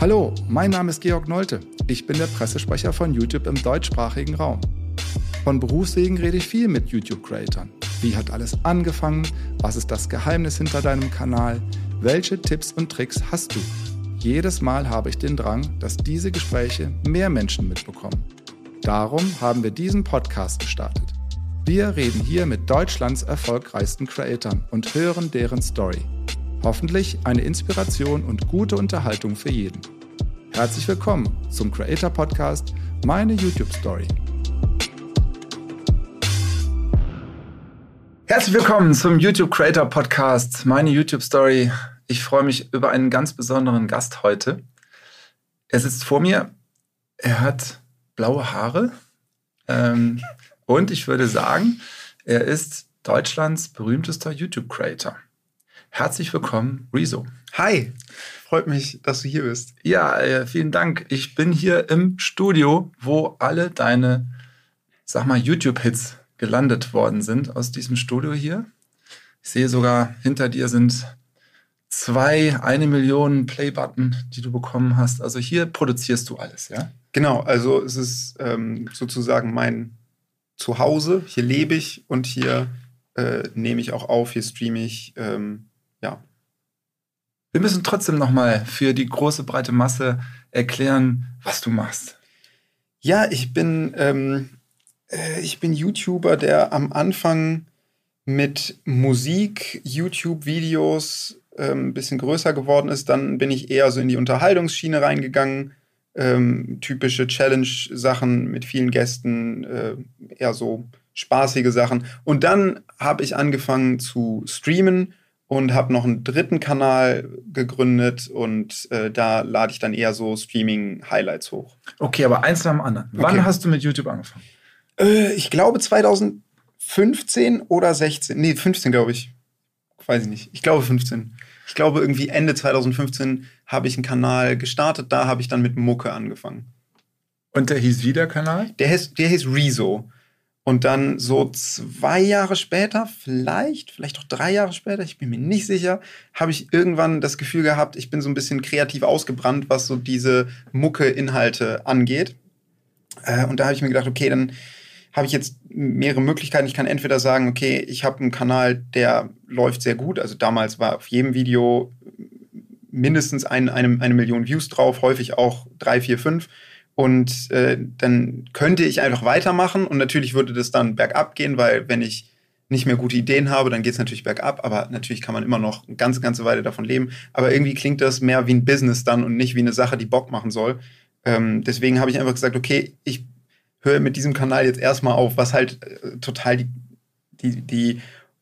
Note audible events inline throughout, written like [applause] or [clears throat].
Hallo, mein Name ist Georg Nolte. Ich bin der Pressesprecher von YouTube im deutschsprachigen Raum. Von Berufswegen rede ich viel mit YouTube-Creatern. Wie hat alles angefangen? Was ist das Geheimnis hinter deinem Kanal? Welche Tipps und Tricks hast du? Jedes Mal habe ich den Drang, dass diese Gespräche mehr Menschen mitbekommen. Darum haben wir diesen Podcast gestartet. Wir reden hier mit Deutschlands erfolgreichsten Creatoren und hören deren Story. Hoffentlich eine Inspiration und gute Unterhaltung für jeden. Herzlich willkommen zum Creator Podcast Meine YouTube Story. Herzlich willkommen zum YouTube Creator Podcast Meine YouTube Story. Ich freue mich über einen ganz besonderen Gast heute. Er sitzt vor mir. Er hat blaue Haare. Ähm, und ich würde sagen, er ist Deutschlands berühmtester YouTube Creator. Herzlich willkommen, Rezo. Hi, freut mich, dass du hier bist. Ja, äh, vielen Dank. Ich bin hier im Studio, wo alle deine, sag mal, YouTube-Hits gelandet worden sind aus diesem Studio hier. Ich sehe sogar, hinter dir sind zwei, eine Million Play-Button, die du bekommen hast. Also hier produzierst du alles, ja? Genau, also es ist ähm, sozusagen mein Zuhause. Hier lebe ich und hier äh, nehme ich auch auf, hier streame ich. Ähm. Wir müssen trotzdem nochmal für die große breite Masse erklären, was du machst. Ja, ich bin, ähm, äh, ich bin YouTuber, der am Anfang mit Musik, YouTube-Videos ähm, ein bisschen größer geworden ist. Dann bin ich eher so in die Unterhaltungsschiene reingegangen. Ähm, typische Challenge-Sachen mit vielen Gästen, äh, eher so spaßige Sachen. Und dann habe ich angefangen zu streamen und habe noch einen dritten Kanal gegründet und äh, da lade ich dann eher so Streaming-Highlights hoch. Okay, aber eins nach dem anderen. Wann okay. hast du mit YouTube angefangen? Äh, ich glaube 2015 oder 16. Nee, 15 glaube ich. Weiß ich nicht. Ich glaube 15. Ich glaube irgendwie Ende 2015 habe ich einen Kanal gestartet. Da habe ich dann mit Mucke angefangen. Und der hieß wie der Kanal? Der hieß, der hieß Rezo. Und dann so zwei Jahre später, vielleicht, vielleicht auch drei Jahre später, ich bin mir nicht sicher, habe ich irgendwann das Gefühl gehabt, ich bin so ein bisschen kreativ ausgebrannt, was so diese Mucke-Inhalte angeht. Äh, und da habe ich mir gedacht, okay, dann habe ich jetzt mehrere Möglichkeiten. Ich kann entweder sagen, okay, ich habe einen Kanal, der läuft sehr gut. Also damals war auf jedem Video mindestens ein, eine, eine Million Views drauf, häufig auch drei, vier, fünf. Und äh, dann könnte ich einfach weitermachen und natürlich würde das dann bergab gehen, weil wenn ich nicht mehr gute Ideen habe, dann geht es natürlich bergab, aber natürlich kann man immer noch eine ganze, ganze Weile davon leben. Aber irgendwie klingt das mehr wie ein Business dann und nicht wie eine Sache, die Bock machen soll. Ähm, deswegen habe ich einfach gesagt, okay, ich höre mit diesem Kanal jetzt erstmal auf, was halt äh, total die, die, die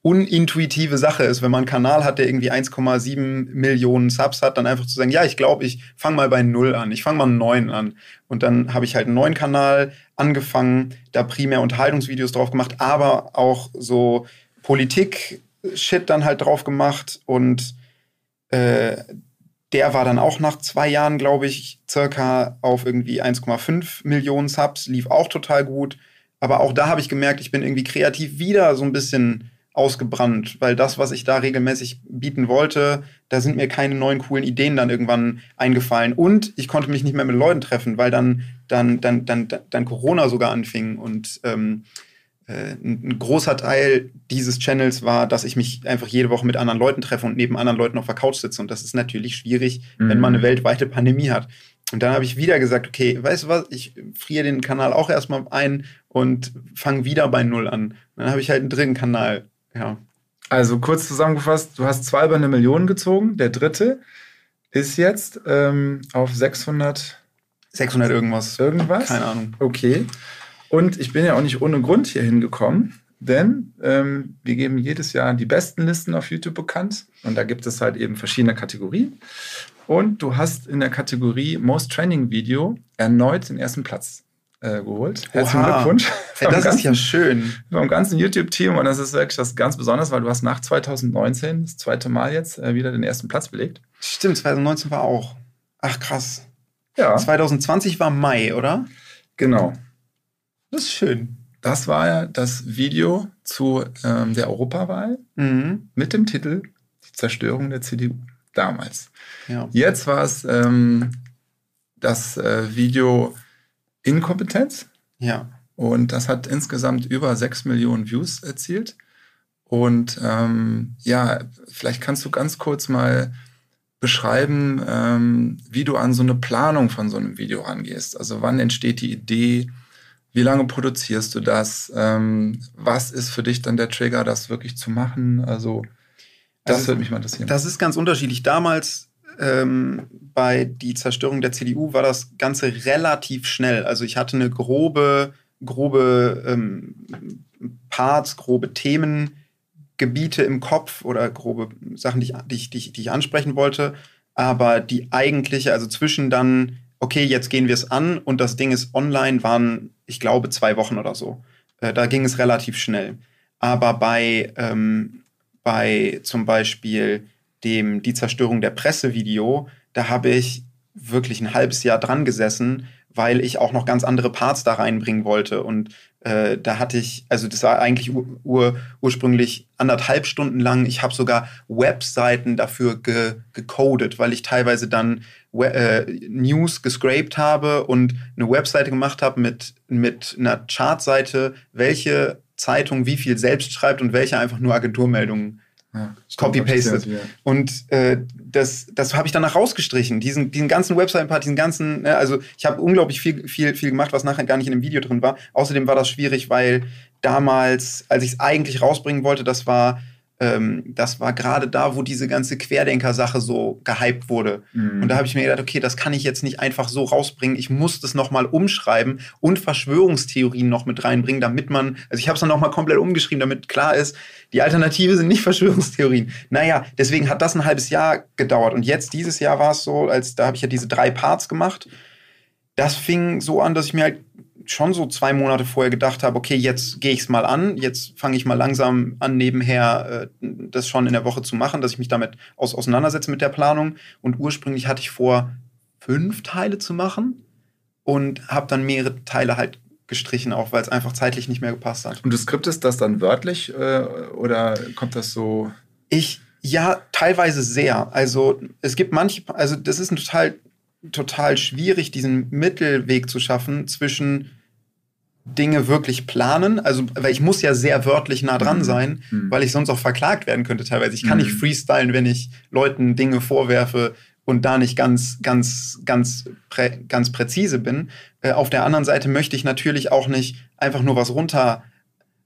unintuitive Sache ist, wenn man einen Kanal hat, der irgendwie 1,7 Millionen Subs hat, dann einfach zu sagen, ja, ich glaube, ich fange mal bei null an, ich fange mal einen neuen an. Und dann habe ich halt einen neuen Kanal angefangen, da primär Unterhaltungsvideos drauf gemacht, aber auch so Politik-Shit dann halt drauf gemacht und äh, der war dann auch nach zwei Jahren, glaube ich, circa auf irgendwie 1,5 Millionen Subs, lief auch total gut. Aber auch da habe ich gemerkt, ich bin irgendwie kreativ wieder so ein bisschen ausgebrannt, weil das, was ich da regelmäßig bieten wollte, da sind mir keine neuen coolen Ideen dann irgendwann eingefallen. Und ich konnte mich nicht mehr mit Leuten treffen, weil dann, dann, dann, dann, dann Corona sogar anfing. Und ähm, äh, ein großer Teil dieses Channels war, dass ich mich einfach jede Woche mit anderen Leuten treffe und neben anderen Leuten auf der Couch sitze. Und das ist natürlich schwierig, mhm. wenn man eine weltweite Pandemie hat. Und dann habe ich wieder gesagt, okay, weißt du was, ich friere den Kanal auch erstmal ein und fange wieder bei Null an. Dann habe ich halt einen dritten Kanal ja. Also kurz zusammengefasst, du hast zwei über eine Million gezogen. Der dritte ist jetzt ähm, auf 600. 600 irgendwas. Irgendwas? Keine Ahnung. Okay. Und ich bin ja auch nicht ohne Grund hier hingekommen, denn ähm, wir geben jedes Jahr die besten Listen auf YouTube bekannt. Und da gibt es halt eben verschiedene Kategorien. Und du hast in der Kategorie Most Training Video erneut den ersten Platz äh, geholt. Herzlichen Oha. Glückwunsch. Hey, [laughs] das ganzen, ist ja schön. Vom ganzen YouTube-Team und das ist wirklich das ganz Besonderes, weil du hast nach 2019 das zweite Mal jetzt äh, wieder den ersten Platz belegt. Stimmt, 2019 war auch. Ach krass. Ja. 2020 war Mai, oder? Genau. Das ist schön. Das war ja das Video zu ähm, der Europawahl mhm. mit dem Titel Die Zerstörung der CDU damals. Ja. Jetzt war es ähm, das äh, Video Inkompetenz. Ja. Und das hat insgesamt über 6 Millionen Views erzielt. Und ähm, ja, vielleicht kannst du ganz kurz mal beschreiben, ähm, wie du an so eine Planung von so einem Video rangehst. Also wann entsteht die Idee? Wie lange produzierst du das? Ähm, was ist für dich dann der Trigger, das wirklich zu machen? Also das also, würde mich mal interessieren. Das ist ganz unterschiedlich. Damals ähm, bei die Zerstörung der CDU war das Ganze relativ schnell. Also ich hatte eine grobe, grobe ähm, Parts, grobe Themen, Gebiete im Kopf oder grobe Sachen, die ich, die, ich, die ich ansprechen wollte. Aber die eigentliche, also zwischen dann, okay, jetzt gehen wir es an und das Ding ist online, waren, ich glaube, zwei Wochen oder so. Äh, da ging es relativ schnell. Aber bei, ähm, bei zum Beispiel dem Die Zerstörung der Presse-Video, da habe ich wirklich ein halbes Jahr dran gesessen, weil ich auch noch ganz andere Parts da reinbringen wollte. Und äh, da hatte ich, also das war eigentlich ur, ur, ursprünglich anderthalb Stunden lang. Ich habe sogar Webseiten dafür ge, gecodet, weil ich teilweise dann äh, News gescraped habe und eine Webseite gemacht habe mit, mit einer Chartseite, welche Zeitung wie viel selbst schreibt und welche einfach nur Agenturmeldungen ja, Copy-pasted. Ja. Und äh, das, das habe ich danach rausgestrichen. Diesen, diesen ganzen Website-Part, diesen ganzen, ne, also ich habe unglaublich viel, viel, viel gemacht, was nachher gar nicht in dem Video drin war. Außerdem war das schwierig, weil damals, als ich es eigentlich rausbringen wollte, das war ähm, das war gerade da, wo diese ganze Querdenker-Sache so gehypt wurde. Mhm. Und da habe ich mir gedacht, okay, das kann ich jetzt nicht einfach so rausbringen. Ich muss das nochmal umschreiben und Verschwörungstheorien noch mit reinbringen, damit man, also ich habe es dann nochmal komplett umgeschrieben, damit klar ist, die Alternative sind nicht [laughs] Verschwörungstheorien. Naja, deswegen hat das ein halbes Jahr gedauert. Und jetzt, dieses Jahr war es so, als da habe ich ja diese drei Parts gemacht. Das fing so an, dass ich mir halt schon so zwei Monate vorher gedacht habe, okay, jetzt gehe ich es mal an, jetzt fange ich mal langsam an, nebenher äh, das schon in der Woche zu machen, dass ich mich damit aus, auseinandersetze mit der Planung. Und ursprünglich hatte ich vor, fünf Teile zu machen und habe dann mehrere Teile halt gestrichen, auch weil es einfach zeitlich nicht mehr gepasst hat. Und du skriptest das dann wörtlich äh, oder kommt das so? Ich, ja, teilweise sehr. Also es gibt manche, also das ist ein total, total schwierig, diesen Mittelweg zu schaffen zwischen Dinge wirklich planen. Also, weil ich muss ja sehr wörtlich nah dran mhm. sein, mhm. weil ich sonst auch verklagt werden könnte teilweise. Ich kann mhm. nicht freestylen, wenn ich Leuten Dinge vorwerfe und da nicht ganz, ganz, ganz, prä ganz präzise bin. Äh, auf der anderen Seite möchte ich natürlich auch nicht einfach nur was runter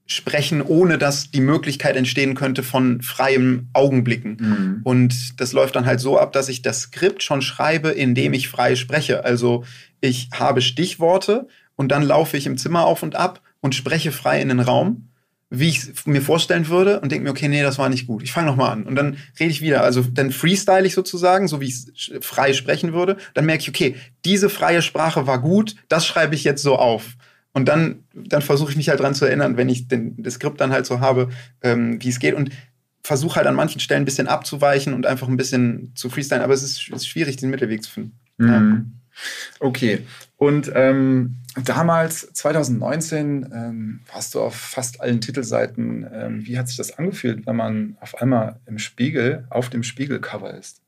sprechen, ohne dass die Möglichkeit entstehen könnte von freiem Augenblicken. Mhm. Und das läuft dann halt so ab, dass ich das Skript schon schreibe, indem ich frei spreche. Also ich habe Stichworte und dann laufe ich im Zimmer auf und ab und spreche frei in den Raum, wie ich es mir vorstellen würde und denke mir, okay, nee, das war nicht gut. Ich fange nochmal an. Und dann rede ich wieder. Also dann freestyle ich sozusagen, so wie ich frei sprechen würde. Dann merke ich, okay, diese freie Sprache war gut, das schreibe ich jetzt so auf. Und dann, dann versuche ich mich halt dran zu erinnern, wenn ich den, das Skript dann halt so habe, ähm, wie es geht. Und versuche halt an manchen Stellen ein bisschen abzuweichen und einfach ein bisschen zu freestylen. Aber es ist, ist schwierig, den Mittelweg zu finden. Mhm. Ja. Okay. Und ähm, damals, 2019, ähm, warst du auf fast allen Titelseiten. Ähm, wie hat sich das angefühlt, wenn man auf einmal im Spiegel, auf dem Spiegelcover ist?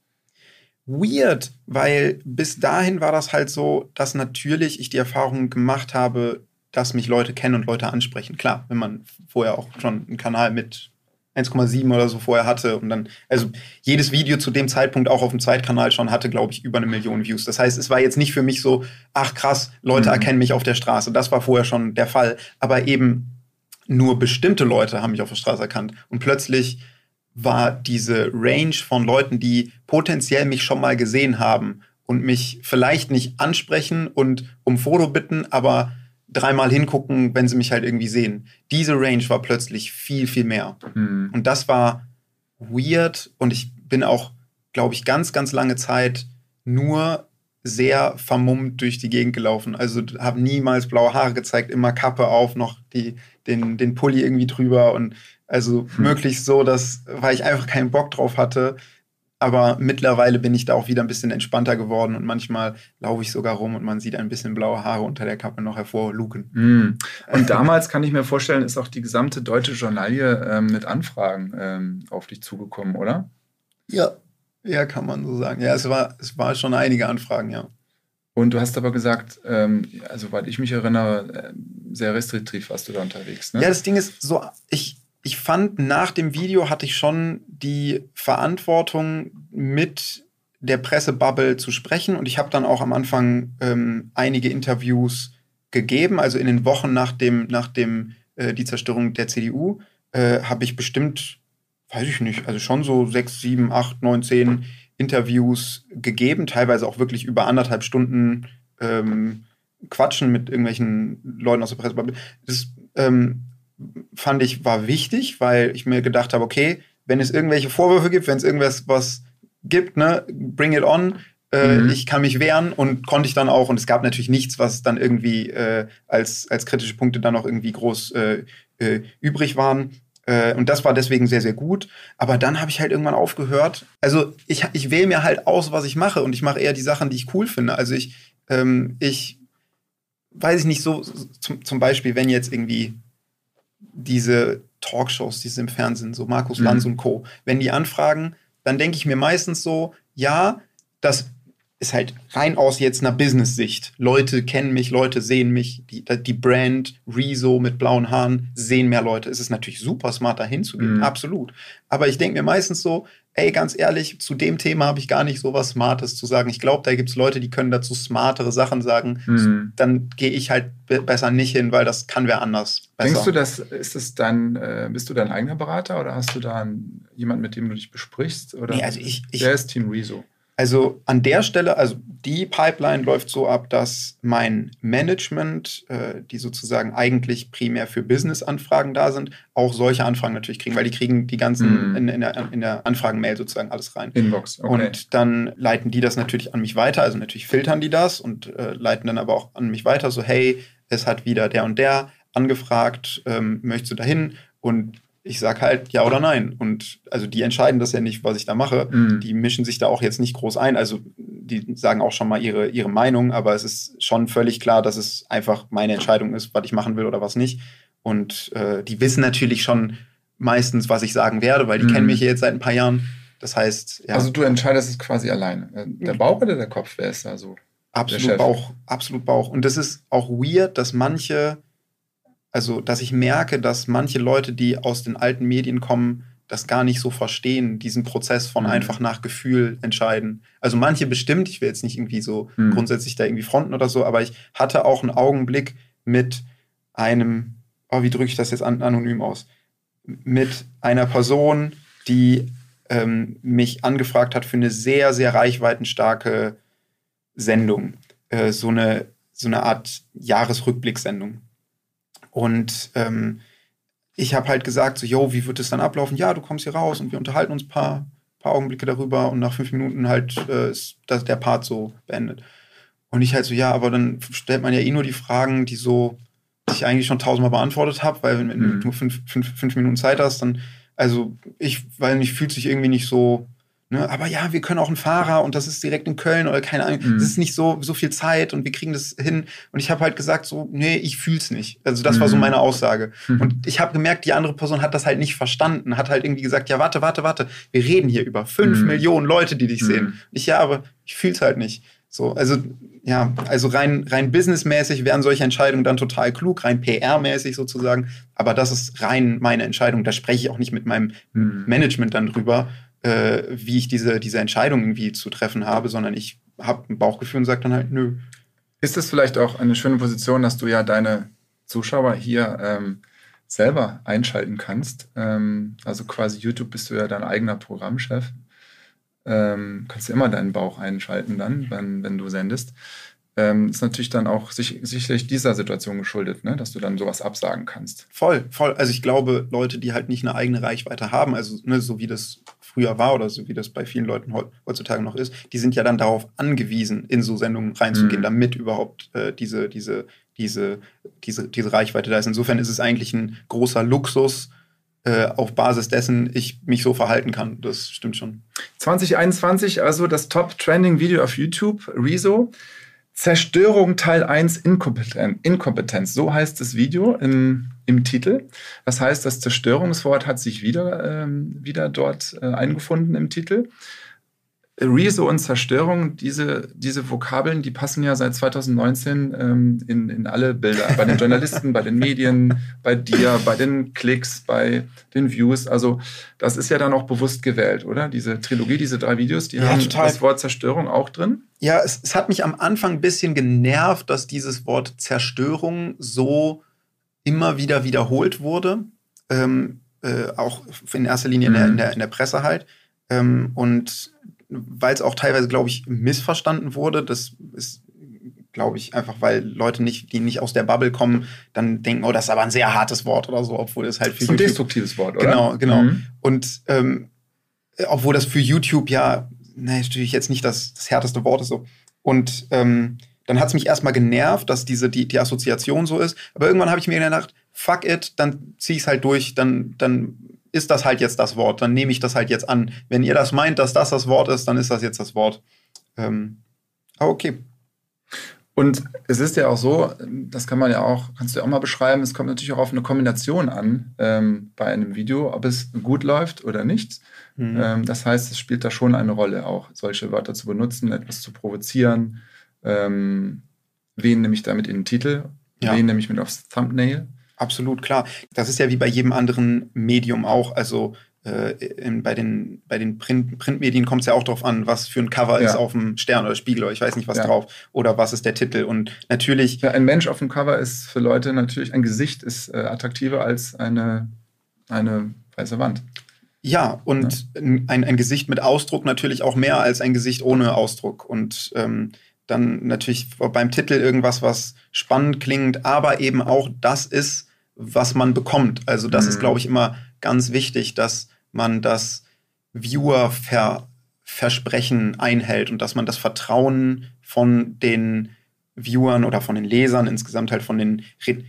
Weird, weil bis dahin war das halt so, dass natürlich ich die Erfahrung gemacht habe, dass mich Leute kennen und Leute ansprechen. Klar, wenn man vorher auch schon einen Kanal mit 1,7 oder so vorher hatte und dann, also jedes Video zu dem Zeitpunkt auch auf dem Zweitkanal schon hatte, glaube ich, über eine Million Views. Das heißt, es war jetzt nicht für mich so, ach krass, Leute mhm. erkennen mich auf der Straße. Das war vorher schon der Fall. Aber eben nur bestimmte Leute haben mich auf der Straße erkannt. Und plötzlich war diese Range von Leuten, die potenziell mich schon mal gesehen haben und mich vielleicht nicht ansprechen und um Foto bitten, aber dreimal hingucken, wenn sie mich halt irgendwie sehen. Diese Range war plötzlich viel, viel mehr. Mhm. Und das war weird und ich bin auch, glaube ich, ganz, ganz lange Zeit nur sehr vermummt durch die Gegend gelaufen. Also habe niemals blaue Haare gezeigt, immer Kappe auf, noch die, den, den Pulli irgendwie drüber und also hm. möglichst so, dass, weil ich einfach keinen Bock drauf hatte, aber mittlerweile bin ich da auch wieder ein bisschen entspannter geworden und manchmal laufe ich sogar rum und man sieht ein bisschen blaue Haare unter der Kappe noch hervorluken. Mm. Und damals kann ich mir vorstellen, ist auch die gesamte deutsche Journalie ähm, mit Anfragen ähm, auf dich zugekommen, oder? Ja, ja, kann man so sagen. Ja, es war, es war schon einige Anfragen, ja. Und du hast aber gesagt, ähm, also weil ich mich erinnere, äh, sehr restriktiv warst du da unterwegs. Ne? Ja, das Ding ist so, ich, ich fand, nach dem Video hatte ich schon die Verantwortung, mit der Pressebubble zu sprechen. Und ich habe dann auch am Anfang ähm, einige Interviews gegeben. Also in den Wochen nach dem, nach dem äh, die Zerstörung der CDU äh, habe ich bestimmt, weiß ich nicht, also schon so sechs, sieben, acht, neun, zehn Interviews gegeben, teilweise auch wirklich über anderthalb Stunden ähm, quatschen mit irgendwelchen Leuten aus der Pressebubble. Das ähm, fand ich war wichtig, weil ich mir gedacht habe, okay, wenn es irgendwelche Vorwürfe gibt, wenn es irgendwas was gibt, ne, bring it on. Äh, mhm. Ich kann mich wehren und konnte ich dann auch. Und es gab natürlich nichts, was dann irgendwie äh, als, als kritische Punkte dann noch irgendwie groß äh, äh übrig waren. Äh, und das war deswegen sehr, sehr gut. Aber dann habe ich halt irgendwann aufgehört. Also ich, ich wähle mir halt aus, was ich mache. Und ich mache eher die Sachen, die ich cool finde. Also ich, ähm, ich weiß ich nicht, so zum, zum Beispiel, wenn jetzt irgendwie diese Talkshows, die im Fernsehen, so Markus mhm. Lanz und Co., wenn die anfragen, dann denke ich mir meistens so, ja, das ist halt rein aus jetzt einer Business-Sicht. Leute kennen mich, Leute sehen mich, die, die Brand Rezo mit blauen Haaren sehen mehr Leute. Es ist natürlich super smart, da hinzugehen, mhm. absolut. Aber ich denke mir meistens so, ey, ganz ehrlich, zu dem Thema habe ich gar nicht so was Smartes zu sagen. Ich glaube, da gibt es Leute, die können dazu smartere Sachen sagen. Mhm. Dann gehe ich halt besser nicht hin, weil das kann wer anders. Besser. Denkst du, dass ist es dein, äh, bist du dein eigener Berater oder hast du da jemanden, mit dem du dich besprichst? Oder nee, also ich, ich, wer ist Team Rezo? Also an der Stelle, also die Pipeline läuft so ab, dass mein Management, äh, die sozusagen eigentlich primär für Business-Anfragen da sind, auch solche Anfragen natürlich kriegen, weil die kriegen die ganzen mm. in, in, der, in der Anfragen-Mail sozusagen alles rein. Inbox, okay. Und dann leiten die das natürlich an mich weiter, also natürlich filtern die das und äh, leiten dann aber auch an mich weiter, so hey, es hat wieder der und der angefragt, ähm, möchtest du dahin? Und ich sag halt ja oder nein. Und also die entscheiden das ja nicht, was ich da mache. Mhm. Die mischen sich da auch jetzt nicht groß ein. Also die sagen auch schon mal ihre, ihre Meinung, aber es ist schon völlig klar, dass es einfach meine Entscheidung ist, was ich machen will oder was nicht. Und äh, die wissen natürlich schon meistens, was ich sagen werde, weil die mhm. kennen mich jetzt seit ein paar Jahren. Das heißt, ja. Also du entscheidest es quasi alleine. Äh, der Bauch oder der Kopf, wer ist da so? Absolut Bauch, absolut Bauch. Und das ist auch weird, dass manche also dass ich merke, dass manche Leute, die aus den alten Medien kommen, das gar nicht so verstehen, diesen Prozess von mhm. einfach nach Gefühl entscheiden. Also manche bestimmt, ich will jetzt nicht irgendwie so mhm. grundsätzlich da irgendwie fronten oder so, aber ich hatte auch einen Augenblick mit einem, oh, wie drücke ich das jetzt an, anonym aus, mit einer Person, die ähm, mich angefragt hat für eine sehr, sehr reichweitenstarke Sendung. Äh, so, eine, so eine Art Jahresrückblicksendung. Und ähm, ich habe halt gesagt, so, yo, wie wird es dann ablaufen? Ja, du kommst hier raus und wir unterhalten uns ein paar, paar Augenblicke darüber und nach fünf Minuten halt äh, ist das, der Part so beendet. Und ich halt so, ja, aber dann stellt man ja eh nur die Fragen, die so, die ich eigentlich schon tausendmal beantwortet habe, weil wenn, wenn mhm. du fünf, fünf, fünf Minuten Zeit hast, dann, also ich, weil mich fühlt sich irgendwie nicht so Ne? Aber ja, wir können auch einen Fahrer und das ist direkt in Köln oder keine Ahnung. Mhm. Das ist nicht so, so viel Zeit und wir kriegen das hin. Und ich habe halt gesagt, so, nee, ich fühl's nicht. Also das mhm. war so mhm. meine Aussage. Mhm. Und ich habe gemerkt, die andere Person hat das halt nicht verstanden, hat halt irgendwie gesagt, ja, warte, warte, warte, wir reden hier über fünf mhm. Millionen Leute, die dich mhm. sehen. Ich, ja, aber ich fühl's halt nicht. So, also ja, also rein, rein businessmäßig wären solche Entscheidungen dann total klug, rein PR-mäßig sozusagen. Aber das ist rein meine Entscheidung. Da spreche ich auch nicht mit meinem Management dann drüber, äh, wie ich diese, diese Entscheidung irgendwie zu treffen habe, sondern ich habe ein Bauchgefühl und sage dann halt, nö. Ist es vielleicht auch eine schöne Position, dass du ja deine Zuschauer hier ähm, selber einschalten kannst? Ähm, also quasi YouTube bist du ja dein eigener Programmchef. Ähm, kannst du immer deinen Bauch einschalten dann, wenn, wenn du sendest ähm, ist natürlich dann auch sich, sicherlich dieser Situation geschuldet, ne? dass du dann sowas absagen kannst. Voll, voll. Also ich glaube, Leute, die halt nicht eine eigene Reichweite haben, also ne, so wie das früher war oder so wie das bei vielen Leuten heutzutage noch ist, die sind ja dann darauf angewiesen, in so Sendungen reinzugehen, mhm. damit überhaupt äh, diese, diese, diese, diese, diese Reichweite da ist. Insofern ist es eigentlich ein großer Luxus, äh, auf Basis dessen ich mich so verhalten kann. Das stimmt schon. 2021, also das Top-Trending-Video auf YouTube, Rezo. Zerstörung Teil 1 Inkompetenz. Inkompetenz. So heißt das Video im, im Titel. Das heißt, das Zerstörungswort hat sich wieder, ähm, wieder dort äh, eingefunden im Titel. Rezo und Zerstörung, diese, diese Vokabeln, die passen ja seit 2019 ähm, in, in alle Bilder. Bei den Journalisten, bei den Medien, bei dir, bei den Klicks, bei den Views. Also das ist ja dann auch bewusst gewählt, oder? Diese Trilogie, diese drei Videos, die ja, haben total. das Wort Zerstörung auch drin. Ja, es, es hat mich am Anfang ein bisschen genervt, dass dieses Wort Zerstörung so immer wieder wiederholt wurde. Ähm, äh, auch in erster Linie mhm. in, der, in, der, in der Presse halt. Ähm, und weil es auch teilweise, glaube ich, missverstanden wurde. Das ist, glaube ich, einfach, weil Leute nicht, die nicht aus der Bubble kommen, dann denken, oh, das ist aber ein sehr hartes Wort oder so, obwohl es halt für das ist ein destruktives Wort, oder? Genau, genau. Mhm. Und ähm, obwohl das für YouTube ja, ne, natürlich jetzt nicht das, das härteste Wort ist so. Und ähm, dann hat es mich erstmal genervt, dass diese, die, die Assoziation so ist. Aber irgendwann habe ich mir gedacht, fuck it, dann zieh ich es halt durch, dann, dann ist das halt jetzt das Wort, dann nehme ich das halt jetzt an. Wenn ihr das meint, dass das das Wort ist, dann ist das jetzt das Wort. Ähm, aber okay. Und es ist ja auch so, das kann man ja auch, kannst du ja auch mal beschreiben, es kommt natürlich auch auf eine Kombination an ähm, bei einem Video, ob es gut läuft oder nicht. Mhm. Ähm, das heißt, es spielt da schon eine Rolle, auch solche Wörter zu benutzen, etwas zu provozieren. Ähm, wen nehme ich damit in den Titel? Ja. Wen nehme ich mit aufs Thumbnail? Absolut, klar. Das ist ja wie bei jedem anderen Medium auch. Also äh, in, bei den, bei den Print, Printmedien kommt es ja auch darauf an, was für ein Cover ja. ist auf dem Stern oder Spiegel oder ich weiß nicht was ja. drauf oder was ist der Titel. Und natürlich. Ja, ein Mensch auf dem Cover ist für Leute natürlich, ein Gesicht ist äh, attraktiver als eine, eine weiße Wand. Ja, und. Ein, ein Gesicht mit Ausdruck natürlich auch mehr als ein Gesicht ohne Ausdruck. Und ähm, dann natürlich beim Titel irgendwas, was spannend klingt, aber eben auch das ist, was man bekommt. Also das mhm. ist, glaube ich, immer ganz wichtig, dass man das Viewer-Versprechen einhält und dass man das Vertrauen von den Viewern oder von den Lesern, insgesamt halt von den Re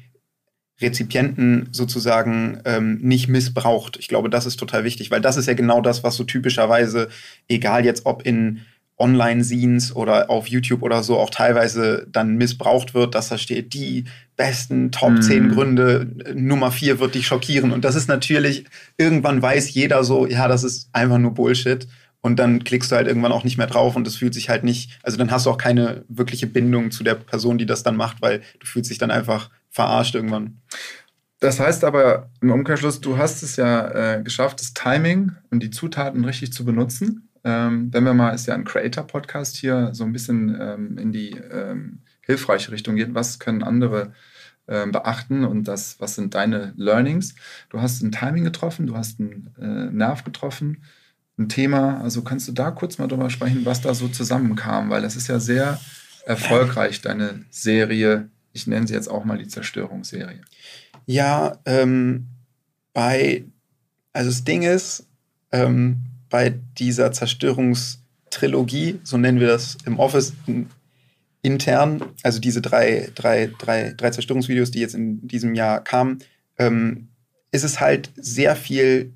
Rezipienten sozusagen ähm, nicht missbraucht. Ich glaube, das ist total wichtig, weil das ist ja genau das, was so typischerweise, egal jetzt ob in Online-Scenes oder auf YouTube oder so auch teilweise dann missbraucht wird, dass da steht, die besten Top 10 mm. Gründe, Nummer 4 wird dich schockieren. Und das ist natürlich, irgendwann weiß jeder so, ja, das ist einfach nur Bullshit. Und dann klickst du halt irgendwann auch nicht mehr drauf und es fühlt sich halt nicht, also dann hast du auch keine wirkliche Bindung zu der Person, die das dann macht, weil du fühlst dich dann einfach verarscht irgendwann. Das heißt aber im Umkehrschluss, du hast es ja äh, geschafft, das Timing und die Zutaten richtig zu benutzen. Ähm, wenn wir mal, ist ja ein Creator-Podcast hier, so ein bisschen ähm, in die ähm, hilfreiche Richtung geht. Was können andere ähm, beachten und das, was sind deine Learnings? Du hast ein Timing getroffen, du hast einen äh, Nerv getroffen, ein Thema. Also kannst du da kurz mal drüber sprechen, was da so zusammenkam? Weil das ist ja sehr erfolgreich, deine Serie. Ich nenne sie jetzt auch mal die Zerstörungsserie. Ja, ähm, bei, also das Ding ist, ähm, bei dieser Zerstörungstrilogie, so nennen wir das im Office intern, also diese drei, drei, drei, drei Zerstörungsvideos, die jetzt in diesem Jahr kamen, ähm, ist es halt sehr viel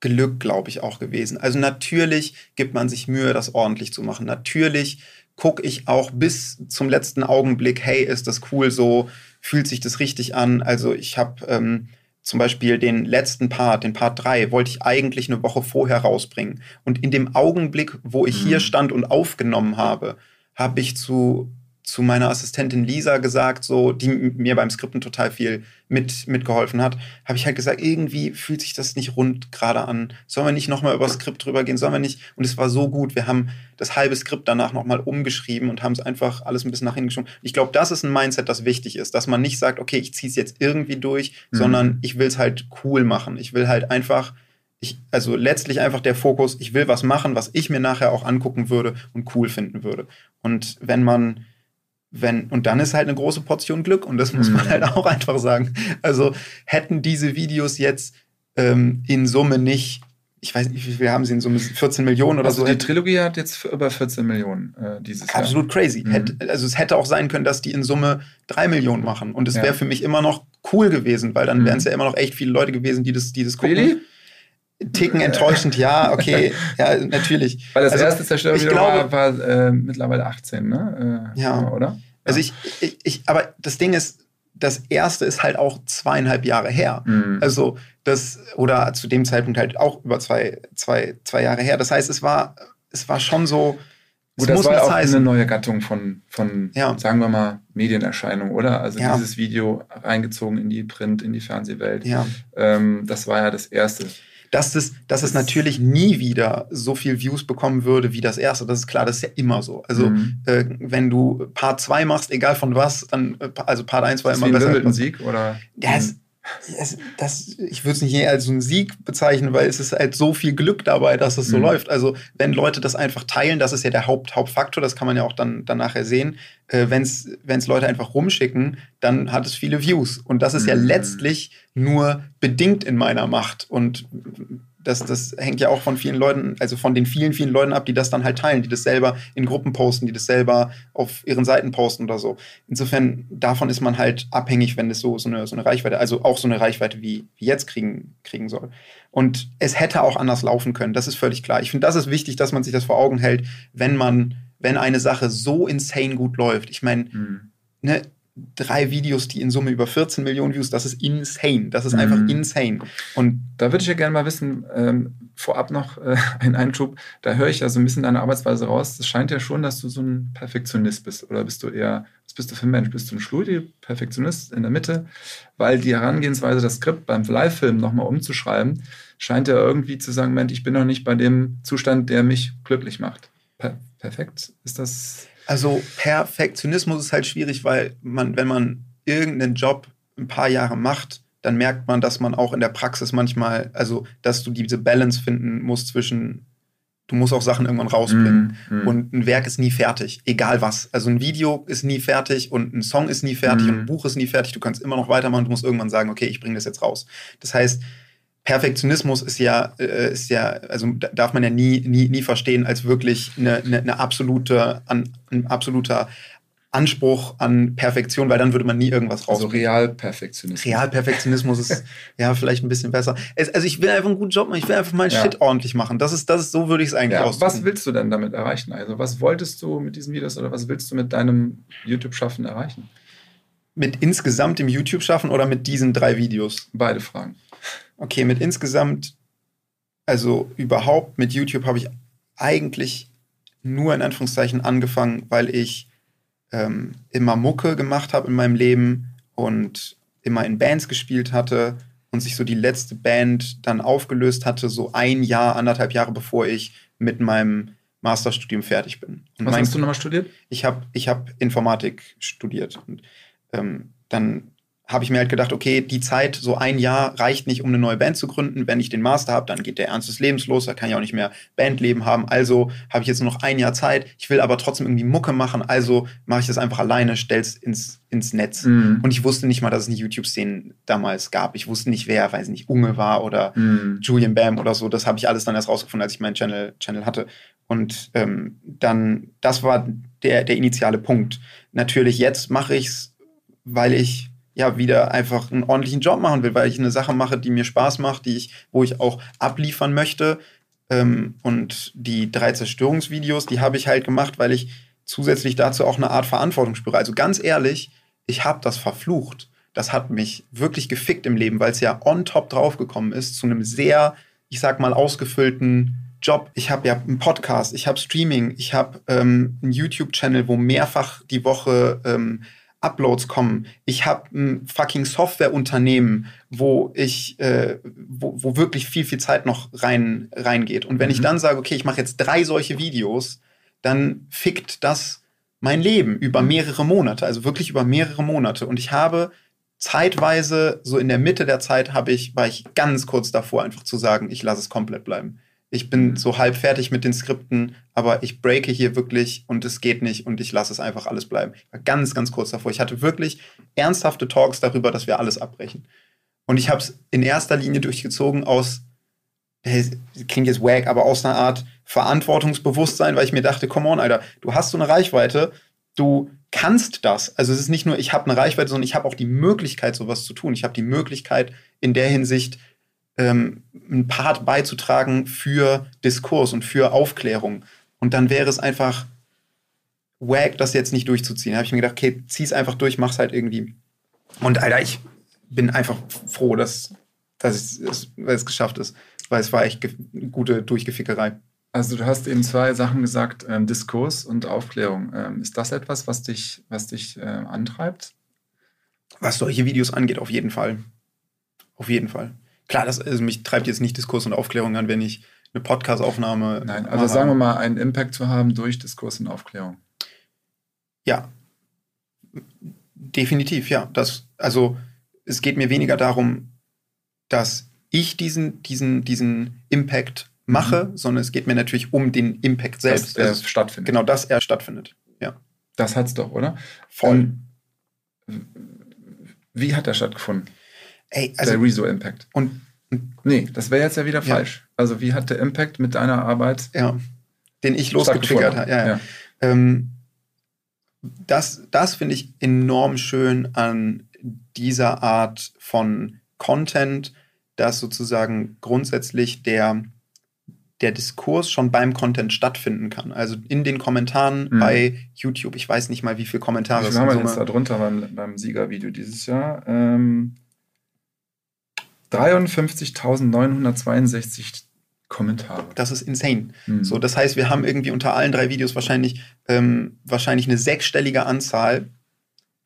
Glück, glaube ich, auch gewesen. Also natürlich gibt man sich Mühe, das ordentlich zu machen. Natürlich gucke ich auch bis zum letzten Augenblick, hey, ist das cool so, fühlt sich das richtig an. Also ich habe ähm, zum Beispiel den letzten Part, den Part 3, wollte ich eigentlich eine Woche vorher rausbringen. Und in dem Augenblick, wo ich mhm. hier stand und aufgenommen habe, habe ich zu zu meiner Assistentin Lisa gesagt, so, die mir beim Skripten total viel mit, mitgeholfen hat, habe ich halt gesagt, irgendwie fühlt sich das nicht rund gerade an. Sollen wir nicht nochmal über das Skript drüber gehen? Sollen wir nicht? Und es war so gut. Wir haben das halbe Skript danach nochmal umgeschrieben und haben es einfach alles ein bisschen nach hinten geschoben. Ich glaube, das ist ein Mindset, das wichtig ist, dass man nicht sagt, okay, ich ziehe es jetzt irgendwie durch, mhm. sondern ich will es halt cool machen. Ich will halt einfach ich, also letztlich einfach der Fokus, ich will was machen, was ich mir nachher auch angucken würde und cool finden würde. Und wenn man wenn, und dann ist halt eine große Portion Glück und das muss man mhm. halt auch einfach sagen. Also hätten diese Videos jetzt ähm, in Summe nicht, ich weiß nicht, wie viel haben sie in Summe, 14 Millionen oder also so. Die Trilogie hat jetzt über 14 Millionen äh, dieses Jahr. Absolut crazy. Mhm. Hätt, also es hätte auch sein können, dass die in Summe 3 Millionen machen und es ja. wäre für mich immer noch cool gewesen, weil dann mhm. wären es ja immer noch echt viele Leute gewesen, die das, die das gucken. Really? Ticken enttäuschend, ja, okay, ja, natürlich. [laughs] Weil das also, erste Zerstörungsvideo war, war äh, mittlerweile 18, ne? Äh, ja. Oder? Also ich, ich, ich, aber das Ding ist, das erste ist halt auch zweieinhalb Jahre her. Mhm. Also das, oder zu dem Zeitpunkt halt auch über zwei, zwei, zwei Jahre her. Das heißt, es war, es war schon so. Gut, das war ja auch heißen. eine neue Gattung von, von ja. sagen wir mal, Medienerscheinung, oder? Also ja. dieses Video reingezogen in die Print, in die Fernsehwelt. Ja. Ähm, das war ja das erste dass es, dass es natürlich nie wieder so viel Views bekommen würde wie das erste. Das ist klar, das ist ja immer so. Also, mhm. äh, wenn du Part 2 machst, egal von was, dann, äh, also Part 1 war immer besser. Ein Sieg, oder? Ja, es, es, das, ich würde es nicht als so einen Sieg bezeichnen, weil es ist halt so viel Glück dabei, dass es so mhm. läuft. Also, wenn Leute das einfach teilen, das ist ja der Haupt, Hauptfaktor, das kann man ja auch dann, dann nachher sehen. Äh, wenn es Leute einfach rumschicken, dann hat es viele Views. Und das ist mhm. ja letztlich nur bedingt in meiner Macht. Und das, das hängt ja auch von vielen Leuten, also von den vielen, vielen Leuten ab, die das dann halt teilen, die das selber in Gruppen posten, die das selber auf ihren Seiten posten oder so. Insofern, davon ist man halt abhängig, wenn es so, so, eine, so eine Reichweite, also auch so eine Reichweite wie, wie jetzt kriegen, kriegen soll. Und es hätte auch anders laufen können, das ist völlig klar. Ich finde, das ist wichtig, dass man sich das vor Augen hält, wenn man, wenn eine Sache so insane gut läuft. Ich meine, mhm. ne, drei Videos, die in Summe über 14 Millionen Views, das ist insane. Das ist mhm. einfach insane. Und da würde ich ja gerne mal wissen, ähm, vorab noch äh, ein Einschub, da höre ich ja so ein bisschen deine Arbeitsweise raus. Das scheint ja schon, dass du so ein Perfektionist bist. Oder bist du eher, was bist du für ein Mensch? Bist du ein Studie-Perfektionist in der Mitte? Weil die Herangehensweise, das Skript beim Live-Film nochmal umzuschreiben, scheint ja irgendwie zu sagen, Mensch, ich bin noch nicht bei dem Zustand, der mich glücklich macht. Per perfekt? Ist das also Perfektionismus ist halt schwierig, weil man, wenn man irgendeinen Job ein paar Jahre macht, dann merkt man, dass man auch in der Praxis manchmal, also dass du diese Balance finden musst zwischen, du musst auch Sachen irgendwann rausbringen. Mm, mm. Und ein Werk ist nie fertig, egal was. Also ein Video ist nie fertig und ein Song ist nie fertig mm. und ein Buch ist nie fertig. Du kannst immer noch weitermachen, du musst irgendwann sagen, okay, ich bringe das jetzt raus. Das heißt, Perfektionismus ist ja, äh, ist ja, also darf man ja nie, nie, nie verstehen als wirklich eine, eine, eine absolute, an, ein absoluter Anspruch an Perfektion, weil dann würde man nie irgendwas raus. Also Realperfektionismus. Realperfektionismus ist [laughs] ja vielleicht ein bisschen besser. Es, also ich will einfach einen guten Job machen, ich will einfach meinen ja. Shit ordentlich machen. Das ist, das ist, so würde ich es eigentlich ja, ausdrücken. Was willst du denn damit erreichen? Also was wolltest du mit diesen Videos oder was willst du mit deinem YouTube-Schaffen erreichen? Mit insgesamt dem YouTube-Schaffen oder mit diesen drei Videos? Beide Fragen. Okay, mit insgesamt, also überhaupt mit YouTube habe ich eigentlich nur in Anführungszeichen angefangen, weil ich ähm, immer Mucke gemacht habe in meinem Leben und immer in Bands gespielt hatte und sich so die letzte Band dann aufgelöst hatte, so ein Jahr, anderthalb Jahre bevor ich mit meinem Masterstudium fertig bin. Und Was mein, hast du nochmal studiert? Ich habe ich hab Informatik studiert. Und ähm, dann habe ich mir halt gedacht, okay, die Zeit, so ein Jahr reicht nicht, um eine neue Band zu gründen. Wenn ich den Master habe, dann geht der Ernst des Lebens los, da kann ich auch nicht mehr Bandleben haben. Also habe ich jetzt nur noch ein Jahr Zeit. Ich will aber trotzdem irgendwie Mucke machen, also mache ich das einfach alleine, stell's ins, ins Netz. Mhm. Und ich wusste nicht mal, dass es eine YouTube-Szene damals gab. Ich wusste nicht, wer, weiß nicht, Unge war oder mhm. Julian Bam oder so. Das habe ich alles dann erst rausgefunden, als ich meinen Channel, Channel hatte. Und ähm, dann, das war der, der initiale Punkt. Natürlich, jetzt mache ich es, weil ich ja wieder einfach einen ordentlichen Job machen will, weil ich eine Sache mache, die mir Spaß macht, die ich, wo ich auch abliefern möchte. Ähm, und die drei Zerstörungsvideos, die habe ich halt gemacht, weil ich zusätzlich dazu auch eine Art Verantwortung spüre. Also ganz ehrlich, ich habe das verflucht. Das hat mich wirklich gefickt im Leben, weil es ja on top draufgekommen ist zu einem sehr, ich sag mal, ausgefüllten Job. Ich habe ja einen Podcast, ich habe Streaming, ich habe ähm, einen YouTube-Channel, wo mehrfach die Woche ähm, Uploads kommen. Ich habe ein fucking Softwareunternehmen, wo ich, äh, wo, wo wirklich viel, viel Zeit noch rein, reingeht. Und wenn mhm. ich dann sage, okay, ich mache jetzt drei solche Videos, dann fickt das mein Leben über mhm. mehrere Monate, also wirklich über mehrere Monate. Und ich habe zeitweise, so in der Mitte der Zeit, habe ich, war ich ganz kurz davor, einfach zu sagen, ich lasse es komplett bleiben ich bin so halb fertig mit den Skripten, aber ich breake hier wirklich und es geht nicht und ich lasse es einfach alles bleiben. Ich war ganz, ganz kurz davor. Ich hatte wirklich ernsthafte Talks darüber, dass wir alles abbrechen. Und ich habe es in erster Linie durchgezogen aus, klingt jetzt wack, aber aus einer Art Verantwortungsbewusstsein, weil ich mir dachte, come on, Alter, du hast so eine Reichweite, du kannst das. Also es ist nicht nur, ich habe eine Reichweite, sondern ich habe auch die Möglichkeit, sowas zu tun. Ich habe die Möglichkeit, in der Hinsicht ähm, einen Part beizutragen für Diskurs und für Aufklärung. Und dann wäre es einfach wack, das jetzt nicht durchzuziehen. Da habe ich mir gedacht, okay, zieh's einfach durch, mach's halt irgendwie. Und Alter, ich bin einfach froh, dass, dass es, es geschafft ist, weil es war echt eine gute Durchgefickerei. Also du hast eben zwei Sachen gesagt, ähm, Diskurs und Aufklärung. Ähm, ist das etwas, was dich, was dich äh, antreibt? Was solche Videos angeht, auf jeden Fall. Auf jeden Fall. Klar, das, also mich treibt jetzt nicht Diskurs und Aufklärung an, wenn ich eine Podcast-Aufnahme. Nein, also sagen wir mal, einen Impact zu haben durch Diskurs und Aufklärung. Ja. Definitiv, ja. Das, also es geht mir weniger darum, dass ich diesen, diesen, diesen Impact mache, mhm. sondern es geht mir natürlich um den Impact selbst. Dass er also, stattfindet. Genau, dass er stattfindet. Ja. Das hat's doch, oder? Voll. Ähm, wie hat er stattgefunden? Ey, also, der Rezo Impact. Und, nee, das wäre jetzt ja wieder ja. falsch. Also wie hat der Impact mit deiner Arbeit? Ja, den ich losgetriggert habe. Ja. ja. Ähm, das das finde ich enorm schön an dieser Art von Content, dass sozusagen grundsätzlich der der Diskurs schon beim Content stattfinden kann. Also in den Kommentaren mhm. bei YouTube. Ich weiß nicht mal, wie viele Kommentare es sind. Wir haben jetzt da drunter beim, beim Siegervideo dieses Jahr. Ähm, 53.962 Kommentare. Das ist insane. Mhm. So, das heißt, wir haben irgendwie unter allen drei Videos wahrscheinlich, ähm, wahrscheinlich eine sechsstellige Anzahl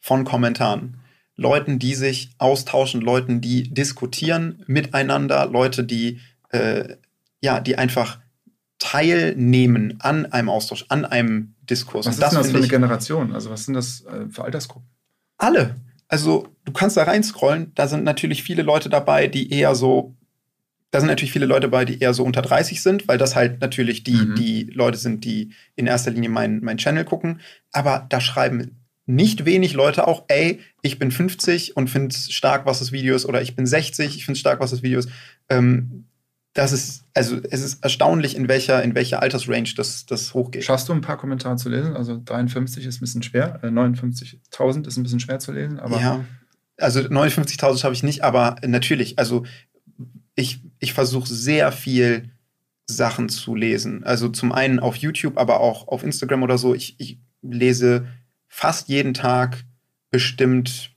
von Kommentaren. Leuten, die sich austauschen, Leuten, die diskutieren miteinander, Leute, die äh, ja, die einfach teilnehmen an einem Austausch, an einem Diskurs. Was ist das, das für eine Generation? Also was sind das äh, für Altersgruppen? Alle. Also du kannst da reinscrollen, da sind natürlich viele Leute dabei, die eher so, da sind natürlich viele Leute dabei, die eher so unter 30 sind, weil das halt natürlich die, mhm. die Leute sind, die in erster Linie meinen mein Channel gucken. Aber da schreiben nicht wenig Leute auch, ey, ich bin 50 und finde es stark, was das Video ist, oder ich bin 60, ich finde es stark, was das Video ist. Ähm, das ist, also es ist erstaunlich, in welcher, in welcher Altersrange das, das hochgeht. Schaffst du ein paar Kommentare zu lesen? Also 53 ist ein bisschen schwer, äh, 59.000 ist ein bisschen schwer zu lesen, aber. Ja, also 59.000 habe ich nicht, aber natürlich, also ich, ich versuche sehr viel Sachen zu lesen. Also zum einen auf YouTube, aber auch auf Instagram oder so. Ich, ich lese fast jeden Tag bestimmt,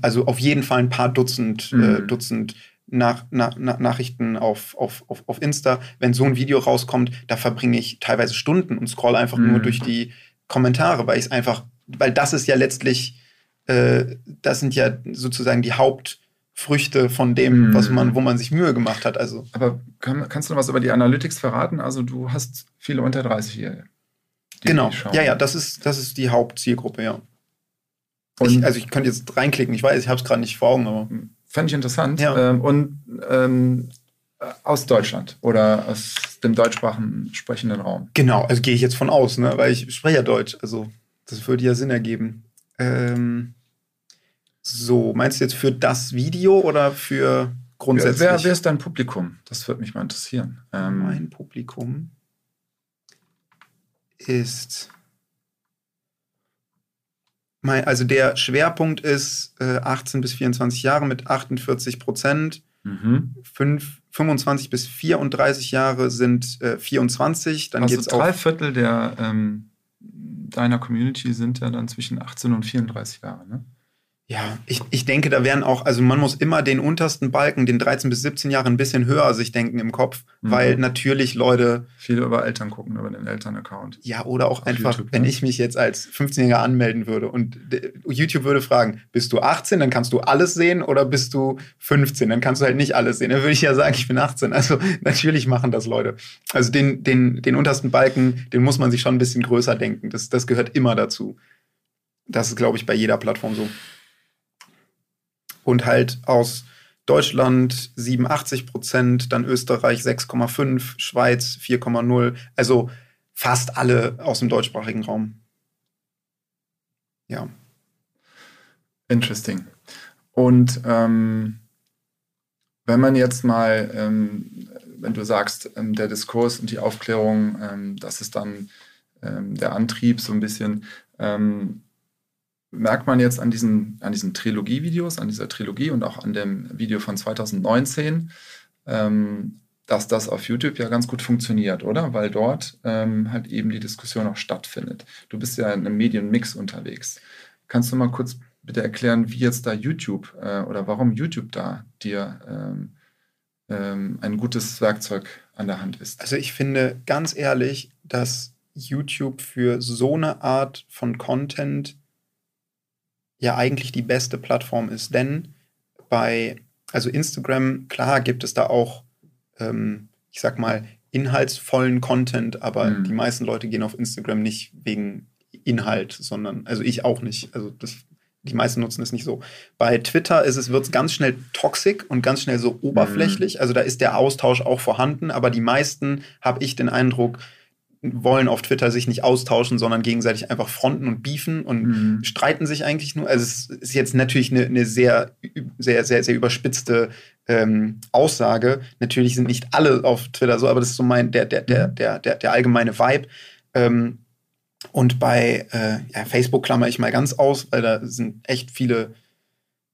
also auf jeden Fall ein paar Dutzend, äh, mhm. äh, Dutzend nach, nach, nach Nachrichten auf, auf, auf, auf Insta. Wenn so ein Video rauskommt, da verbringe ich teilweise Stunden und scroll einfach mhm. nur durch die Kommentare, weil ich es einfach, weil das ist ja letztlich, äh, das sind ja sozusagen die Hauptfrüchte von dem, mhm. was man, wo man sich Mühe gemacht hat. Also. Aber kann, kannst du noch was über die Analytics verraten? Also du hast viele unter 30-Jährige. Genau. Ja, ja, das ist, das ist die Hauptzielgruppe, ja. Ich, also ich könnte jetzt reinklicken, ich weiß, ich habe es gerade nicht vor Augen, aber. Fand ich interessant. Ja. Ähm, und ähm, aus Deutschland oder aus dem deutschsprachigen sprechenden Raum. Genau, also gehe ich jetzt von aus, ne? weil ich spreche ja Deutsch. Also das würde ja Sinn ergeben. Ähm, so, meinst du jetzt für das Video oder für grundsätzlich? Wer, wer ist dein Publikum? Das würde mich mal interessieren. Ähm, mein Publikum ist also der Schwerpunkt ist äh, 18 bis 24 Jahre mit 48 Prozent. Mhm. 25 bis 34 Jahre sind äh, 24. Dann also drei Viertel der ähm, deiner Community sind ja dann zwischen 18 und 34 Jahre, ne? Ja, ich, ich denke, da werden auch, also man muss immer den untersten Balken, den 13 bis 17 Jahre, ein bisschen höher sich denken im Kopf, mhm. weil natürlich Leute. Viele über Eltern gucken, über den Elternaccount. Ja, oder auch einfach, YouTube, wenn ne? ich mich jetzt als 15-Jähriger anmelden würde und YouTube würde fragen, bist du 18, dann kannst du alles sehen oder bist du 15, dann kannst du halt nicht alles sehen. Dann würde ich ja sagen, ich bin 18. Also natürlich machen das Leute. Also den, den, den untersten Balken, den muss man sich schon ein bisschen größer denken. Das, das gehört immer dazu. Das ist, glaube ich, bei jeder Plattform so und halt aus Deutschland 87 Prozent, dann Österreich 6,5, Schweiz 4,0. Also fast alle aus dem deutschsprachigen Raum. Ja. Interesting. Und ähm, wenn man jetzt mal, ähm, wenn du sagst, ähm, der Diskurs und die Aufklärung, ähm, das ist dann ähm, der Antrieb so ein bisschen, ähm, merkt man jetzt an diesen, an diesen Trilogie-Videos, an dieser Trilogie und auch an dem Video von 2019, ähm, dass das auf YouTube ja ganz gut funktioniert, oder? Weil dort ähm, halt eben die Diskussion auch stattfindet. Du bist ja in einem Medienmix unterwegs. Kannst du mal kurz bitte erklären, wie jetzt da YouTube äh, oder warum YouTube da dir ähm, ähm ein gutes Werkzeug an der Hand ist. Also ich finde ganz ehrlich, dass YouTube für so eine Art von Content ja eigentlich die beste Plattform ist. Denn bei, also Instagram, klar gibt es da auch, ähm, ich sag mal, inhaltsvollen Content, aber mhm. die meisten Leute gehen auf Instagram nicht wegen Inhalt, sondern, also ich auch nicht. Also das, die meisten nutzen es nicht so. Bei Twitter ist es, wird es ganz schnell toxisch und ganz schnell so oberflächlich. Mhm. Also da ist der Austausch auch vorhanden, aber die meisten, habe ich den Eindruck, wollen auf Twitter sich nicht austauschen, sondern gegenseitig einfach fronten und beefen und mhm. streiten sich eigentlich nur. Also es ist jetzt natürlich eine, eine sehr, sehr, sehr, sehr überspitzte ähm, Aussage. Natürlich sind nicht alle auf Twitter so, aber das ist so mein, der, der, der, mhm. der, der, der allgemeine Vibe. Ähm, und bei äh, ja, Facebook klammer ich mal ganz aus, weil da sind echt viele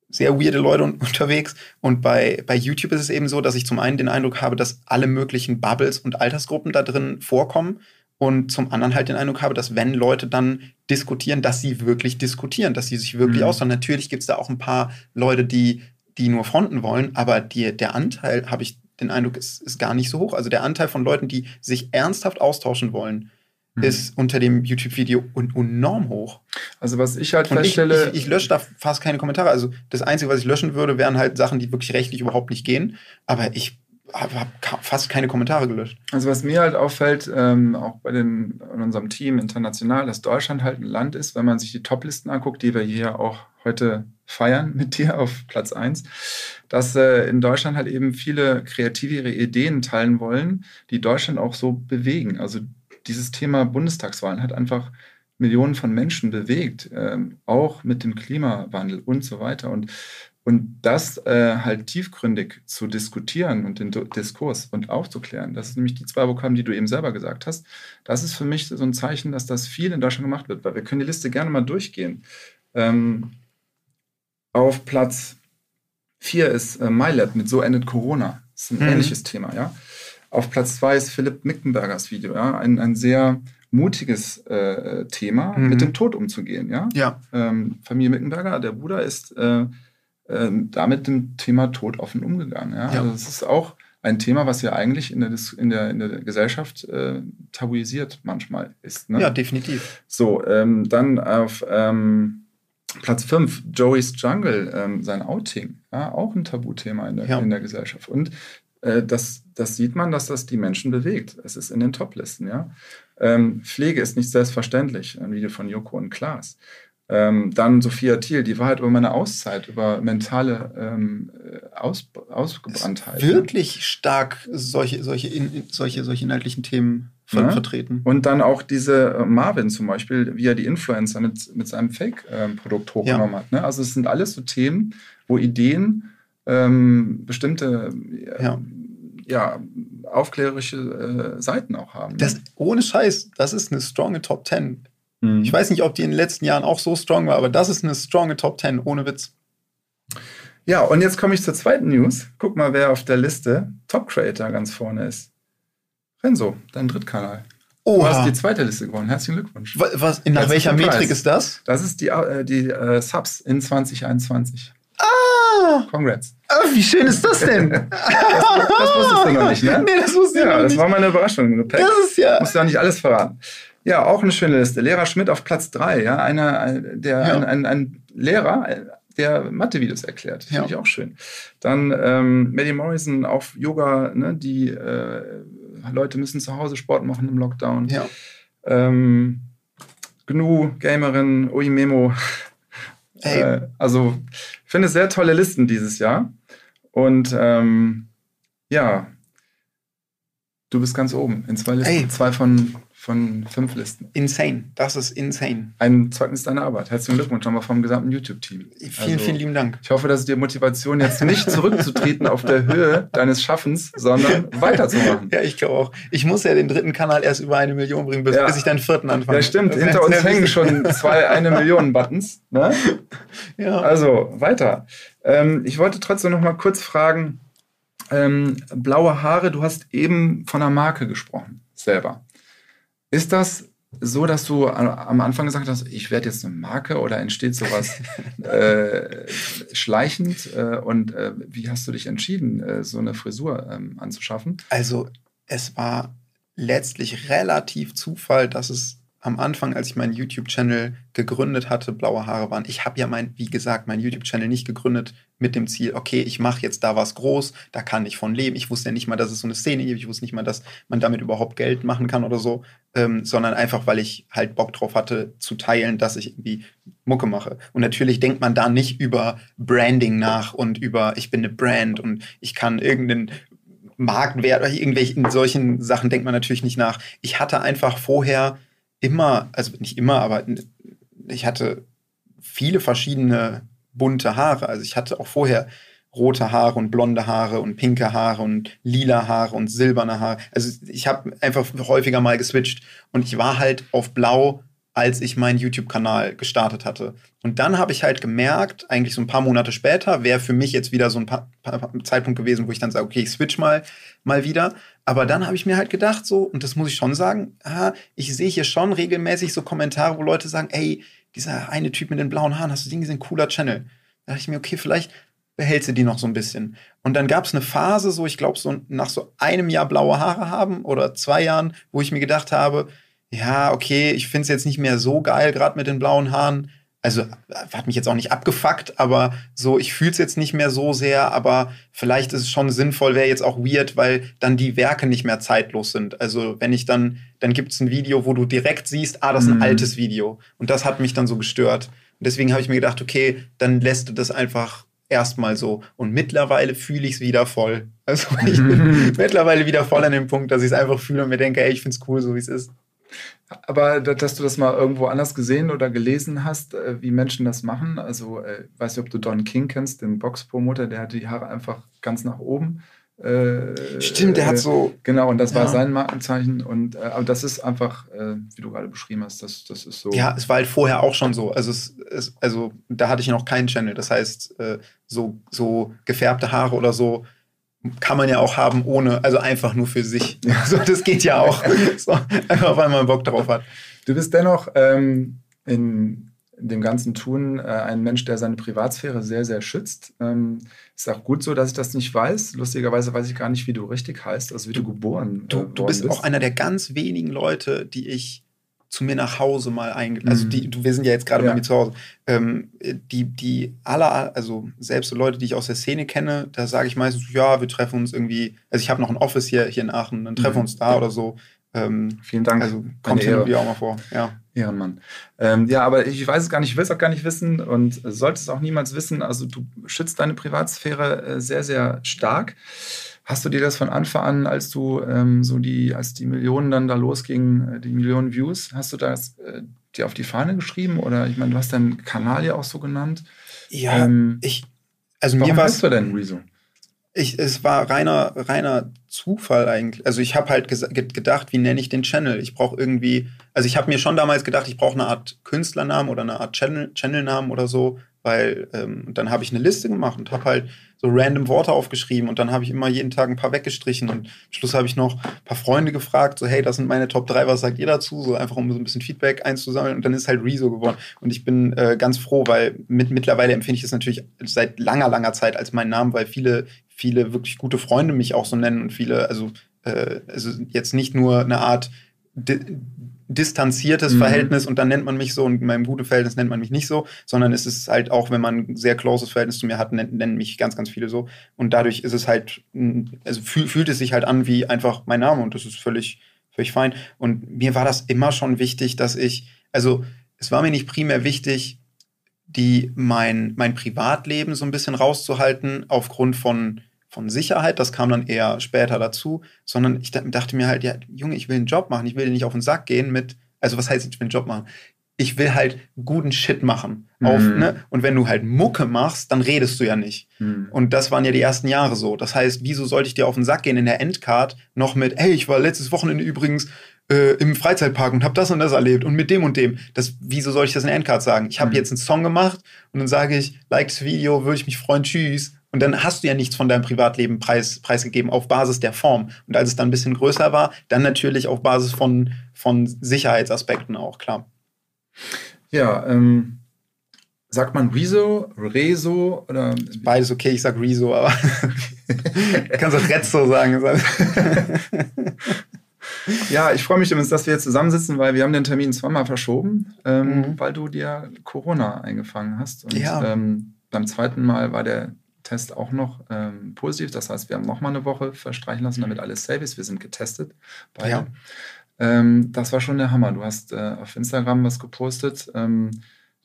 sehr weirde Leute [laughs] unterwegs. Und bei, bei YouTube ist es eben so, dass ich zum einen den Eindruck habe, dass alle möglichen Bubbles und Altersgruppen da drin vorkommen und zum anderen halt den Eindruck habe, dass wenn Leute dann diskutieren, dass sie wirklich diskutieren, dass sie sich wirklich mhm. austauschen. Natürlich gibt es da auch ein paar Leute, die, die nur fronten wollen, aber die, der Anteil, habe ich den Eindruck, ist, ist gar nicht so hoch. Also der Anteil von Leuten, die sich ernsthaft austauschen wollen, mhm. ist unter dem YouTube-Video enorm hoch. Also was ich halt feststelle... Ich, ich, ich, lösche da fast keine Kommentare. Also das Einzige, was ich löschen würde, wären halt Sachen, die wirklich rechtlich überhaupt nicht gehen. Aber ich habe hab fast keine Kommentare gelöscht. Also was mir halt auffällt, ähm, auch bei den, in unserem Team international, dass Deutschland halt ein Land ist, wenn man sich die Toplisten anguckt, die wir hier auch heute feiern [laughs] mit dir auf Platz 1, dass äh, in Deutschland halt eben viele Kreative ihre Ideen teilen wollen, die Deutschland auch so bewegen. Also dieses Thema Bundestagswahlen hat einfach Millionen von Menschen bewegt, ähm, auch mit dem Klimawandel und so weiter. Und und das äh, halt tiefgründig zu diskutieren und den Diskurs und aufzuklären, das ist nämlich die zwei Vokabeln, die du eben selber gesagt hast. Das ist für mich so ein Zeichen, dass das viel in Deutschland gemacht wird, weil wir können die Liste gerne mal durchgehen. Ähm, auf Platz 4 ist äh, MyLab mit So endet Corona. Das ist ein mhm. ähnliches Thema, ja. Auf Platz 2 ist Philipp Mickenbergers Video, ja. Ein, ein sehr mutiges äh, Thema, mhm. mit dem Tod umzugehen, ja. ja. Ähm, Familie Mickenberger, der Bruder ist äh, ähm, damit dem Thema Tod offen umgegangen. Ja? ja. Also das ist auch ein Thema, was ja eigentlich in der, in der, in der Gesellschaft äh, tabuisiert manchmal ist. Ne? Ja, definitiv. So, ähm, dann auf ähm, Platz 5, Joey's Jungle, ähm, sein Outing. Ja, auch ein Tabuthema in der, ja. in der Gesellschaft. Und äh, das, das sieht man, dass das die Menschen bewegt. Es ist in den Toplisten. Ja? Ähm, Pflege ist nicht selbstverständlich. Ein Video von Joko und Klaas. Ähm, dann Sophia Thiel, die Wahrheit über meine Auszeit, über mentale ähm, Aus, Ausgebranntheit. Wirklich stark solche, solche, in, solche, solche inhaltlichen Themen. Ne? vertreten. Und dann auch diese äh, Marvin zum Beispiel, wie er die Influencer mit, mit seinem Fake-Produkt hochgenommen ja. hat. Ne? Also es sind alles so Themen, wo Ideen ähm, bestimmte ja. ja aufklärerische äh, Seiten auch haben. Das, ne? Ohne Scheiß, das ist eine stronge Top 10 Mhm. Ich weiß nicht, ob die in den letzten Jahren auch so strong war, aber das ist eine stronge Top 10, ohne Witz. Ja, und jetzt komme ich zur zweiten News. Guck mal, wer auf der Liste Top Creator ganz vorne ist. Renzo, dein Drittkanal. Oh, du hast die zweite Liste gewonnen. Herzlichen Glückwunsch. Was, nach welcher Metrik ist das? Das ist die, äh, die äh, Subs in 2021. Ah! Congrats. Ah, wie schön ist das denn? [laughs] das, das, wusstest du noch nicht, ne? Nee, das wusste ich ja, noch nicht. Das war meine Überraschung. Das ist ja. Musst du auch nicht alles verraten. Ja, auch eine schöne Liste. Lehrer Schmidt auf Platz 3, ja, einer, der, ja. ein, ein, ein, Lehrer, der Mathe-Videos erklärt. Finde ja. ich auch schön. Dann ähm, Maddie Morrison auf Yoga, ne, die äh, Leute müssen zu Hause Sport machen im Lockdown. Ja. Ähm, Gnu, Gamerin, Uimemo. [laughs] Äh, also, ich finde sehr tolle Listen dieses Jahr. Und ähm, ja, du bist ganz oben in zwei Listen. Ey. Zwei von von fünf Listen. Insane. Das ist insane. Ein Zeugnis deiner Arbeit. Herzlichen Glückwunsch nochmal vom gesamten YouTube-Team. Vielen, also, vielen lieben Dank. Ich hoffe, dass es dir Motivation jetzt nicht [laughs] zurückzutreten auf der Höhe deines Schaffens, sondern weiterzumachen. Ja, ich glaube auch. Ich muss ja den dritten Kanal erst über eine Million bringen, bis, ja. bis ich den vierten anfange. Ja, stimmt. Das Hinter uns hängen schon zwei [laughs] eine Million Buttons. Ne? Ja. Also, weiter. Ähm, ich wollte trotzdem noch mal kurz fragen, ähm, blaue Haare, du hast eben von einer Marke gesprochen, selber. Ist das so, dass du am Anfang gesagt hast, ich werde jetzt eine Marke oder entsteht sowas [laughs] äh, schleichend? Äh, und äh, wie hast du dich entschieden, äh, so eine Frisur ähm, anzuschaffen? Also es war letztlich relativ Zufall, dass es am Anfang, als ich meinen YouTube-Channel gegründet hatte, blaue Haare waren. Ich habe ja mein, wie gesagt, meinen YouTube-Channel nicht gegründet mit dem Ziel, okay, ich mache jetzt da was groß, da kann ich von leben. Ich wusste ja nicht mal, dass es so eine Szene gibt. Ich wusste nicht mal, dass man damit überhaupt Geld machen kann oder so, ähm, sondern einfach, weil ich halt Bock drauf hatte, zu teilen, dass ich irgendwie Mucke mache. Und natürlich denkt man da nicht über Branding nach und über, ich bin eine Brand und ich kann irgendeinen Marktwert oder irgendwelchen solchen Sachen denkt man natürlich nicht nach. Ich hatte einfach vorher immer, also nicht immer, aber ich hatte viele verschiedene bunte Haare. Also ich hatte auch vorher rote Haare und blonde Haare und pinke Haare und lila Haare und silberne Haare. Also ich habe einfach häufiger mal geswitcht und ich war halt auf blau als ich meinen YouTube-Kanal gestartet hatte. Und dann habe ich halt gemerkt, eigentlich so ein paar Monate später, wäre für mich jetzt wieder so ein paar, paar, Zeitpunkt gewesen, wo ich dann sage, okay, ich switch mal, mal wieder. Aber dann habe ich mir halt gedacht, so, und das muss ich schon sagen, aha, ich sehe hier schon regelmäßig so Kommentare, wo Leute sagen, ey, dieser eine Typ mit den blauen Haaren, hast du den gesehen, cooler Channel. Da dachte ich mir, okay, vielleicht behältst du die noch so ein bisschen. Und dann gab es eine Phase, so ich glaube, so nach so einem Jahr blaue Haare haben oder zwei Jahren, wo ich mir gedacht habe, ja, okay, ich finde es jetzt nicht mehr so geil, gerade mit den blauen Haaren. Also hat mich jetzt auch nicht abgefuckt, aber so, ich fühle es jetzt nicht mehr so sehr, aber vielleicht ist es schon sinnvoll, wäre jetzt auch weird, weil dann die Werke nicht mehr zeitlos sind. Also wenn ich dann, dann gibt es ein Video, wo du direkt siehst, ah, das ist ein mhm. altes Video. Und das hat mich dann so gestört. Und deswegen habe ich mir gedacht, okay, dann lässt du das einfach erstmal so. Und mittlerweile fühle ich es wieder voll. Also [laughs] ich bin [laughs] mittlerweile wieder voll an dem Punkt, dass ich es einfach fühle und mir denke, ey, ich finde es cool, so wie es ist. Aber dass du das mal irgendwo anders gesehen oder gelesen hast, äh, wie Menschen das machen. Also, äh, weiß nicht, ob du Don King kennst, den Boxpromoter, der hat die Haare einfach ganz nach oben. Äh, Stimmt, der hat so. Genau, und das ja. war sein Markenzeichen. Und, aber das ist einfach, wie du gerade beschrieben hast, das, das ist so. Ja, es war halt vorher auch schon so. Also, es, es, also da hatte ich noch keinen Channel. Das heißt, so, so gefärbte Haare oder so kann man ja auch haben ohne, also einfach nur für sich. [laughs] So, das geht ja auch. [laughs] So, einfach weil man Bock drauf hat. Du bist dennoch ähm, in, in, dem ganzen Tun äh, ein Mensch, der seine Privatsphäre sehr, sehr schützt. Ähm, ist auch gut so, dass ich das nicht weiß. Lustigerweise weiß ich gar nicht, wie du richtig heißt, also wie du, du geboren äh, Du, du bist, bist auch einer der ganz wenigen Leute, die ich zu mir nach Hause mal eingeladen. Also die, mhm. wir sind ja jetzt gerade ja. bei mir zu Hause. Ähm, die, die aller, also selbst so Leute, die ich aus der Szene kenne, da sage ich meistens, ja, wir treffen uns irgendwie, also ich habe noch ein Office hier, hier in Aachen, dann treffen wir mhm. uns da ja. oder so. Ähm, Vielen Dank. Also kommt hier irgendwie auch mal vor. Ja. Ehrenmann. Ähm, ja, aber ich weiß es gar nicht, ich will es auch gar nicht wissen und solltest es auch niemals wissen. Also du schützt deine Privatsphäre äh, sehr, sehr stark. Hast du dir das von Anfang an, als du ähm, so die, als die Millionen dann da losgingen, äh, die Millionen Views, hast du das äh, dir auf die Fahne geschrieben? Oder ich meine, du hast deinen Kanal ja auch so genannt. Ja, ähm, ich, also mir war es. du denn Rezo? Ich, es war reiner, reiner Zufall eigentlich. Also ich habe halt gedacht, wie nenne ich den Channel? Ich brauche irgendwie, also ich habe mir schon damals gedacht, ich brauche eine Art Künstlernamen oder eine Art Channel, Channelnamen oder so, weil ähm, dann habe ich eine Liste gemacht und habe halt so random Worte aufgeschrieben und dann habe ich immer jeden Tag ein paar weggestrichen und am Schluss habe ich noch ein paar Freunde gefragt, so hey, das sind meine Top 3, was sagt ihr dazu? So einfach um so ein bisschen Feedback einzusammeln und dann ist halt Rezo geworden und ich bin äh, ganz froh, weil mit, mittlerweile empfinde ich es natürlich seit langer, langer Zeit als meinen Namen, weil viele, viele wirklich gute Freunde mich auch so nennen und viele, also, äh, also jetzt nicht nur eine Art distanziertes mhm. Verhältnis und dann nennt man mich so und in meinem guten Verhältnis nennt man mich nicht so, sondern es ist halt auch, wenn man ein sehr closes Verhältnis zu mir hat, nennen, nennen mich ganz, ganz viele so. Und dadurch ist es halt, also fühl, fühlt es sich halt an wie einfach mein Name und das ist völlig, völlig fein. Und mir war das immer schon wichtig, dass ich, also es war mir nicht primär wichtig, die mein, mein Privatleben so ein bisschen rauszuhalten aufgrund von von Sicherheit, das kam dann eher später dazu, sondern ich dachte mir halt, ja, Junge, ich will einen Job machen, ich will nicht auf den Sack gehen mit, also was heißt, ich will einen Job machen? Ich will halt guten Shit machen. Auf, mhm. ne? Und wenn du halt Mucke machst, dann redest du ja nicht. Mhm. Und das waren ja die ersten Jahre so. Das heißt, wieso sollte ich dir auf den Sack gehen in der Endcard noch mit, hey, ich war letztes Wochenende übrigens äh, im Freizeitpark und habe das und das erlebt und mit dem und dem. Das, wieso soll ich das in der Endcard sagen? Ich habe mhm. jetzt einen Song gemacht und dann sage ich, like das Video, würde ich mich freuen, tschüss. Und dann hast du ja nichts von deinem Privatleben preis, preisgegeben auf Basis der Form. Und als es dann ein bisschen größer war, dann natürlich auf Basis von, von Sicherheitsaspekten auch, klar. Ja, ähm, sagt man Rezo, Rezo oder? Beides okay, ich sag Rezo, aber. [laughs] Kannst auch Rezzo sagen. [laughs] ja, ich freue mich übrigens, dass wir jetzt zusammensitzen, weil wir haben den Termin zweimal verschoben, ähm, mhm. weil du dir Corona eingefangen hast. Und ja. ähm, beim zweiten Mal war der Test auch noch ähm, positiv. Das heißt, wir haben noch mal eine Woche verstreichen lassen, damit alles safe ist. Wir sind getestet. Beide. Ja. Ähm, das war schon der Hammer. Du hast äh, auf Instagram was gepostet, ähm,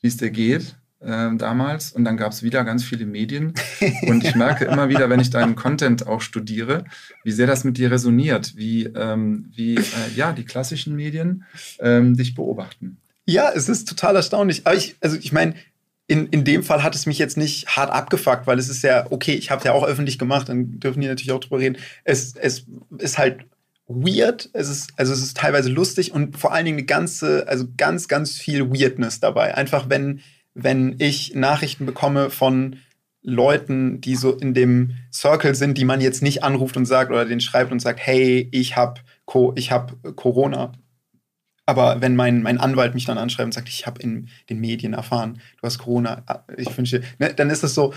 wie es dir geht äh, damals. Und dann gab es wieder ganz viele Medien. [laughs] Und ich merke immer wieder, wenn ich deinen Content auch studiere, wie sehr das mit dir resoniert, wie, ähm, wie äh, ja, die klassischen Medien ähm, dich beobachten. Ja, es ist total erstaunlich. Aber ich, also ich meine, in, in dem Fall hat es mich jetzt nicht hart abgefuckt, weil es ist ja, okay, ich habe es ja auch öffentlich gemacht, dann dürfen die natürlich auch drüber reden. Es, es ist halt weird, es ist, also es ist teilweise lustig und vor allen Dingen eine ganze, also ganz, ganz viel Weirdness dabei. Einfach wenn, wenn ich Nachrichten bekomme von Leuten, die so in dem Circle sind, die man jetzt nicht anruft und sagt oder den schreibt und sagt, hey, ich habe ich hab Corona aber wenn mein, mein Anwalt mich dann anschreibt und sagt, ich habe in den Medien erfahren, du hast Corona, ich wünsche, ne, dann ist es so,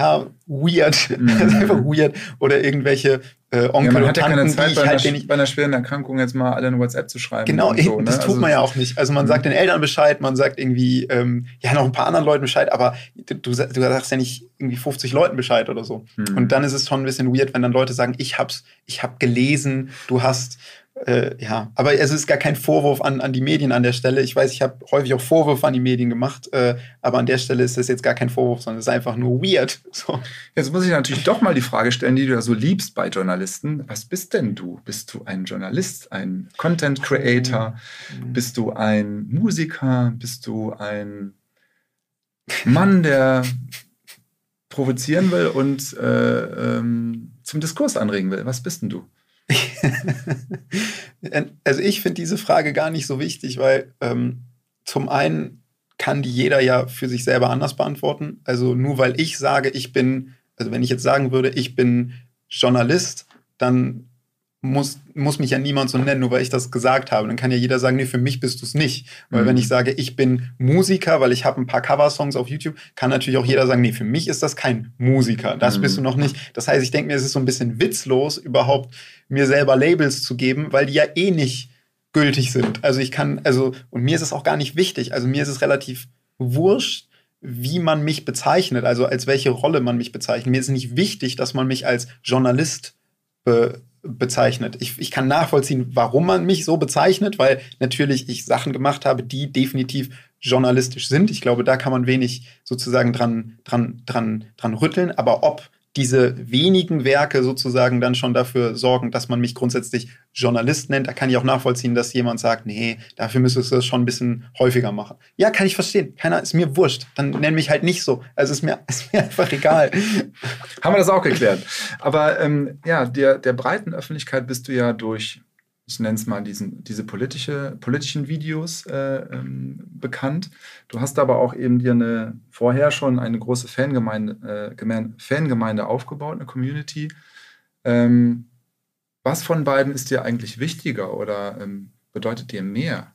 ja, weird. Mhm. [laughs] das ist einfach weird. Oder irgendwelche äh, Onkel ja, man hat ja keine Zeit, bei, halt, einer, bei einer schweren Erkrankung jetzt mal alle eine WhatsApp zu schreiben. Genau, so, [laughs] ne? das tut also, man ja auch nicht. Also man mhm. sagt den Eltern Bescheid, man sagt irgendwie, ähm, ja, noch ein paar anderen Leuten Bescheid, aber du, du sagst ja nicht irgendwie 50 Leuten Bescheid oder so. Mhm. Und dann ist es schon ein bisschen weird, wenn dann Leute sagen, ich hab's, ich hab gelesen, du hast äh, ja, aber es ist gar kein Vorwurf an, an die Medien an der Stelle. Ich weiß, ich habe häufig auch Vorwürfe an die Medien gemacht, äh, aber an der Stelle ist das jetzt gar kein Vorwurf, sondern es ist einfach nur weird. [laughs] So. Jetzt muss ich natürlich doch mal die Frage stellen, die du ja so liebst bei Journalisten. Was bist denn du? Bist du ein Journalist, ein Content Creator? Mhm. Bist du ein Musiker? Bist du ein Mann, der provozieren will und äh, ähm, zum Diskurs anregen will? Was bist denn du? [laughs] also ich finde diese Frage gar nicht so wichtig, weil ähm, zum einen kann die jeder ja für sich selber anders beantworten. Also nur weil ich sage, ich bin, also wenn ich jetzt sagen würde, ich bin Journalist, dann muss, muss mich ja niemand so nennen, nur weil ich das gesagt habe. Dann kann ja jeder sagen, nee, für mich bist du es nicht. Weil mhm. wenn ich sage, ich bin Musiker, weil ich habe ein paar Coversongs auf YouTube, kann natürlich auch jeder sagen, nee, für mich ist das kein Musiker. Das mhm. bist du noch nicht. Das heißt, ich denke mir, es ist so ein bisschen witzlos, überhaupt mir selber Labels zu geben, weil die ja eh nicht gültig sind. Also ich kann, also, und mir ist es auch gar nicht wichtig. Also mir ist es relativ wurscht, wie man mich bezeichnet, also als welche Rolle man mich bezeichnet. Mir ist nicht wichtig, dass man mich als Journalist be bezeichnet. Ich, ich kann nachvollziehen, warum man mich so bezeichnet, weil natürlich ich Sachen gemacht habe, die definitiv journalistisch sind. Ich glaube, da kann man wenig sozusagen dran, dran, dran, dran rütteln. Aber ob diese wenigen Werke sozusagen dann schon dafür sorgen, dass man mich grundsätzlich Journalist nennt. Da kann ich auch nachvollziehen, dass jemand sagt, nee, dafür müsstest du das schon ein bisschen häufiger machen. Ja, kann ich verstehen. Keiner ist mir wurscht. Dann nenn mich halt nicht so. Also ist mir, [laughs] ist mir einfach egal. Haben wir das auch geklärt. Aber ähm, ja, der, der breiten Öffentlichkeit bist du ja durch ich nenne es mal diesen, diese politische, politischen Videos äh, ähm, bekannt. Du hast aber auch eben dir eine, vorher schon eine große Fangemeinde, äh, Fangemeinde aufgebaut, eine Community. Ähm, was von beiden ist dir eigentlich wichtiger oder ähm, bedeutet dir mehr?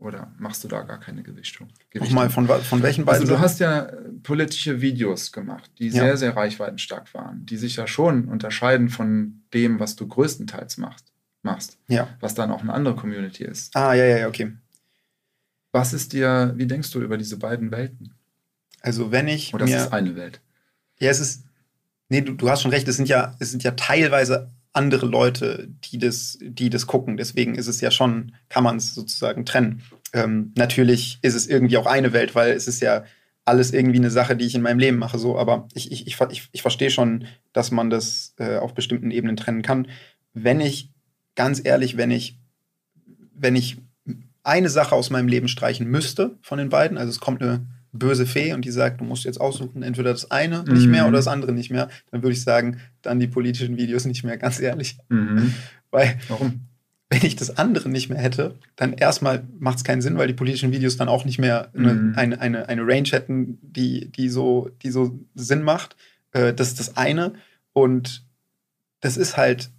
Oder machst du da gar keine Gewichtung? Gewichtung? Nochmal, von, von welchen beiden? Also du hast ja politische Videos gemacht, die ja. sehr, sehr reichweitenstark waren, die sich ja schon unterscheiden von dem, was du größtenteils machst machst. Ja. Was dann auch eine andere Community ist. Ah, ja, ja, okay. Was ist dir, wie denkst du über diese beiden Welten? Also wenn ich. Oder mir, ist es eine Welt? Ja, es ist. Nee, du, du hast schon recht, es sind ja, es sind ja teilweise andere Leute, die das, die das gucken. Deswegen ist es ja schon, kann man es sozusagen trennen. Ähm, natürlich ist es irgendwie auch eine Welt, weil es ist ja alles irgendwie eine Sache, die ich in meinem Leben mache. So, aber ich, ich, ich, ich, ich verstehe schon, dass man das äh, auf bestimmten Ebenen trennen kann. Wenn ich ganz ehrlich, wenn ich, wenn ich eine Sache aus meinem Leben streichen müsste von den beiden, also es kommt eine böse Fee und die sagt, du musst jetzt aussuchen, entweder das eine mhm. nicht mehr oder das andere nicht mehr, dann würde ich sagen, dann die politischen Videos nicht mehr, ganz ehrlich. Mhm. [laughs] Weil, Warum? Wenn ich das andere nicht mehr hätte, dann erstmal macht es keinen Sinn, weil die politischen Videos dann auch nicht mehr eine, mhm. eine, eine, eine, Range hätten, die, die, so, die so Sinn macht. Äh, das ist das eine. Und das ist halt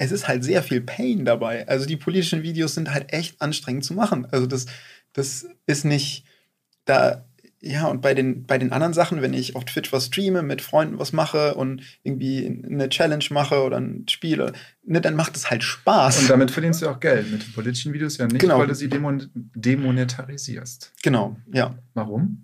es ist halt sehr viel Pain dabei. Also die politischen Videos sind halt echt anstrengend zu machen. Also das, das ist nicht, da, ja, und bei den, bei den anderen Sachen, wenn ich auf Twitch was streame, mit Freunden was mache und irgendwie eine Challenge mache oder ein Spiel, ne, dann macht es halt Spaß. Und damit verdienst du auch Geld. Mit den politischen Videos ja nicht, Genau. weil du sie demon demonetarisierst. Genau, ja. Warum?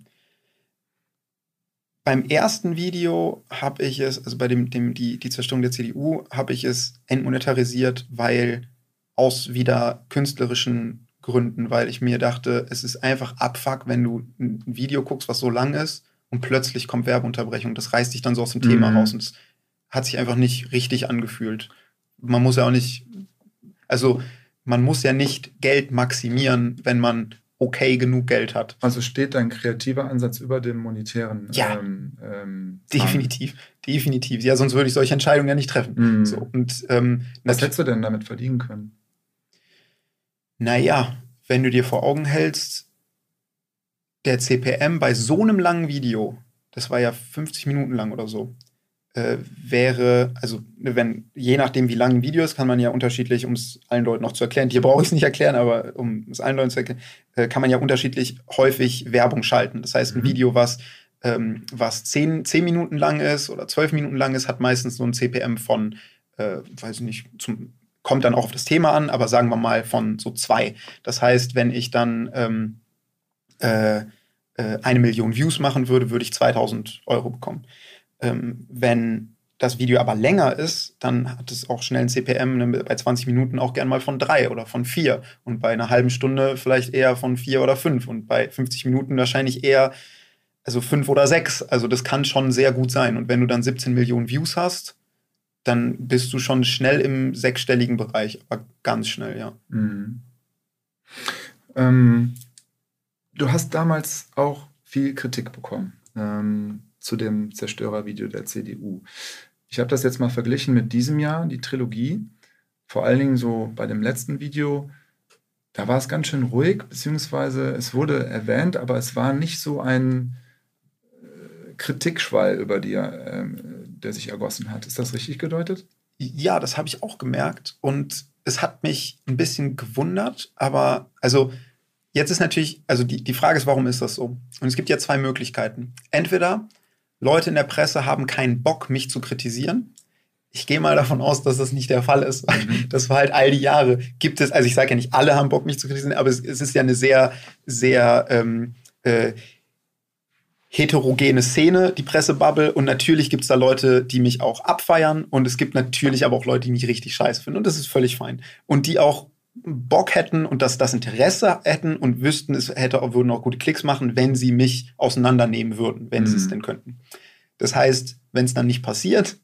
Beim ersten Video habe ich es, also bei dem, dem die, die Zerstörung der CDU, habe ich es entmonetarisiert, weil aus wieder künstlerischen Gründen, weil ich mir dachte, es ist einfach Abfuck, wenn du ein Video guckst, was so lang ist und plötzlich kommt Werbeunterbrechung. Das reißt dich dann so aus dem Thema Mhm. raus und es hat sich einfach nicht richtig angefühlt. Man muss ja auch nicht, also man muss ja nicht Geld maximieren, wenn man okay genug Geld hat. Also steht dein kreativer Ansatz über dem monetären? Ja. Ähm, ähm, Definitiv, definitiv. Ja, sonst würde ich solche Entscheidungen ja nicht treffen. Mhm. So, und ähm, Was hättest du denn damit verdienen können? naja, wenn du dir vor Augen hältst, der CPM bei so einem langen Video, das war ja 50 Minuten lang oder so, äh, wäre, also wenn, je nachdem wie lang ein Video ist, kann man ja unterschiedlich, um es allen Leuten noch zu erklären, hier brauche ich es nicht erklären, aber um es allen Leuten zu erklären, äh, kann man ja unterschiedlich häufig Werbung schalten. Das heißt, ein Mhm. Video, was, ähm, was 10, 10 Minuten lang ist oder 12 Minuten lang ist, hat meistens so ein CPM von, äh, weiß ich nicht, zum, kommt dann auch auf das Thema an, aber sagen wir mal von so zwei. Das heißt, wenn ich dann ähm, äh, äh, eine Million Views machen würde, würde ich 2000 Euro bekommen. Ähm, wenn das Video aber länger ist, dann hat es auch schnell ein CPM ne, bei 20 Minuten auch gern mal von drei oder von vier und bei einer halben Stunde vielleicht eher von vier oder fünf und bei 50 Minuten wahrscheinlich eher also fünf oder sechs. Also das kann schon sehr gut sein. Und wenn du dann 17 Millionen Views hast, dann bist du schon schnell im sechsstelligen Bereich, aber ganz schnell, ja. Mhm. Ähm, du hast damals auch viel Kritik bekommen ähm, zu dem Zerstörervideo der CDU. Ich habe das jetzt mal verglichen mit diesem Jahr, die Trilogie. Vor allen Dingen so bei dem letzten Video, da war es ganz schön ruhig, beziehungsweise es wurde erwähnt, aber es war nicht so ein äh, Kritikschwall über dir, ähm, der sich ergossen hat. Ist das richtig gedeutet? Ja, das habe ich auch gemerkt und es hat mich ein bisschen gewundert, aber also jetzt ist natürlich, also die, die Frage ist, warum ist das so? Und es gibt ja zwei Möglichkeiten. Entweder Leute in der Presse haben keinen Bock, mich zu kritisieren. Ich gehe mal davon aus, dass das nicht der Fall ist. Mhm. [laughs] Das war halt all die Jahre. Gibt es, also ich sage ja nicht, alle haben Bock, mich zu kritisieren, aber es, es ist ja eine sehr, sehr ähm, äh, heterogene Szene, die Pressebubble. Und natürlich gibt es da Leute, die mich auch abfeiern. Und es gibt natürlich aber auch Leute, die mich richtig scheiße finden. Und das ist völlig fein. Und die auch Bock hätten und das, das Interesse hätten und wüssten, es hätte, würden auch gute Klicks machen, wenn sie mich auseinandernehmen würden, wenn sie es Mhm. denn könnten. Das heißt, wenn es dann nicht passiert,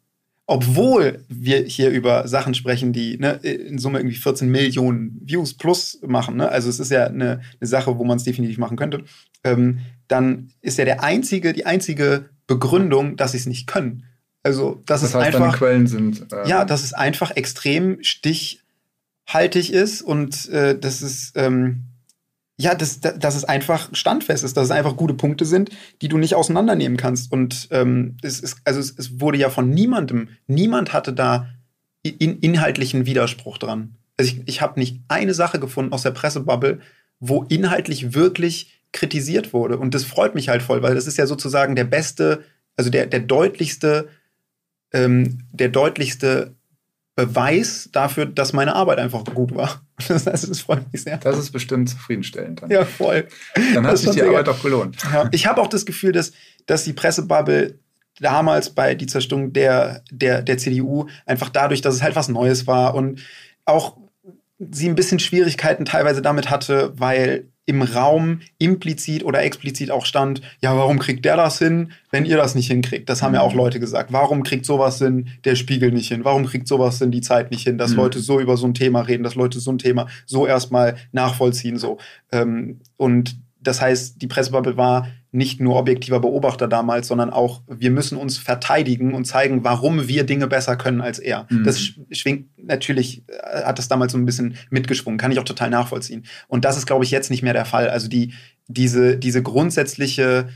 obwohl wir hier über Sachen sprechen, die ne, in Summe irgendwie 14 Millionen Views plus machen, ne? also es ist ja eine, eine Sache, wo man es definitiv machen könnte, ähm, dann ist ja der einzige, die einzige Begründung, dass sie es nicht können. Also, das, Das ist heißt, einfach. Quellen sind. ähm, Ja, dass es einfach extrem stichhaltig ist und äh, dass es ähm, ja, dass, dass es einfach standfest ist, dass es einfach gute Punkte sind, die du nicht auseinandernehmen kannst. Und ähm, es ist, also es, es wurde ja von niemandem, niemand hatte da in, inhaltlichen Widerspruch dran. Also ich, ich habe nicht eine Sache gefunden aus der Pressebubble, wo inhaltlich wirklich kritisiert wurde. Und das freut mich halt voll, weil das ist ja sozusagen der beste, also der, der deutlichste, ähm, der deutlichste Beweis dafür, dass meine Arbeit einfach gut war. [laughs] Das, heißt, das freut mich sehr. Das ist bestimmt zufriedenstellend. Dann, Ja, voll. dann hat das sich die Arbeit auch gelohnt. Ja, ich habe auch das Gefühl, dass, dass die Pressebubble damals bei die Zerstörung der, der, der CDU einfach dadurch, dass es halt was Neues war und auch sie ein bisschen Schwierigkeiten teilweise damit hatte, weil im Raum implizit oder explizit auch stand, ja, warum kriegt der das hin, wenn ihr das nicht hinkriegt? Das haben ja auch Leute gesagt. Warum kriegt sowas hin, der Spiegel nicht hin? Warum kriegt sowas hin, die Zeit nicht hin, dass Mhm. Leute so über so ein Thema reden, dass Leute so ein Thema so erstmal nachvollziehen, so. Ähm, und das heißt, die Pressebubble war nicht nur objektiver Beobachter damals, sondern auch, wir müssen uns verteidigen und zeigen, warum wir Dinge besser können als er. Mhm. Das sch- schwingt, natürlich äh, hat das damals so ein bisschen mitgeschwungen, kann ich auch total nachvollziehen. Und das ist, glaube ich, jetzt nicht mehr der Fall. Also die, diese, diese grundsätzliche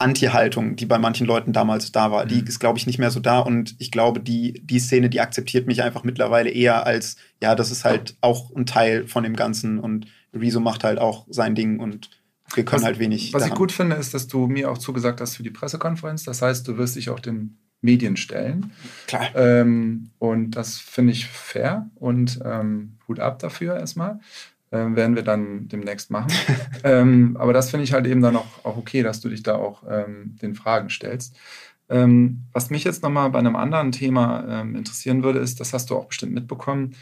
Anti-Haltung, die bei manchen Leuten damals da war, die Mhm. ist, glaube ich, nicht mehr so da. Und ich glaube, die, die Szene, die akzeptiert mich einfach mittlerweile eher als, ja, das ist halt auch ein Teil von dem Ganzen und Rezo macht halt auch sein Ding und wir können was, halt wenig. Was daran. ich gut finde, ist, dass du mir auch zugesagt hast für die Pressekonferenz. Das heißt, du wirst dich auch den Medien stellen. Klar. Ähm, und das finde ich fair und ähm, Hut ab dafür erstmal. Ähm, werden wir dann demnächst machen. [laughs] ähm, aber das finde ich halt eben dann auch, auch okay, dass du dich da auch ähm, den Fragen stellst. Ähm, was mich jetzt nochmal bei einem anderen Thema ähm, interessieren würde, ist, das hast du auch bestimmt mitbekommen,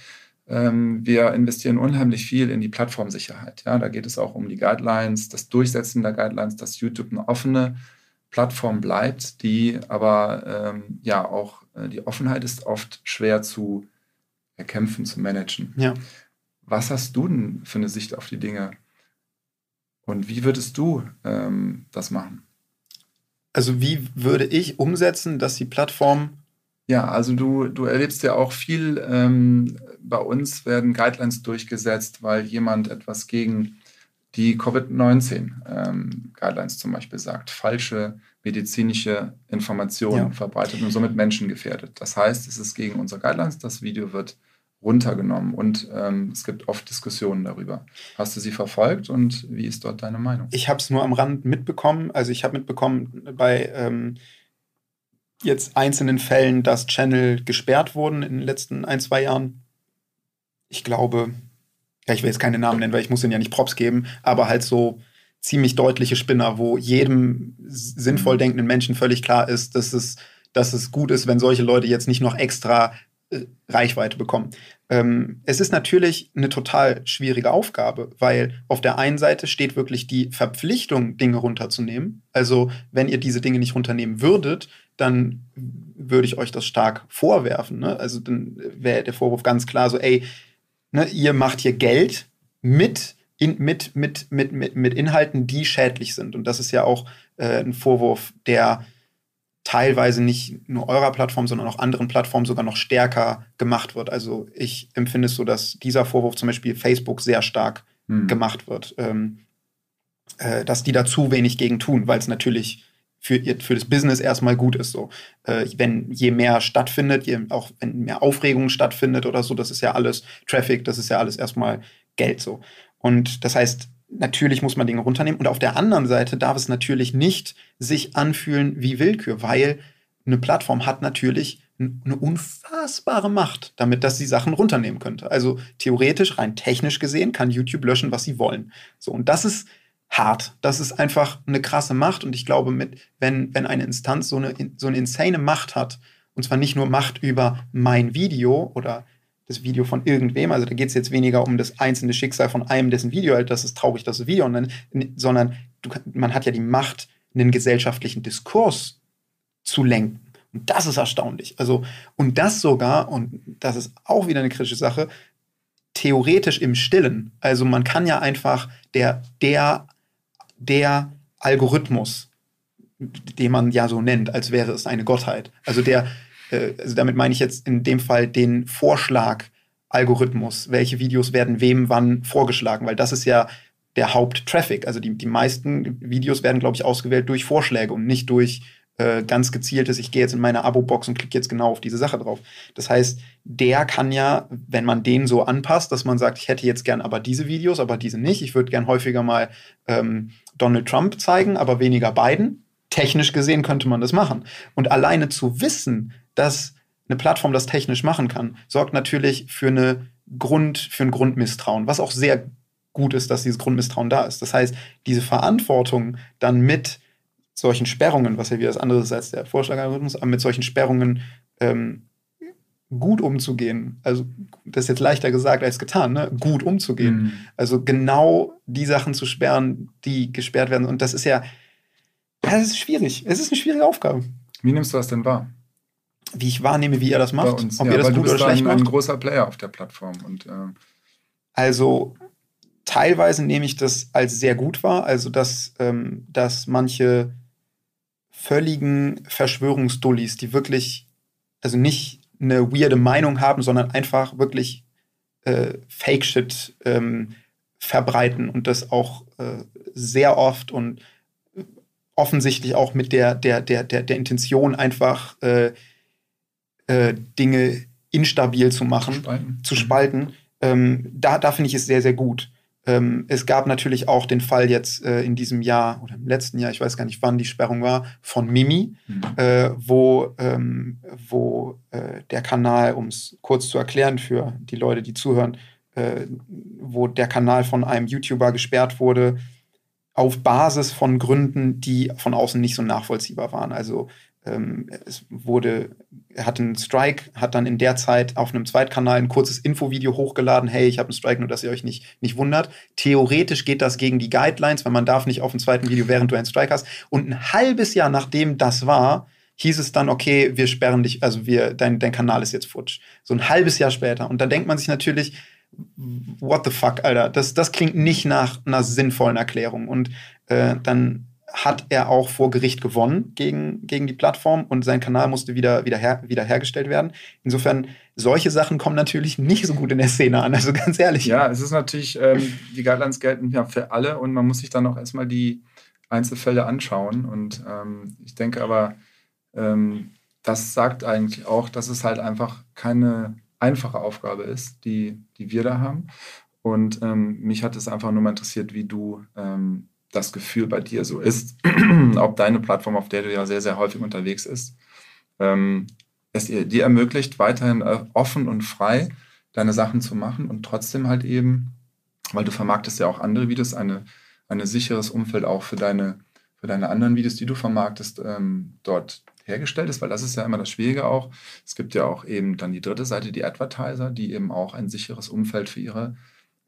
wir investieren unheimlich viel in die Plattformsicherheit. Ja, da geht es auch um die Guidelines, das Durchsetzen der Guidelines, dass YouTube eine offene Plattform bleibt, die aber ähm, ja auch äh, die Offenheit ist oft schwer zu erkämpfen, zu managen. Ja. Was hast du denn für eine Sicht auf die Dinge? Und wie würdest du ähm, das machen? Also wie würde ich umsetzen, dass die Plattform... Ja, also du, du erlebst ja auch viel, ähm, bei uns werden Guidelines durchgesetzt, weil jemand etwas gegen die Covid-19-Guidelines ähm, zum Beispiel sagt, falsche medizinische Informationen ja. verbreitet und somit Menschen gefährdet. Das heißt, es ist gegen unsere Guidelines, das Video wird runtergenommen und ähm, es gibt oft Diskussionen darüber. Hast du sie verfolgt und wie ist dort deine Meinung? Ich habe es nur am Rand mitbekommen. Also ich habe mitbekommen bei ähm, jetzt einzelnen Fällen, dass Channel gesperrt wurden in den letzten ein, zwei Jahren. Ich glaube, ja, ich will jetzt keine Namen nennen, weil ich muss ihnen ja nicht Props geben, aber halt so ziemlich deutliche Spinner, wo jedem sinnvoll mhm. denkenden Menschen völlig klar ist, dass es, dass es gut ist, wenn solche Leute jetzt nicht noch extra äh, Reichweite bekommen. Ähm, es ist natürlich eine total schwierige Aufgabe, weil auf der einen Seite steht wirklich die Verpflichtung, Dinge runterzunehmen. Also wenn ihr diese Dinge nicht runternehmen würdet, dann würde ich euch das stark vorwerfen. Ne? Also dann wäre der Vorwurf ganz klar so, ey, ne, ihr macht hier Geld mit, in, mit, mit, mit, mit, mit Inhalten, die schädlich sind. Und das ist ja auch äh, ein Vorwurf, der teilweise nicht nur eurer Plattform, sondern auch anderen Plattformen sogar noch stärker gemacht wird. Also ich empfinde es so, dass dieser Vorwurf zum Beispiel Facebook sehr stark hm. gemacht wird, ähm, äh, dass die da zu wenig gegen tun, weil es natürlich für, für das Business erstmal gut ist. So. Äh, wenn je mehr stattfindet, je, auch wenn mehr Aufregung stattfindet oder so, das ist ja alles Traffic, das ist ja alles erstmal Geld so. Und das heißt, natürlich muss man Dinge runternehmen. Und auf der anderen Seite darf es natürlich nicht sich anfühlen wie Willkür, weil eine Plattform hat natürlich eine unfassbare Macht, damit dass sie Sachen runternehmen könnte. Also theoretisch, rein technisch gesehen, kann YouTube löschen, was sie wollen. So, und das ist hart. Das ist einfach eine krasse Macht. Und ich glaube, mit, wenn, wenn eine Instanz so eine, so eine insane Macht hat, und zwar nicht nur Macht über mein Video oder das Video von irgendwem. Also da geht es jetzt weniger um das einzelne Schicksal von einem, dessen Video halt, das ist traurig, das Video, dann, sondern du, man hat ja die Macht, einen gesellschaftlichen Diskurs zu lenken. Und das ist erstaunlich. Also, und das sogar, und das ist auch wieder eine kritische Sache, theoretisch im Stillen. Also man kann ja einfach der, der, der Algorithmus, den man ja so nennt, als wäre es eine Gottheit. Also der, äh, also damit meine ich jetzt in dem Fall den Vorschlag-Algorithmus. Welche Videos werden wem wann vorgeschlagen? Weil das ist ja der Haupttraffic. Also die, die meisten Videos werden, glaube ich, ausgewählt durch Vorschläge und nicht durch äh, ganz gezieltes, ich gehe jetzt in meine Abo-Box und klicke jetzt genau auf diese Sache drauf. Das heißt, der kann ja, wenn man den so anpasst, dass man sagt, ich hätte jetzt gern aber diese Videos, aber diese nicht, ich würde gern häufiger mal ähm, Donald Trump zeigen, aber weniger Biden. Technisch gesehen könnte man das machen. Und alleine zu wissen, dass eine Plattform das technisch machen kann, sorgt natürlich für, eine Grund, für ein Grundmisstrauen, was auch sehr gut ist, dass dieses Grundmisstrauen da ist. Das heißt, diese Verantwortung dann mit solchen Sperrungen, was ja wieder das andere ist als der aber mit solchen Sperrungen ähm, gut umzugehen. Also, das ist jetzt leichter gesagt als getan, ne? gut umzugehen. Mhm. Also genau die Sachen zu sperren, die gesperrt werden. Und das ist ja, das ist schwierig. Es ist eine schwierige Aufgabe. Wie nimmst du das denn wahr? wie ich wahrnehme, wie ihr das macht. Uns, ob ja, ihr das gut oder schlecht macht. ein großer Player auf der Plattform. Und, äh also teilweise nehme ich das als sehr gut wahr. Also dass, ähm, dass manche völligen Verschwörungsdullis, die wirklich, also nicht eine weirde Meinung haben, sondern einfach wirklich äh, Fake-Shit ähm, verbreiten und das auch äh, sehr oft und offensichtlich auch mit der, der, der, der, der Intention einfach äh, äh, Dinge instabil zu machen, spalten. zu spalten. Ähm, da da finde ich es sehr, sehr gut. Ähm, es gab natürlich auch den Fall jetzt äh, in diesem Jahr oder im letzten Jahr, ich weiß gar nicht, wann die Sperrung war, von Mimi, mhm. äh, wo, ähm, wo äh, der Kanal, um es kurz zu erklären für die Leute, die zuhören, äh, wo der Kanal von einem YouTuber gesperrt wurde, auf Basis von Gründen, die von außen nicht so nachvollziehbar waren. Also ähm, es wurde, hatte einen Strike, hat dann in der Zeit auf einem Zweitkanal ein kurzes Infovideo hochgeladen, hey, ich habe einen Strike, nur dass ihr euch nicht, nicht wundert. Theoretisch geht das gegen die Guidelines, weil man darf nicht auf dem zweiten Video, während du einen Strike hast. Und ein halbes Jahr nachdem das war, hieß es dann, okay, wir sperren dich, also wir, dein, dein Kanal ist jetzt futsch. So ein halbes Jahr später. Und da denkt man sich natürlich, what the fuck, Alter, das, das klingt nicht nach einer sinnvollen Erklärung. Und äh, dann hat er auch vor Gericht gewonnen gegen, gegen die Plattform und sein Kanal musste wieder, wieder, her, wieder hergestellt werden. Insofern, solche Sachen kommen natürlich nicht so gut in der Szene an, also ganz ehrlich. Ja, es ist natürlich, ähm, die Guidelines gelten ja für alle und man muss sich dann auch erstmal die Einzelfälle anschauen. Und ähm, ich denke aber, ähm, das sagt eigentlich auch, dass es halt einfach keine einfache Aufgabe ist, die, die wir da haben. Und ähm, mich hat es einfach nur mal interessiert, wie du ähm, das Gefühl bei dir so ist, [clears throat] ob deine Plattform, auf der du ja sehr, sehr häufig unterwegs ist, ähm, es dir, ermöglicht, weiterhin äh, offen und frei deine Sachen zu machen und trotzdem halt eben, weil du vermarktest ja auch andere Videos, eine, ein sicheres Umfeld auch für deine, für deine anderen Videos, die du vermarktest, ähm, dort hergestellt ist, weil das ist ja immer das Schwierige auch. Es gibt ja auch eben dann die dritte Seite, die Advertiser, die eben auch ein sicheres Umfeld für ihre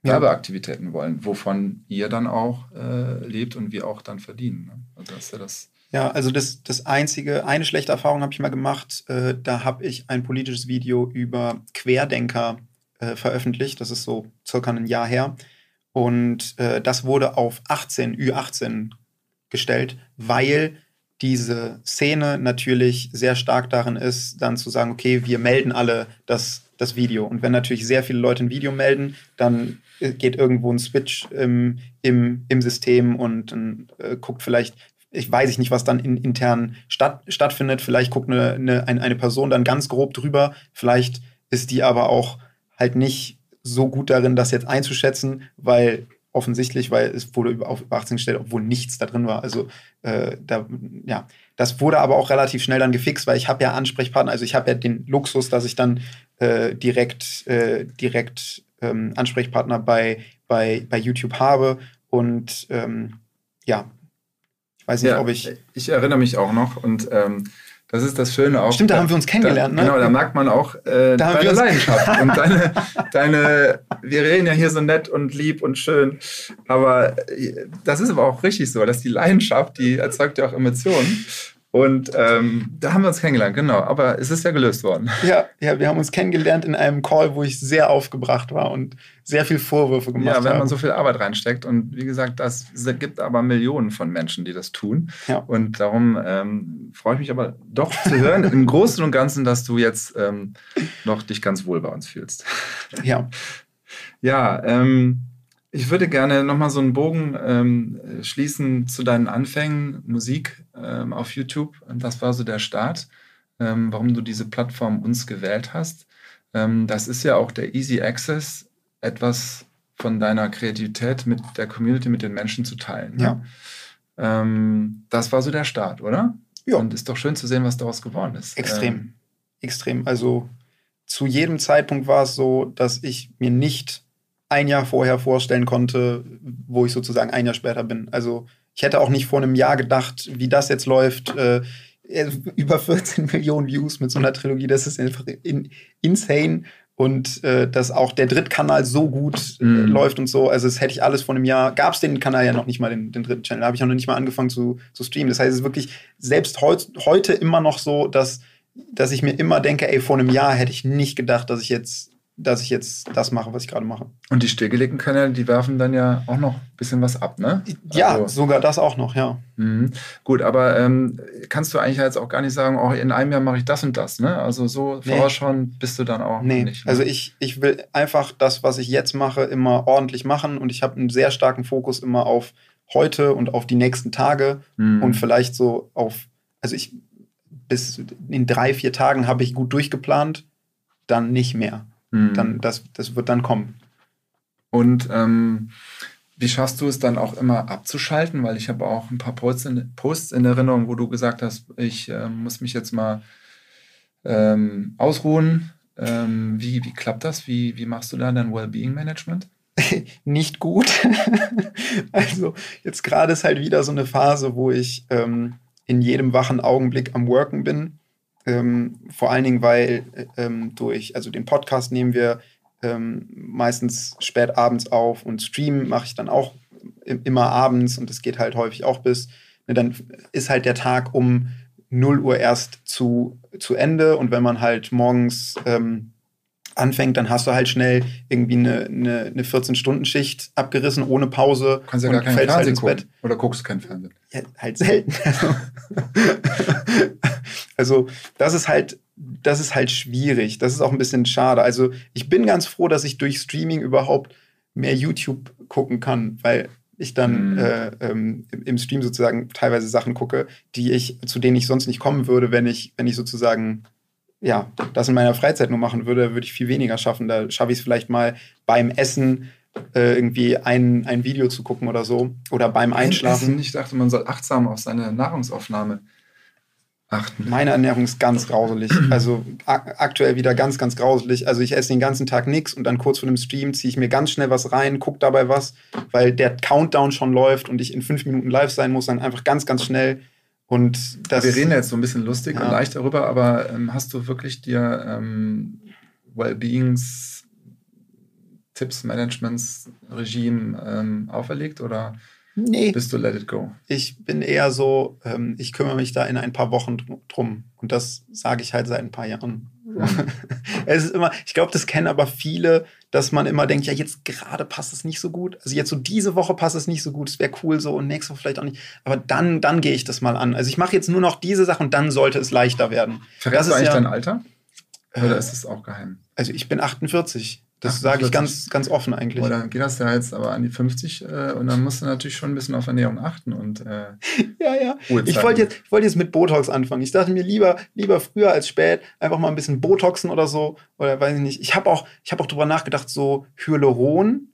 Werbeaktivitäten wollen, wovon ihr dann auch äh, lebt und wir auch dann verdienen. Ne? Also das ist ja das. Ja, also das, das einzige, eine schlechte Erfahrung habe ich mal gemacht. Äh, da habe ich ein politisches Video über Querdenker äh, veröffentlicht. Das ist so circa ein Jahr her. Und äh, das wurde auf 18, Ü18 gestellt, weil diese Szene natürlich sehr stark darin ist, dann zu sagen, okay, wir melden alle das, das Video. Und wenn natürlich sehr viele Leute ein Video melden, dann geht irgendwo ein Switch im, im, im System und äh, guckt vielleicht, ich weiß nicht, was dann in, intern statt, stattfindet. Vielleicht guckt eine, eine, eine Person dann ganz grob drüber. Vielleicht ist die aber auch halt nicht so gut darin, das jetzt einzuschätzen, weil offensichtlich, weil es wurde auf 18 gestellt, obwohl nichts da drin war. Also äh, da, ja, das wurde aber auch relativ schnell dann gefixt, weil ich habe ja Ansprechpartner, also ich habe ja den Luxus, dass ich dann äh, direkt, äh, direkt ähm, Ansprechpartner bei, bei, bei YouTube habe. Und ähm, ja, ich weiß nicht, ja, ob ich. Ich erinnere mich auch noch und ähm, das ist das Schöne auch. Stimmt, da haben wir uns kennengelernt, da, ne? Genau, da merkt man auch äh, deine Leidenschaft [laughs] und deine, deine, wir reden ja hier so nett und lieb und schön, aber äh, das ist aber auch richtig so, dass die Leidenschaft, die erzeugt ja auch Emotionen und ähm, da haben wir uns kennengelernt, genau. Aber es ist ja gelöst worden. [laughs] Ja, ja, wir haben uns kennengelernt in einem Call, wo ich sehr aufgebracht war und sehr viel Vorwürfe gemacht habe. Ja, wenn man so viel Arbeit reinsteckt. Und wie gesagt, das gibt aber Millionen von Menschen, die das tun. Ja. Und darum ähm, freue ich mich aber doch zu hören, im [laughs] Großen und Ganzen, dass du jetzt ähm, noch dich ganz wohl bei uns fühlst. Ja. [laughs] Ja, ähm, ich würde gerne nochmal so einen Bogen ähm, schließen zu deinen Anfängen, Musik ähm, auf YouTube. Das war so der Start, ähm, warum du diese Plattform uns gewählt hast. Ähm, das ist ja auch der Easy Access, etwas von deiner Kreativität mit der Community, mit den Menschen zu teilen. Ne? Ja. Ähm, das war so der Start, oder? Ja. Und ist doch schön zu sehen, was daraus geworden ist. Extrem. Ähm, Extrem. Also zu jedem Zeitpunkt war es so, dass ich mir nicht ein Jahr vorher vorstellen konnte, wo ich sozusagen ein Jahr später bin. Also ich hätte auch nicht vor einem Jahr gedacht, wie das jetzt läuft. Äh, über 14 [laughs] Millionen Views mit so einer Trilogie, das ist einfach in, insane. Und äh, dass auch der Drittkanal so gut äh, mm. läuft und so. Also, das hätte ich alles vor einem Jahr. Gab es den Kanal ja noch nicht mal, den, den dritten Channel. Da habe ich auch noch nicht mal angefangen zu, zu streamen. Das heißt, es ist wirklich selbst heut, heute immer noch so, dass, dass ich mir immer denke, ey, vor einem Jahr hätte ich nicht gedacht, dass ich jetzt dass ich jetzt das mache, was ich gerade mache. Und die stillgelegten Kanäle, die werfen dann ja auch noch ein bisschen was ab, ne? Ja, also, sogar das auch noch, ja. Mhm. Gut, aber ähm, kannst du eigentlich jetzt auch gar nicht sagen, oh, in einem Jahr mache ich das und das, ne? Also so nee. vorausschauen bist du dann auch nee. nicht. Ne? Also ich, ich will einfach das, was ich jetzt mache, immer ordentlich machen und ich habe einen sehr starken Fokus immer auf heute und auf die nächsten Tage mhm. und vielleicht so auf, also ich bis in drei, vier Tagen habe ich gut durchgeplant, dann nicht mehr. Mhm. Dann, das, das wird dann kommen. Und ähm, wie schaffst du es dann auch immer abzuschalten? Weil ich habe auch ein paar Posts in, Posts in Erinnerung, wo du gesagt hast, ich äh, muss mich jetzt mal ähm, ausruhen. Ähm, wie, wie klappt das? Wie, wie machst du da dein Wellbeing-Management? [laughs] Nicht gut. [laughs] also jetzt gerade ist halt wieder so eine Phase, wo ich ähm, in jedem wachen Augenblick am Worken bin. Ähm, vor allen Dingen, weil ähm, durch, also den Podcast nehmen wir ähm, meistens spät abends auf und streamen mache ich dann auch immer abends und es geht halt häufig auch bis, ne, dann ist halt der Tag um 0 Uhr erst zu, zu Ende und wenn man halt morgens ähm, anfängt, dann hast du halt schnell irgendwie eine, eine, eine 14-Stunden-Schicht abgerissen, ohne Pause. Kannst ja gar kein Fernsehen halt ins gucken. Bett. Oder guckst du kein Fernsehen? Ja, halt selten. [laughs] also, das ist halt das ist halt schwierig. Das ist auch ein bisschen schade. Also ich bin ganz froh, dass ich durch Streaming überhaupt mehr YouTube gucken kann, weil ich dann mhm. äh, ähm, im Stream sozusagen teilweise Sachen gucke, die ich, zu denen ich sonst nicht kommen würde, wenn ich, wenn ich sozusagen ja, das in meiner Freizeit nur machen würde, würde ich viel weniger schaffen. Da schaffe ich es vielleicht mal beim Essen äh, irgendwie ein, ein Video zu gucken oder so. Oder beim Einschlafen. Ich dachte, man soll achtsam auf seine Nahrungsaufnahme achten? Meine Ernährung ist ganz grauselig. Also aktuell wieder ganz, ganz grauselig. Also ich esse den ganzen Tag nichts und dann kurz vor dem Stream ziehe ich mir ganz schnell was rein, gucke dabei was, weil der Countdown schon läuft und ich in fünf Minuten live sein muss, dann einfach ganz, ganz schnell. Und das, Wir reden jetzt so ein bisschen lustig ja. und leicht darüber, aber ähm, hast du wirklich dir ähm, Wellbeings Tipps, Managements, Regime ähm, auferlegt oder Nee. Bist du let it go? Ich bin eher so, ähm, ich kümmere mich da in ein paar Wochen drum. Und das sage ich halt seit ein paar Jahren. [laughs] Es ist immer, ich glaube, das kennen aber viele, dass man immer denkt, ja, jetzt gerade passt es nicht so gut. Also jetzt so diese Woche passt es nicht so gut, es wäre cool so und nächste Woche vielleicht auch nicht. Aber dann, dann gehe ich das mal an. Also ich mache jetzt nur noch diese Sache und dann sollte es leichter werden. Verrätst du eigentlich ja, dein Alter? Oder äh, ist es auch geheim? Also ich bin 48. Das sage ich ganz, ganz offen eigentlich. Oder dann geht das ja jetzt aber an die 50 äh, und dann musst du natürlich schon ein bisschen auf Ernährung achten und äh, [laughs] Ja, ja. Ich wollte jetzt, wollt jetzt mit Botox anfangen. Ich dachte mir lieber, lieber früher als spät einfach mal ein bisschen Botoxen oder so. Oder weiß ich nicht. Ich habe auch, hab auch drüber nachgedacht, so Hyaluron,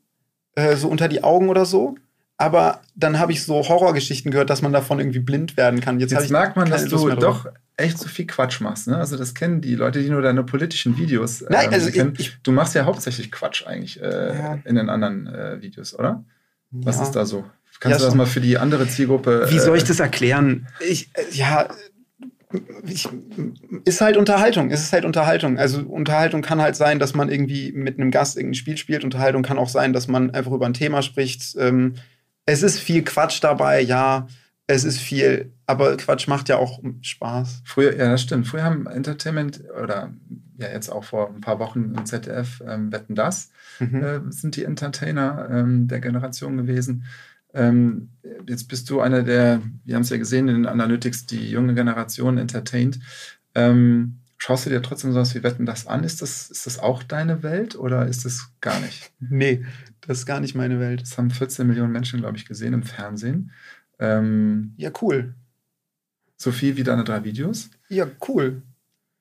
äh, so unter die Augen oder so. Aber dann habe ich so Horrorgeschichten gehört, dass man davon irgendwie blind werden kann. Jetzt, Jetzt merkt man, dass du doch echt so viel Quatsch machst. Ne? Also das kennen die Leute, die nur deine politischen Videos äh, Nein, also kennen. Ich, du machst ja hauptsächlich Quatsch eigentlich äh, ja. in den anderen äh, Videos, oder? Was ist da so? Kannst ja, du das mal für die andere Zielgruppe? Wie soll ich äh, das erklären? Ich, äh, ja, ich, ist halt Unterhaltung. Es ist halt Unterhaltung. Also Unterhaltung kann halt sein, dass man irgendwie mit einem Gast irgendein Spiel spielt. Unterhaltung kann auch sein, dass man einfach über ein Thema spricht. Ähm, es ist viel Quatsch dabei, ja. Es ist viel, aber Quatsch macht ja auch Spaß. Früher, ja, das stimmt. Früher haben Entertainment oder ja jetzt auch vor ein paar Wochen im ZDF ähm, Wetten das mhm. äh, sind die Entertainer ähm, der Generation gewesen. Ähm, jetzt bist du einer der, wir haben es ja gesehen in den Analytics, die junge Generation entertaint. Ähm, schaust du dir trotzdem sowas wie Wetten das an? Ist das, ist das auch deine Welt oder ist das gar nicht? Nee, das ist gar nicht meine Welt. Das haben 14 Millionen Menschen, glaube ich, gesehen im Fernsehen. Ähm, ja, cool. So viel wie deine drei Videos? Ja, cool.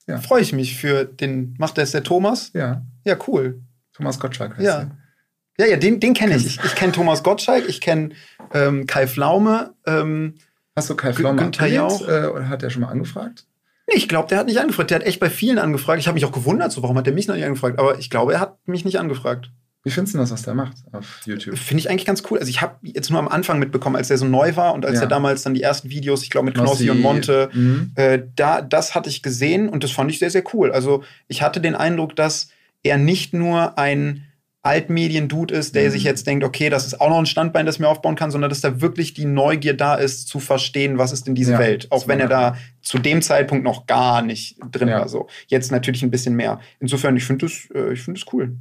Ja. Freue ich mich für den. Macht das der Thomas? Ja. Ja, cool. Thomas Gottschalk heißt ja. Der. Ja, ja, den, den kenne ich. Ich, ich kenne Thomas Gottschalk, ich kenne ähm, Kai Flaume. Ähm, Hast du Kai Flaume Günther Jauch? Äh, oder hat er schon mal angefragt? Nee, ich glaube, der hat nicht angefragt. Der hat echt bei vielen angefragt. Ich habe mich auch gewundert, so warum hat der mich noch nicht angefragt. Aber ich glaube, er hat mich nicht angefragt. Wie findest du das, was der macht auf YouTube? Finde ich eigentlich ganz cool. Also ich habe jetzt nur am Anfang mitbekommen, als der so neu war und als ja. er damals dann die ersten Videos, ich glaube mit Knossi und Monte, mhm. äh, da, das hatte ich gesehen und das fand ich sehr, sehr cool. Also ich hatte den Eindruck, dass er nicht nur ein Altmedien-Dude ist, der mhm. sich jetzt denkt, okay, das ist auch noch ein Standbein, das mir aufbauen kann, sondern dass da wirklich die Neugier da ist, zu verstehen, was ist denn diese ja, Welt. Auch wenn er da zu dem Zeitpunkt noch gar nicht drin ja. war. So. Jetzt natürlich ein bisschen mehr. Insofern, ich finde das, äh, find das cool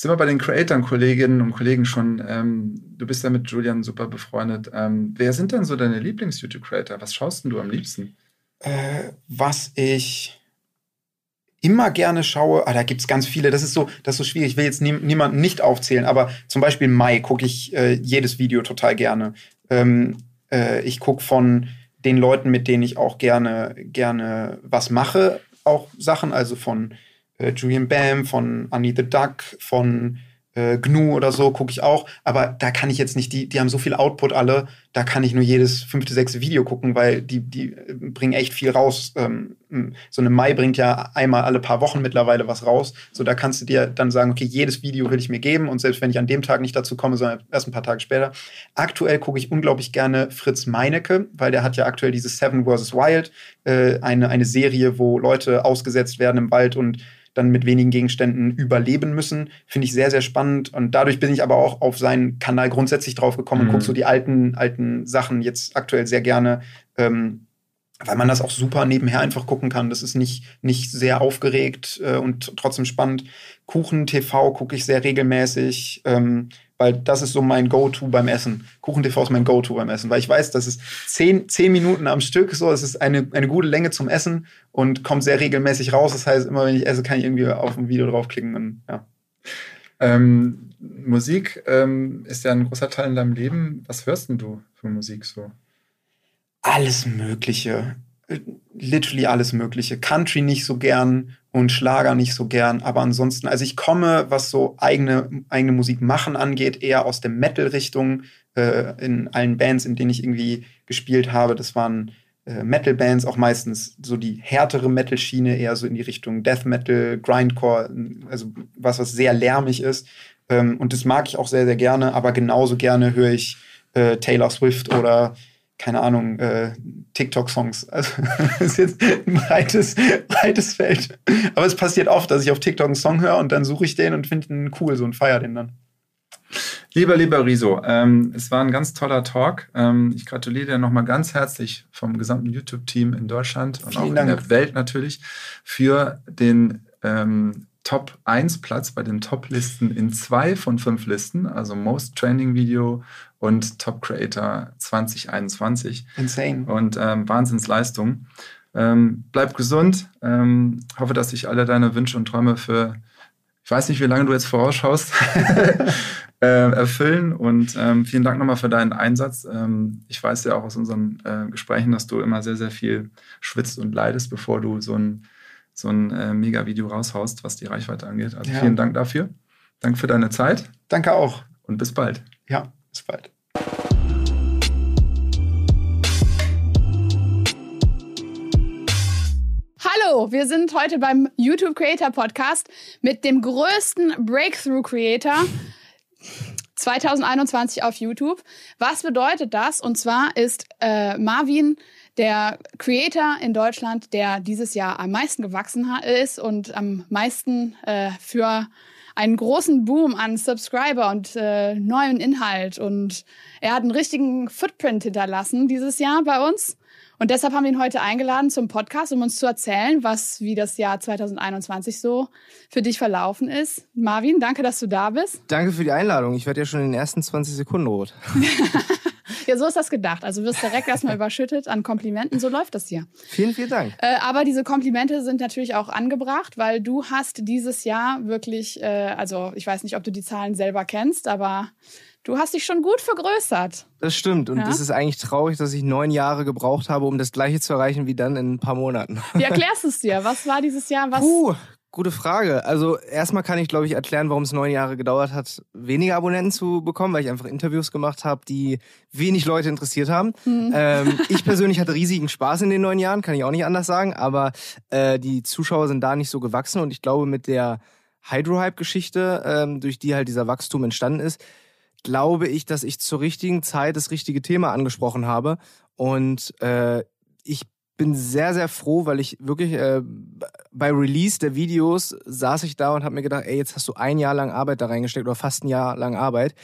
sind wir bei den Creatoren, Kolleginnen und Kollegen schon. Ähm, du bist ja mit Julian super befreundet. Ähm, wer sind denn so deine Lieblings-YouTube-Creator? Was schaust denn du am liebsten? Äh, was ich immer gerne schaue, ah, da gibt es ganz viele, das ist so, das ist so schwierig, ich will jetzt nie, niemanden nicht aufzählen, aber zum Beispiel Mai gucke ich äh, jedes Video total gerne. Ähm, äh, ich gucke von den Leuten, mit denen ich auch gerne, gerne was mache, auch Sachen, also von äh, Julian Bam, von Annie the Duck, von äh, GNU oder so gucke ich auch, aber da kann ich jetzt nicht, die, die haben so viel Output alle, da kann ich nur jedes fünfte, sechste Video gucken, weil die, die äh, bringen echt viel raus. Ähm, so eine Mai bringt ja einmal alle paar Wochen mittlerweile was raus. So, da kannst du dir dann sagen, okay, jedes Video will ich mir geben und selbst wenn ich an dem Tag nicht dazu komme, sondern erst ein paar Tage später. Aktuell gucke ich unglaublich gerne Fritz Meinecke, weil der hat ja aktuell diese Seven vs. Wild, äh, eine, eine Serie, wo Leute ausgesetzt werden im Wald und dann mit wenigen Gegenständen überleben müssen. Finde ich sehr, sehr spannend. Und dadurch bin ich aber auch auf seinen Kanal grundsätzlich drauf gekommen mhm. und gucke so die alten, alten Sachen jetzt aktuell sehr gerne. Ähm, weil man das auch super nebenher einfach gucken kann. Das ist nicht, nicht sehr aufgeregt äh, und trotzdem spannend. Kuchen TV gucke ich sehr regelmäßig. Ähm, weil das ist so mein Go-To beim Essen. Kuchen-TV ist mein Go-To beim Essen, weil ich weiß, das ist zehn, zehn Minuten am Stück, so, es ist eine, eine gute Länge zum Essen und kommt sehr regelmäßig raus. Das heißt, immer wenn ich esse, kann ich irgendwie auf ein Video draufklicken und ja. Ähm, Musik ähm, ist ja ein großer Teil in deinem Leben. Was hörst denn du für Musik so? Alles Mögliche. Literally alles Mögliche. Country nicht so gern, und Schlager nicht so gern. Aber ansonsten, also ich komme, was so eigene, eigene Musik machen angeht, eher aus der Metal-Richtung. Äh, in allen Bands, in denen ich irgendwie gespielt habe, das waren äh, Metal-Bands, auch meistens so die härtere Metal-Schiene, eher so in die Richtung Death Metal, Grindcore, also was, was sehr lärmig ist. Ähm, und das mag ich auch sehr, sehr gerne, aber genauso gerne höre ich äh, Taylor Swift oder keine Ahnung, äh, TikTok-Songs. [laughs] Also das ist jetzt ein breites, breites Feld. Aber es passiert oft, dass ich auf TikTok einen Song höre und dann suche ich den und finde ihn cool so und feiere den dann. Lieber, lieber Riso, ähm, es war ein ganz toller Talk. Ähm, ich gratuliere dir nochmal ganz herzlich vom gesamten YouTube-Team in Deutschland und Vielen auch Dank. in der Welt natürlich für den ähm, Top 1 Platz bei den Top-Listen in zwei von fünf Listen, also Most Trending Video und Top Creator 2021. Insane. Und ähm, Wahnsinnsleistung. Ähm, bleib gesund. Ähm, hoffe, dass sich alle deine Wünsche und Träume für, ich weiß nicht, wie lange du jetzt vorausschaust, [laughs] [laughs] äh, erfüllen. Und ähm, vielen Dank nochmal für deinen Einsatz. Ähm, ich weiß ja auch aus unseren äh, Gesprächen, dass du immer sehr, sehr viel schwitzt und leidest, bevor du so ein so ein äh, Mega-Video raushaust, was die Reichweite angeht. Also Ja. vielen Dank dafür. Danke für deine Zeit Danke auch. und bis bald. Ja, bis bald. Hallo, wir sind heute beim YouTube Creator Podcast mit dem größten Breakthrough Creator 2021 auf YouTube. Was bedeutet das? Und zwar ist äh, Marvin der Creator in Deutschland, der dieses Jahr am meisten gewachsen ist und am meisten äh, für einen großen Boom an Subscriber und äh, neuen Inhalt. Und er hat einen richtigen Footprint hinterlassen dieses Jahr bei uns. Und deshalb haben wir ihn heute eingeladen zum Podcast, um uns zu erzählen, was wie das Jahr 2021 so für dich verlaufen ist. Marvin, danke, dass du da bist. Danke für die Einladung. Ich werde ja schon in den ersten 20 Sekunden rot. [laughs] Ja, so ist das gedacht. Also du wirst direkt erstmal überschüttet an Komplimenten. So läuft das hier. Vielen, vielen Dank. Äh, aber diese Komplimente sind natürlich auch angebracht, weil du hast dieses Jahr wirklich, äh, also ich weiß nicht, ob du die Zahlen selber kennst, aber du hast dich schon gut vergrößert. Das stimmt. Und Ja? es ist eigentlich traurig, dass ich neun Jahre gebraucht habe, um das Gleiche zu erreichen wie dann in ein paar Monaten. Wie erklärst du es dir? Was war dieses Jahr? Was? Puh, gute Frage. Also erstmal kann ich, glaube ich, erklären, warum es neun Jahre gedauert hat, weniger Abonnenten zu bekommen, weil ich einfach Interviews gemacht habe, die wenig Leute interessiert haben. Ähm, [laughs] ich persönlich hatte riesigen Spaß in den neun Jahren, kann ich auch nicht anders sagen, aber äh, die Zuschauer sind da nicht so gewachsen und ich glaube, mit der Hydro-Hype-Geschichte, ähm, durch die halt dieser Wachstum entstanden ist, glaube ich, dass ich zur richtigen Zeit das richtige Thema angesprochen habe. Und äh, ich bin sehr, sehr froh, weil ich wirklich äh, bei Release der Videos saß ich da und habe mir gedacht, ey, jetzt hast du ein Jahr lang Arbeit da reingesteckt oder fast ein Jahr lang Arbeit.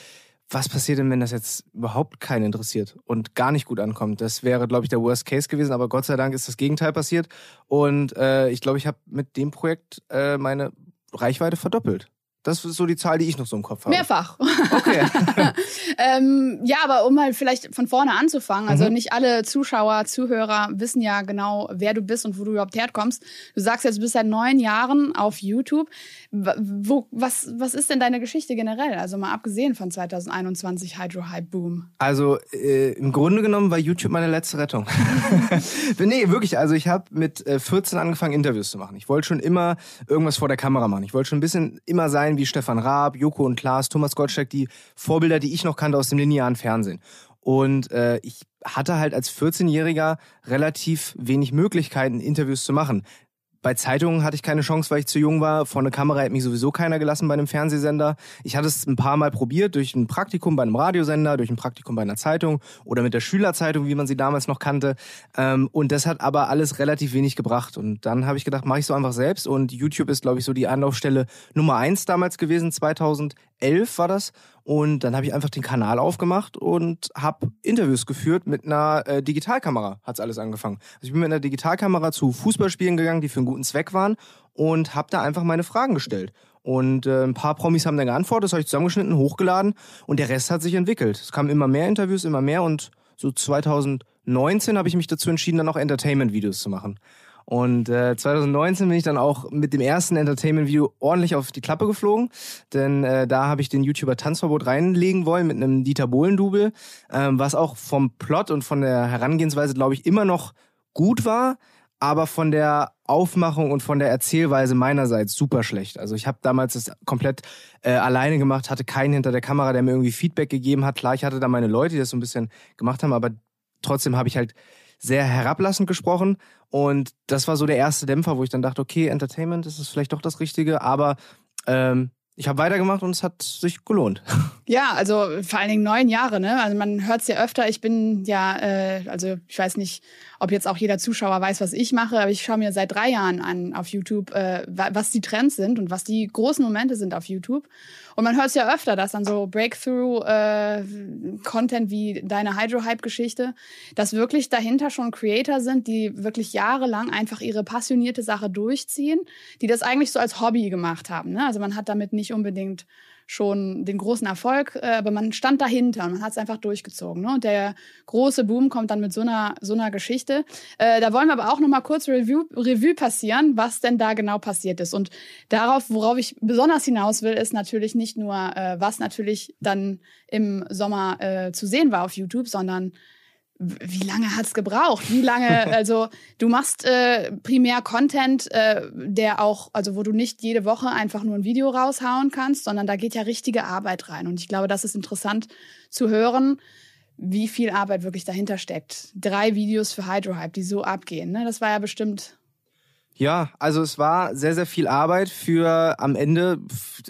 Was passiert denn, wenn das jetzt überhaupt keinen interessiert und gar nicht gut ankommt? Das wäre, glaube ich, der Worst Case gewesen, aber Gott sei Dank ist das Gegenteil passiert. Und äh, ich glaube, ich habe mit dem Projekt äh, meine Reichweite verdoppelt. Das ist so die Zahl, die ich noch so im Kopf habe. Mehrfach. Okay. [laughs] ähm, ja, aber um halt vielleicht von vorne anzufangen, also Mhm. nicht alle Zuschauer, Zuhörer wissen ja genau, wer du bist und wo du überhaupt herkommst. Du sagst jetzt, du bist seit neun Jahren auf YouTube. Wo, was, was ist denn deine Geschichte generell? Also mal abgesehen von 2021 Hydro Hype Boom. Also äh, im Grunde genommen war YouTube meine letzte Rettung. [laughs] nee, wirklich. Also ich habe mit äh, 14 angefangen, Interviews zu machen. Ich wollte schon immer irgendwas vor der Kamera machen. Ich wollte schon ein bisschen immer sein Leuten wie Stefan Raab, Joko und Klaas, Thomas Gottschalk, die Vorbilder, die ich noch kannte aus dem linearen Fernsehen. Und äh, ich hatte halt als 14-Jähriger relativ wenig Möglichkeiten, Interviews zu machen. Bei Zeitungen hatte ich keine Chance, weil ich zu jung war. Vor eine Kamera hat mich sowieso keiner gelassen bei einem Fernsehsender. Ich hatte es ein paar Mal probiert, durch ein Praktikum bei einem Radiosender, durch ein Praktikum bei einer Zeitung oder mit der Schülerzeitung, wie man sie damals noch kannte. Ähm, und das hat aber alles relativ wenig gebracht. Und dann habe ich gedacht, mache ich so einfach selbst. Und YouTube ist, glaube ich, so die Anlaufstelle Nummer eins damals gewesen, 2011 war das. Und dann habe ich einfach den Kanal aufgemacht und habe Interviews geführt mit einer äh, Digitalkamera, hat's alles angefangen. Also ich bin mit einer Digitalkamera zu Fußballspielen gegangen, die für einen guten Zweck waren und habe da einfach meine Fragen gestellt. Und äh, ein paar Promis haben dann geantwortet, das habe ich zusammengeschnitten, hochgeladen und der Rest hat sich entwickelt. Es kamen immer mehr Interviews, immer mehr und so 2019 habe ich mich dazu entschieden, dann auch Entertainment-Videos zu machen. Und äh, 2019 bin ich dann auch mit dem ersten Entertainment-Video ordentlich auf die Klappe geflogen, denn äh, da habe ich den YouTuber Tanzverbot reinlegen wollen mit einem Dieter Bohlen-Double, ähm, was auch vom Plot und von der Herangehensweise, glaube ich, immer noch gut war, aber von der Aufmachung und von der Erzählweise meinerseits super schlecht. Also ich habe damals das komplett äh, alleine gemacht, hatte keinen hinter der Kamera, der mir irgendwie Feedback gegeben hat. Klar, ich hatte da meine Leute, die das so ein bisschen gemacht haben, aber trotzdem habe ich halt sehr herablassend gesprochen. Und das war so der erste Dämpfer, wo ich dann dachte, okay, Entertainment ist es vielleicht doch das Richtige, aber ähm, ich habe weitergemacht und es hat sich gelohnt. [laughs] Ja, also vor allen Dingen neun Jahre, ne? Also man hört es ja öfter. Ich bin ja, äh, also ich weiß nicht, ob jetzt auch jeder Zuschauer weiß, was ich mache, aber ich schaue mir seit drei Jahren an auf YouTube, äh, was die Trends sind und was die großen Momente sind auf YouTube. Und man hört es ja öfter, dass dann so Breakthrough-Content äh, wie deine Hydro-Hype-Geschichte, dass wirklich dahinter schon Creator sind, die wirklich jahrelang einfach ihre passionierte Sache durchziehen, die das eigentlich so als Hobby gemacht haben. Ne? Also man hat damit nicht unbedingt schon den großen Erfolg, äh, aber man stand dahinter und man hat es einfach durchgezogen. Ne? Und der große Boom kommt dann mit so einer, so einer Geschichte. Äh, da wollen wir aber auch noch mal kurz Review, Revue passieren, was denn da genau passiert ist. Und darauf, worauf ich besonders hinaus will, ist natürlich nicht nur, äh, was natürlich dann im Sommer äh, zu sehen war auf YouTube, sondern wie lange hat's gebraucht? Wie lange, [laughs] also du machst äh, primär Content, äh, der auch, also wo du nicht jede Woche einfach nur ein Video raushauen kannst, sondern da geht ja richtige Arbeit rein. Und ich glaube, das ist interessant zu hören, wie viel Arbeit wirklich dahinter steckt. Drei Videos für Hydrohype, die so abgehen. Ne? Das war ja bestimmt ja, also es war sehr, sehr viel Arbeit für am Ende.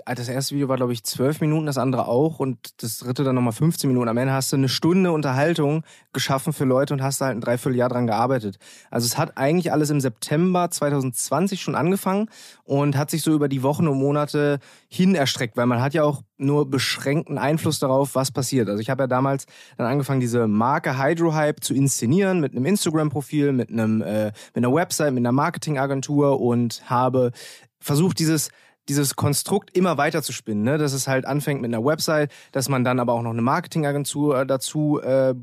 Das erste Video war, glaube ich, zwölf Minuten, das andere auch und das dritte dann nochmal 15 Minuten. Am Ende hast du eine Stunde Unterhaltung geschaffen für Leute und hast da halt ein Dreivierteljahr dran gearbeitet. Also es hat eigentlich alles im September 2020 schon angefangen und hat sich so über die Wochen und Monate hin erstreckt, weil man hat ja auch nur beschränkten Einfluss darauf, was passiert. Also ich habe ja damals dann angefangen, diese Marke Hydrohype zu inszenieren mit einem Instagram-Profil, mit einem äh, mit einer Website, mit einer Marketingagentur und habe versucht, dieses dieses Konstrukt immer weiter zu spinnen, ne? dass es halt anfängt mit einer Website, dass man dann aber auch noch eine Marketingagentur äh, dazu äh,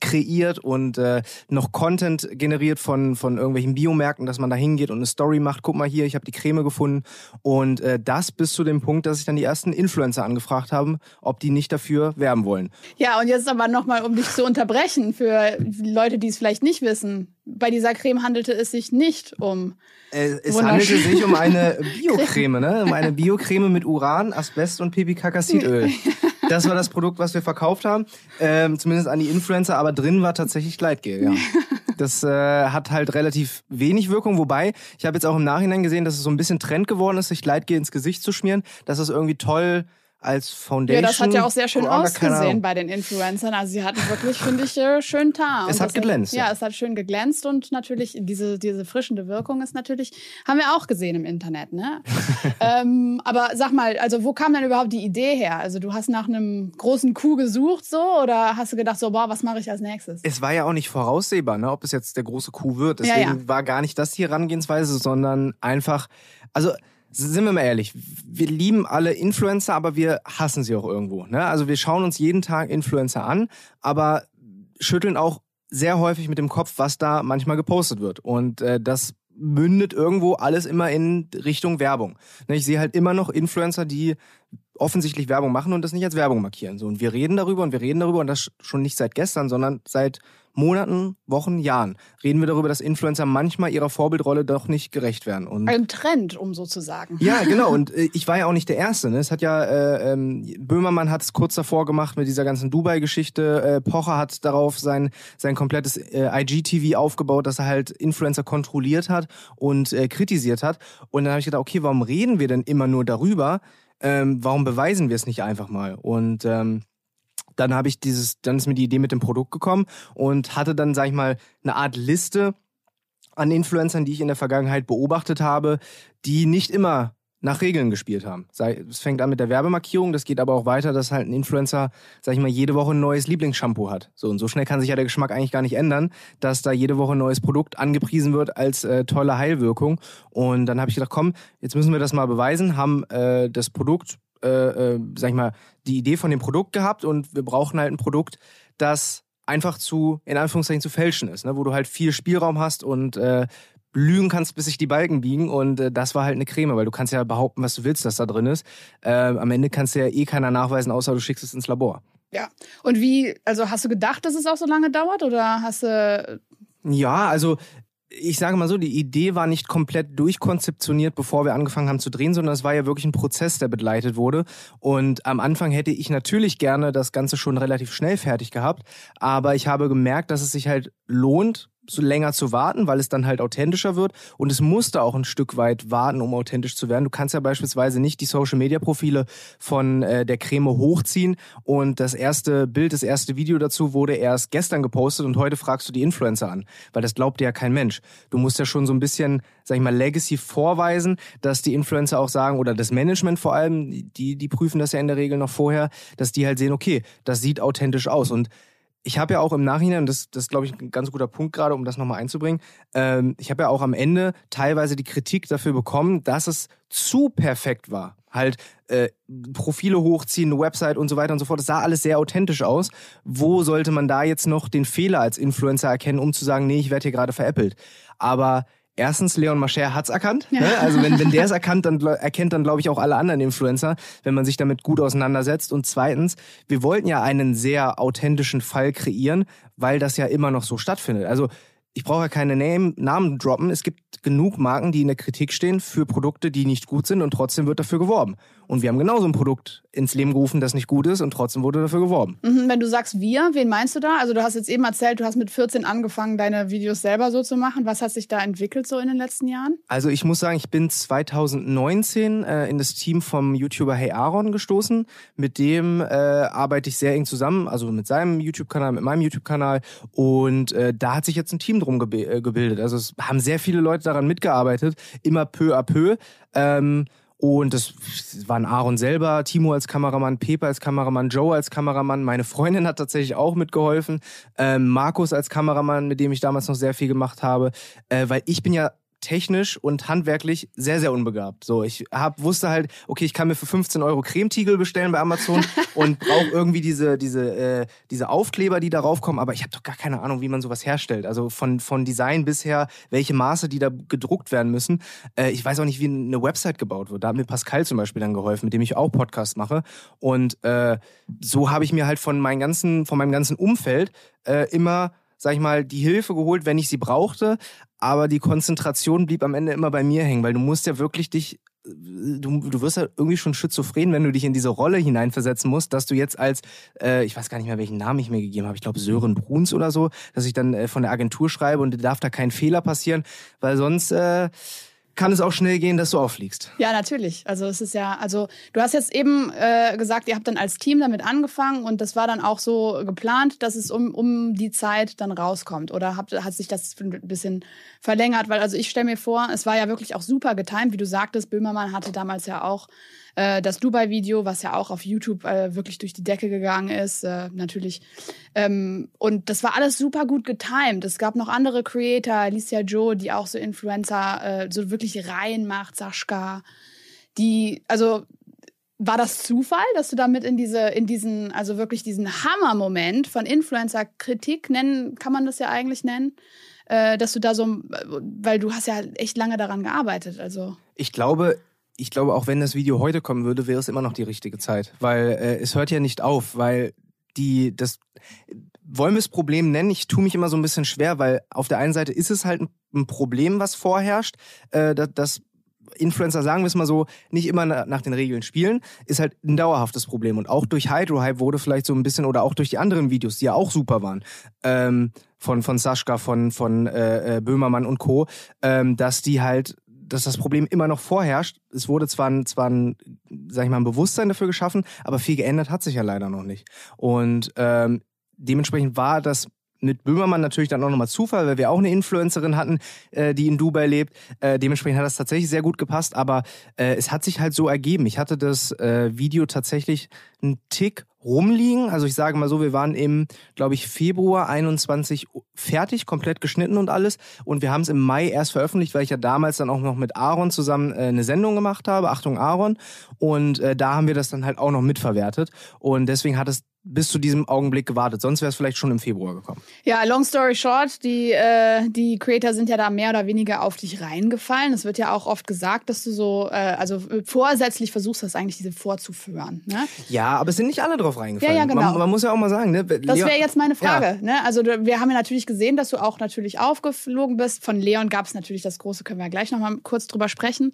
kreiert und äh, noch Content generiert von, von irgendwelchen Biomärkten, dass man da hingeht und eine Story macht. Guck mal hier, ich habe die Creme gefunden. Und äh, das bis zu dem Punkt, dass sich dann die ersten Influencer angefragt haben, ob die nicht dafür werben wollen. Ja, und jetzt aber nochmal, um dich zu unterbrechen, für Leute, die es vielleicht nicht wissen. Bei dieser Creme handelte es sich nicht um äh, es handelte sich um eine [laughs] Biocreme, ne? Um eine Biocreme mit Uran, Asbest und Pipicacassidöl. [laughs] Das war das Produkt, was wir verkauft haben. Ähm, zumindest an die Influencer, aber drin war tatsächlich Gleitgel, ja. [laughs] Das äh, hat halt relativ wenig Wirkung, wobei ich habe jetzt auch im Nachhinein gesehen, dass es so ein bisschen Trend geworden ist, sich Gleitgel ins Gesicht zu schmieren. Das ist irgendwie toll als Foundation. Ja, das hat ja auch sehr schön oh, ausgesehen bei den Influencern. Also sie hatten wirklich, finde ich, äh, schön Tar. Es hat geglänzt. ja, es hat schön geglänzt und natürlich diese, diese frischende Wirkung ist natürlich, haben wir auch gesehen im Internet, ne? [laughs] ähm, aber sag mal, also wo kam denn überhaupt die Idee her? Also du hast nach einem großen Coup gesucht so oder hast du gedacht so, boah, was mache ich als nächstes? Es war ja auch nicht voraussehbar, ne, ob es jetzt der große Coup wird. Deswegen ja, ja. war gar nicht das die Herangehensweise, sondern einfach, also sind wir mal ehrlich, wir lieben alle Influencer, aber wir hassen sie auch irgendwo. Ne? Also wir schauen uns jeden Tag Influencer an, aber schütteln auch sehr häufig mit dem Kopf, was da manchmal gepostet wird. Und äh, das mündet irgendwo alles immer in Richtung Werbung. Ne? Ich sehe halt immer noch Influencer, die offensichtlich Werbung machen und das nicht als Werbung markieren. So, und wir reden darüber und wir reden darüber und das schon nicht seit gestern, sondern seit Monaten, Wochen, Jahren reden wir darüber, dass Influencer manchmal ihrer Vorbildrolle doch nicht gerecht werden. Und Ein Trend, um so zu sagen. ja, [laughs] genau. Und äh, ich war ja auch nicht der Erste. Ne? Es hat ja äh, ähm, Böhmermann hat es kurz davor gemacht mit dieser ganzen Dubai-Geschichte. Äh, Pocher hat darauf sein sein komplettes äh, IGTV aufgebaut, dass er halt Influencer kontrolliert hat und äh, kritisiert hat. Und dann habe ich gedacht, okay, warum reden wir denn immer nur darüber? Ähm, warum beweisen wir es nicht einfach mal? Und ähm, dann habe ich dieses, dann ist mir die Idee mit dem Produkt gekommen und hatte dann, sag ich mal, eine Art Liste an Influencern, die ich in der Vergangenheit beobachtet habe, die nicht immer nach Regeln gespielt haben. Es fängt an mit der Werbemarkierung, das geht aber auch weiter, dass halt ein Influencer, sag ich mal, jede Woche ein neues Lieblingsshampoo hat. So und so schnell kann sich ja der Geschmack eigentlich gar nicht ändern, dass da jede Woche ein neues Produkt angepriesen wird als äh, tolle Heilwirkung. Und dann habe ich gedacht, komm, jetzt müssen wir das mal beweisen, haben äh, das Produkt, äh, äh, sag ich mal, die Idee von dem Produkt gehabt und wir brauchen halt ein Produkt, das einfach zu, in Anführungszeichen, zu fälschen ist, ne? wo du halt viel Spielraum hast und äh, lügen kannst, bis sich die Balken biegen. Und äh, das war halt eine Creme, weil du kannst ja behaupten, was du willst, dass da drin ist. Äh, am Ende kannst du ja eh keiner nachweisen, außer du schickst es ins Labor. Ja. Und wie, also hast du gedacht, dass es auch so lange dauert oder hast du. Ja, also ich sage mal so, die Idee war nicht komplett durchkonzeptioniert, bevor wir angefangen haben zu drehen, sondern es war ja wirklich ein Prozess, der begleitet wurde. Und am Anfang hätte ich natürlich gerne das Ganze schon relativ schnell fertig gehabt, aber ich habe gemerkt, dass es sich halt lohnt, so länger zu warten, weil es dann halt authentischer wird. Und es musste auch ein Stück weit warten, um authentisch zu werden. Du kannst ja beispielsweise nicht die Social-Media-Profile von äh, der Creme hochziehen und das erste Bild, das erste Video dazu wurde erst gestern gepostet und heute fragst du die Influencer an, weil das glaubt dir ja kein Mensch. Du musst ja schon so ein bisschen, sag ich mal, Legacy vorweisen, dass die Influencer auch sagen, oder das Management vor allem, die, die prüfen das ja in der Regel noch vorher, dass die halt sehen, okay, das sieht authentisch aus. Und ich habe ja auch im Nachhinein, das, das ist, glaube ich, ein ganz guter Punkt gerade, um das nochmal einzubringen, ähm, ich habe ja auch am Ende teilweise die Kritik dafür bekommen, dass es zu perfekt war. Halt äh, Profile hochziehen, eine Website und so weiter und so fort. Das sah alles sehr authentisch aus. Wo sollte man da jetzt noch den Fehler als Influencer erkennen, um zu sagen, nee, ich werde hier gerade veräppelt? Aber erstens, Leon Mascher hat's erkannt. Ja. Ne? Also wenn, wenn der es [laughs] erkannt, dann erkennt dann, glaube ich, auch alle anderen Influencer, wenn man sich damit gut auseinandersetzt. Und zweitens, wir wollten ja einen sehr authentischen Fall kreieren, weil das ja immer noch so stattfindet. Also ich brauche ja keine Name, Namen droppen. Es gibt genug Marken, die in der Kritik stehen für Produkte, die nicht gut sind und trotzdem wird dafür geworben. Und wir haben genauso ein Produkt ins Leben gerufen, das nicht gut ist und trotzdem wurde dafür geworben. Mhm, Wenn du sagst wir, wen meinst du da? Also du hast jetzt eben erzählt, du hast mit 14 angefangen, deine Videos selber so zu machen. Was hat sich da entwickelt so in den letzten Jahren? Also ich muss sagen, ich bin 2019 äh, in das Team vom YouTuber Hey Aaron gestoßen. Mit dem äh, arbeite ich sehr eng zusammen, also mit seinem YouTube-Kanal, mit meinem YouTube-Kanal. Und äh, da hat sich jetzt ein Team drum gebe äh, gebildet. Also es haben sehr viele Leute daran mitgearbeitet, immer peu à peu. Ähm, und das waren Aaron selber, Timo als Kameramann, Pepe als Kameramann, Joe als Kameramann. Meine Freundin hat tatsächlich auch mitgeholfen. Ähm, Markus als Kameramann, mit dem ich damals noch sehr viel gemacht habe. Äh, weil ich bin ja technisch und handwerklich sehr, sehr unbegabt. So, ich hab, wusste halt, okay, ich kann mir für 15 Euro Cremetiegel bestellen bei Amazon [laughs] und brauche irgendwie diese, diese, äh, diese Aufkleber, die darauf kommen, aber ich habe doch gar keine Ahnung, wie man sowas herstellt. Also von, von Design bisher, welche Maße, die da gedruckt werden müssen. Äh, ich weiß auch nicht, wie eine Website gebaut wird. Da hat mir Pascal zum Beispiel dann geholfen, mit dem ich auch Podcast mache. Und äh, so habe ich mir halt von, meinem ganzen, von meinem ganzen Umfeld äh, immer sag ich mal, die Hilfe geholt, wenn ich sie brauchte, aber die Konzentration blieb am Ende immer bei mir hängen, weil du musst ja wirklich dich Du, du wirst ja irgendwie schon schizophren, wenn du dich in diese Rolle hineinversetzen musst, dass du jetzt als, äh, ich weiß gar nicht mehr, welchen Namen ich mir gegeben habe, ich glaube Sören Bruns oder so, dass ich dann äh, von der Agentur schreibe und darf da kein Fehler passieren, weil sonst äh, kann es auch schnell gehen, dass du auffliegst. Ja, natürlich. Also es ist ja, also du hast jetzt eben äh, gesagt, ihr habt dann als Team damit angefangen und das war dann auch so geplant, dass es um, um die Zeit dann rauskommt. Oder habt, hat sich das ein bisschen verlängert? Weil also ich stelle mir vor, es war ja wirklich auch super getimt, wie du sagtest, Böhmermann hatte damals ja auch äh, das Dubai-Video, was ja auch auf YouTube äh, wirklich durch die Decke gegangen ist, äh, natürlich. Ähm, und das war alles super gut getimt. Es gab noch andere Creator, Alicia Joe, die auch so Influencer äh, so wirklich reinmacht, Sascha, die, also war das Zufall, dass du damit in diese, in diesen, also wirklich diesen Hammer-Moment von Influencer-Kritik nennen, kann man das ja eigentlich nennen, äh, dass du da so, weil du hast ja echt lange daran gearbeitet, also. Ich glaube, ich glaube, auch wenn das Video heute kommen würde, wäre es immer noch die richtige Zeit, weil äh, es hört ja nicht auf, weil die das wollen wir es Problem nennen? Ich tue mich immer so ein bisschen schwer, weil auf der einen Seite ist es halt ein Problem, was vorherrscht, äh, dass Influencer, sagen wir es mal so, nicht immer nach den Regeln spielen, ist halt ein dauerhaftes Problem. Und auch durch Hydro-Hype wurde vielleicht so ein bisschen, oder auch durch die anderen Videos, die ja auch super waren, ähm, von, von Sascha, von, von äh, äh Böhmermann und Co., ähm, dass die halt dass das Problem immer noch vorherrscht. Es wurde zwar ein, zwar ein, sag ich mal, ein Bewusstsein dafür geschaffen, aber viel geändert hat sich ja leider noch nicht. Und ähm, dementsprechend war das mit Böhmermann natürlich dann auch nochmal Zufall, weil wir auch eine Influencerin hatten, äh, die in Dubai lebt. Äh, dementsprechend hat das tatsächlich sehr gut gepasst, aber äh, es hat sich halt so ergeben. Ich hatte das äh, Video tatsächlich einen Tick rumliegen. Also ich sage mal so, wir waren im, glaube ich, Februar 21 fertig, komplett geschnitten und alles. Und wir haben es im Mai erst veröffentlicht, weil ich ja damals dann auch noch mit Aaron zusammen äh, eine Sendung gemacht habe. Achtung, Aaron. Und äh, da haben wir das dann halt auch noch mitverwertet. Und deswegen hat es bis zu diesem Augenblick gewartet. Sonst wäre es vielleicht schon im Februar gekommen. Ja, long story short, die, äh, die Creator sind ja da mehr oder weniger auf dich reingefallen. Es wird ja auch oft gesagt, dass du so, äh, also vorsätzlich versuchst, das eigentlich diese vorzuführen. Ne? Ja, aber es sind nicht alle drauf reingefallen. Ja, ja, genau. Man, man muss ja auch mal sagen, ne? Das wäre jetzt meine Frage. Ja. Ne? Also wir haben ja natürlich gesehen, dass du auch natürlich aufgeflogen bist. Von Leon gab es natürlich das große, können wir gleich nochmal kurz drüber sprechen.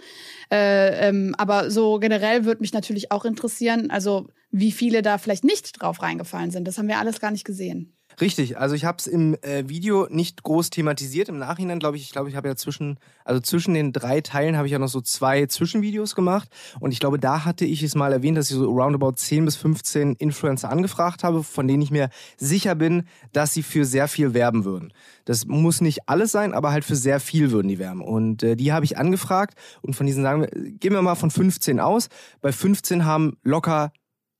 Äh, ähm, aber so generell würde mich natürlich auch interessieren, also wie viele da vielleicht nicht drauf reingefallen sind. Das haben wir alles gar nicht gesehen. Richtig, also ich habe es im äh, Video nicht groß thematisiert. Im Nachhinein glaube ich, ich glaube, ich habe ja zwischen, also zwischen den drei Teilen habe ich ja noch so zwei Zwischenvideos gemacht. Und ich glaube, da hatte ich es mal erwähnt, dass ich so roundabout 10 bis 15 Influencer angefragt habe, von denen ich mir sicher bin, dass sie für sehr viel werben würden. Das muss nicht alles sein, aber halt für sehr viel würden die werben. Und äh, die habe ich angefragt und von diesen sagen wir, gehen wir mal von 15 aus. Bei 15 haben locker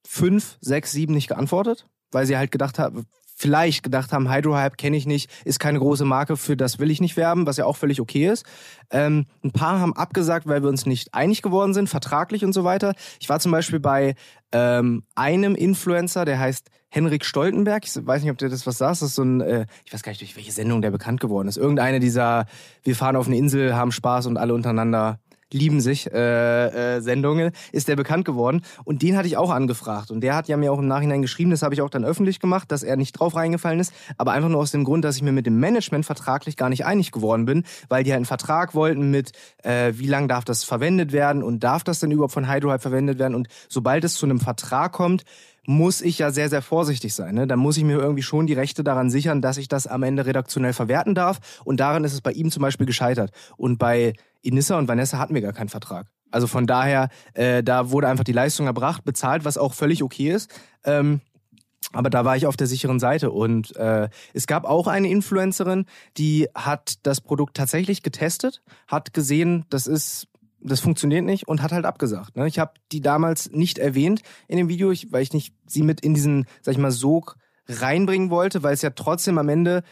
fünf, sechs, sieben nicht geantwortet, weil sie halt gedacht haben, vielleicht gedacht haben, Hydrohype kenne ich nicht, ist keine große Marke, für das will ich nicht werben, was ja auch völlig okay ist. Ähm, ein paar haben abgesagt, weil wir uns nicht einig geworden sind, vertraglich und so weiter. Ich war zum Beispiel bei ähm, einem Influencer, der heißt Henrik Stoltenberg. Ich weiß nicht, ob der das was sagt. Das ist so ein, äh, ich weiß gar nicht, durch welche Sendung der bekannt geworden ist. Irgendeine dieser, wir fahren auf eine Insel, haben Spaß und alle untereinander lieben sich äh, äh, Sendungen, ist der bekannt geworden. Und den hatte ich auch angefragt. Und der hat ja mir auch im Nachhinein geschrieben, das habe ich auch dann öffentlich gemacht, dass er nicht drauf reingefallen ist. Aber einfach nur aus dem Grund, dass ich mir mit dem Management vertraglich gar nicht einig geworden bin, weil die halt einen Vertrag wollten mit, äh, wie lange darf das verwendet werden und darf das denn überhaupt von Hydrohype verwendet werden. Und sobald es zu einem Vertrag kommt, muss ich ja sehr, sehr vorsichtig sein. Ne? Dann muss ich mir irgendwie schon die Rechte daran sichern, dass ich das am Ende redaktionell verwerten darf. Und daran ist es bei ihm zum Beispiel gescheitert. Und bei Inissa und Vanessa hatten wir gar keinen Vertrag. Also von daher, äh, da wurde einfach die Leistung erbracht, bezahlt, was auch völlig okay ist. Ähm, aber da war ich auf der sicheren Seite und äh, es gab auch eine Influencerin, die hat das Produkt tatsächlich getestet, hat gesehen, das ist das funktioniert nicht und hat halt abgesagt. Ne? Ich habe die damals nicht erwähnt in dem Video, ich, weil ich nicht sie mit in diesen, sag ich mal, Sog reinbringen wollte, weil es ja trotzdem am Ende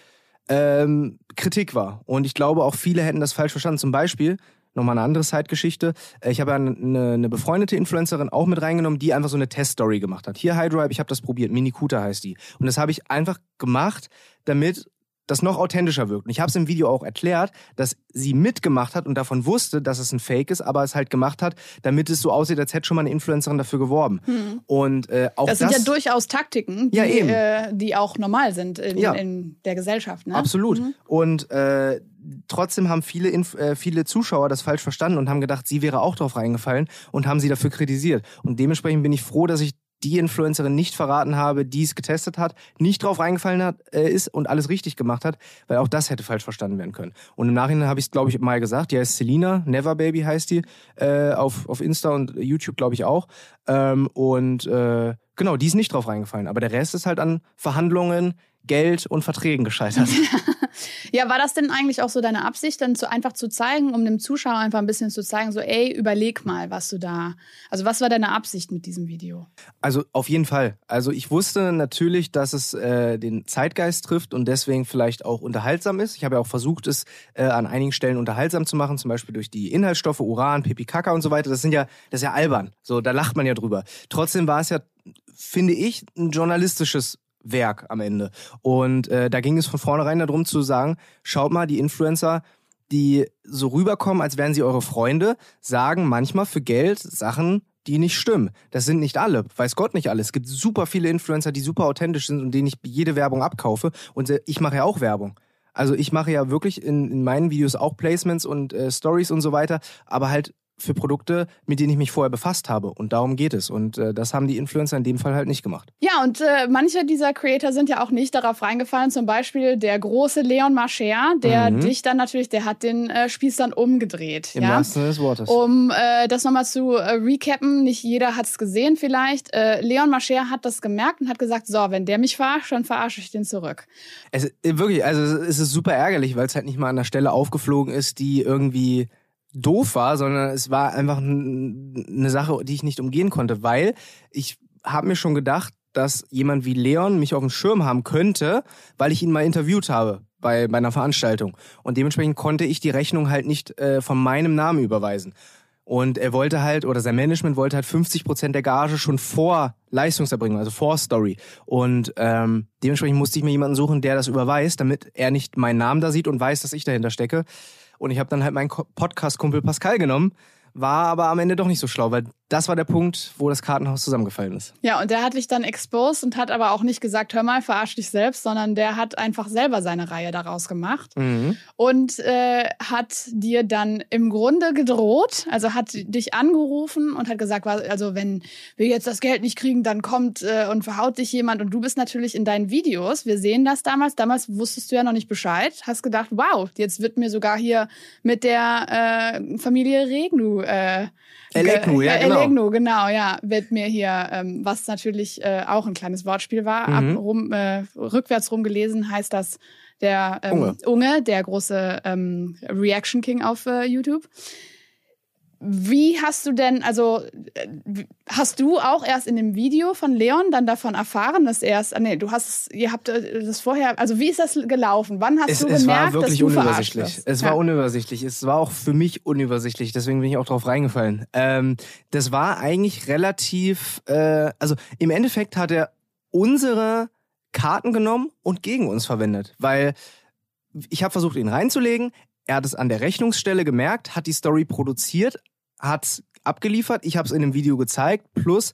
ähm, Kritik war. Und ich glaube, auch viele hätten das falsch verstanden. Zum Beispiel, nochmal eine andere Zeitgeschichte. Äh, ich habe eine, eine befreundete Influencerin auch mit reingenommen, die einfach so eine Teststory gemacht hat. Hier Hydrive, ich habe das probiert, Mini Cooter heißt die. Und das habe ich einfach gemacht, damit das noch authentischer wirkt. Und ich habe es im Video auch erklärt, dass sie mitgemacht hat und davon wusste, dass es ein Fake ist, aber es halt gemacht hat, damit es so aussieht, als hätte schon mal eine Influencerin dafür geworben. Hm. Und äh, auch das sind das, ja durchaus Taktiken, die, ja, äh, die auch normal sind in, ja. in der Gesellschaft. Ne? Absolut. Mhm. Und äh, trotzdem haben viele, Inf äh, viele Zuschauer das falsch verstanden und haben gedacht, sie wäre auch drauf reingefallen und haben sie dafür kritisiert. Und dementsprechend bin ich froh, dass ich die Influencerin nicht verraten habe, die es getestet hat, nicht drauf reingefallen hat, äh, ist und alles richtig gemacht hat, weil auch das hätte falsch verstanden werden können. Und im Nachhinein habe ich es, glaube ich, mal gesagt, die heißt Selina, Never Baby heißt die, äh, auf, auf Insta und YouTube, glaube ich, auch. Ähm, und äh, genau, die ist nicht drauf reingefallen. Aber der Rest ist halt an Verhandlungen, Geld und Verträgen gescheitert. [laughs] ja, war das denn eigentlich auch so deine Absicht, dann zu, einfach zu zeigen, um dem Zuschauer einfach ein bisschen zu zeigen, so, ey, überleg mal, was du da. Also, was war deine Absicht mit diesem Video? Also, auf jeden Fall. Also, ich wusste natürlich, dass es äh, den Zeitgeist trifft und deswegen vielleicht auch unterhaltsam ist. Ich habe ja auch versucht, es äh, an einigen Stellen unterhaltsam zu machen, zum Beispiel durch die Inhaltsstoffe, Uran, Pipi, Kaka und so weiter. Das sind ja, das ist ja albern. So, da lacht man ja drüber. Trotzdem war es ja finde ich, ein journalistisches Werk am Ende. Und äh, da ging es von vornherein darum zu sagen, schaut mal, die Influencer, die so rüberkommen, als wären sie eure Freunde, sagen manchmal für Geld Sachen, die nicht stimmen. Das sind nicht alle, weiß Gott nicht alle. Es gibt super viele Influencer, die super authentisch sind und denen ich jede Werbung abkaufe. Und ich mache ja auch Werbung. Also ich mache ja wirklich in, in meinen Videos auch Placements und äh, Stories und so weiter, aber halt für Produkte, mit denen ich mich vorher befasst habe. Und darum geht es. Und äh, das haben die Influencer in dem Fall halt nicht gemacht. Ja, und äh, manche dieser Creator sind ja auch nicht darauf reingefallen. Zum Beispiel der große Leon Marcher, der mhm. dich dann natürlich, der hat den äh, Spieß dann umgedreht. Im ja? wahrsten Sinne des Wortes. Um äh, das nochmal zu äh, recappen, nicht jeder hat es gesehen vielleicht. Äh, Leon Marcher hat das gemerkt und hat gesagt, so, wenn der mich verarscht, dann verarsche ich den zurück. Es, äh, wirklich, also es ist super ärgerlich, weil es halt nicht mal an der Stelle aufgeflogen ist, die irgendwie doof war, sondern es war einfach eine Sache, die ich nicht umgehen konnte, weil ich habe mir schon gedacht, dass jemand wie Leon mich auf dem Schirm haben könnte, weil ich ihn mal interviewt habe bei, bei einer Veranstaltung. Und dementsprechend konnte ich die Rechnung halt nicht äh, von meinem Namen überweisen. Und er wollte halt, oder sein Management wollte halt 50 Prozent der Gage schon vor Leistungserbringung, also vor Story. Und ähm, dementsprechend musste ich mir jemanden suchen, der das überweist, damit er nicht meinen Namen da sieht und weiß, dass ich dahinter stecke. Und ich habe dann halt meinen Podcast-Kumpel Pascal genommen, war aber am Ende doch nicht so schlau, weil das war der Punkt, wo das Kartenhaus zusammengefallen ist. Ja, und der hat dich dann exposed und hat aber auch nicht gesagt, hör mal, verarsch dich selbst, sondern der hat einfach selber seine Reihe daraus gemacht mhm. und äh, hat dir dann im Grunde gedroht, also hat dich angerufen und hat gesagt, also wenn wir jetzt das Geld nicht kriegen, dann kommt äh, und verhaut dich jemand und du bist natürlich in deinen Videos, wir sehen das damals, damals wusstest du ja noch nicht Bescheid, hast gedacht, wow, jetzt wird mir sogar hier mit der äh, Familie Regnu äh, Elegnu, ja, genau. Elegnu, genau, ja, wird mir hier, ähm, was natürlich äh, auch ein kleines Wortspiel war, mhm. ab, rum, äh, rückwärts rumgelesen heißt das der ähm, Unge. Unge, der große ähm, Reaction King auf äh, YouTube. Wie hast du denn, also äh, hast du auch erst in dem Video von Leon dann davon erfahren, dass er es, ah, nee, du hast, ihr habt äh, das vorher, also wie ist das gelaufen? Wann hast es, du es gemerkt, war wirklich dass du unübersichtlich. Es ja. war unübersichtlich. Es war auch für mich unübersichtlich, deswegen bin ich auch drauf reingefallen. Ähm, das war eigentlich relativ, äh, also im Endeffekt hat er unsere Karten genommen und gegen uns verwendet, weil ich habe versucht, ihn reinzulegen. Er hat es an der Rechnungsstelle gemerkt, hat die Story produziert, hat abgeliefert, ich habe es in dem Video gezeigt, plus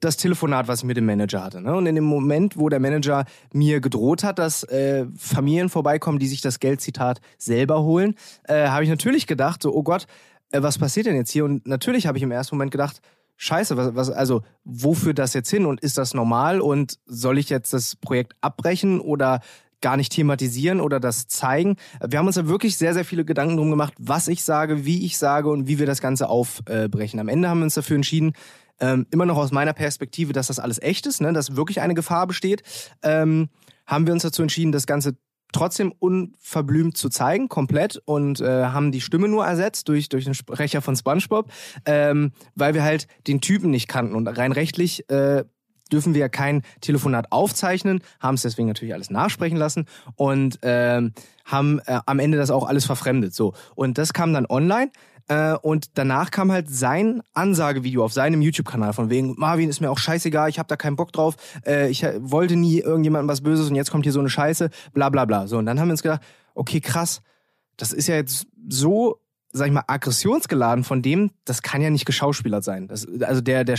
das Telefonat, was ich mit dem Manager hatte. Ne? Und in dem Moment, wo der Manager mir gedroht hat, dass äh, Familien vorbeikommen, die sich das Geld, Zitat, selber holen, äh, habe ich natürlich gedacht, so, oh Gott, äh, was passiert denn jetzt hier? Und natürlich habe ich im ersten Moment gedacht, Scheiße, was, was, also wofür das jetzt hin und ist das normal und soll ich jetzt das Projekt abbrechen oder gar nicht thematisieren oder das zeigen. Wir haben uns da wirklich sehr, sehr viele Gedanken drum gemacht, was ich sage, wie ich sage und wie wir das Ganze aufbrechen. Am Ende haben wir uns dafür entschieden, ähm, immer noch aus meiner Perspektive, dass das alles echt ist, ne, dass wirklich eine Gefahr besteht, ähm, haben wir uns dazu entschieden, das Ganze trotzdem unverblümt zu zeigen, komplett und äh, haben die Stimme nur ersetzt durch durch den Sprecher von SpongeBob, ähm, weil wir halt den Typen nicht kannten und rein rechtlich äh, dürfen wir kein Telefonat aufzeichnen, haben es deswegen natürlich alles nachsprechen lassen und ähm, haben äh, am Ende das auch alles verfremdet. So und das kam dann online. Äh, und danach kam halt sein Ansagevideo auf seinem YouTube-Kanal von wegen, Marvin ist mir auch scheißegal, ich habe da keinen Bock drauf, äh, ich wollte nie irgendjemandem was Böses und jetzt kommt hier so eine Scheiße, bla bla bla. So, und dann haben wir uns gedacht, okay, krass, das ist ja jetzt so, sag ich mal, aggressionsgeladen von dem, das kann ja nicht geschauspielert sein. Das, also der, der,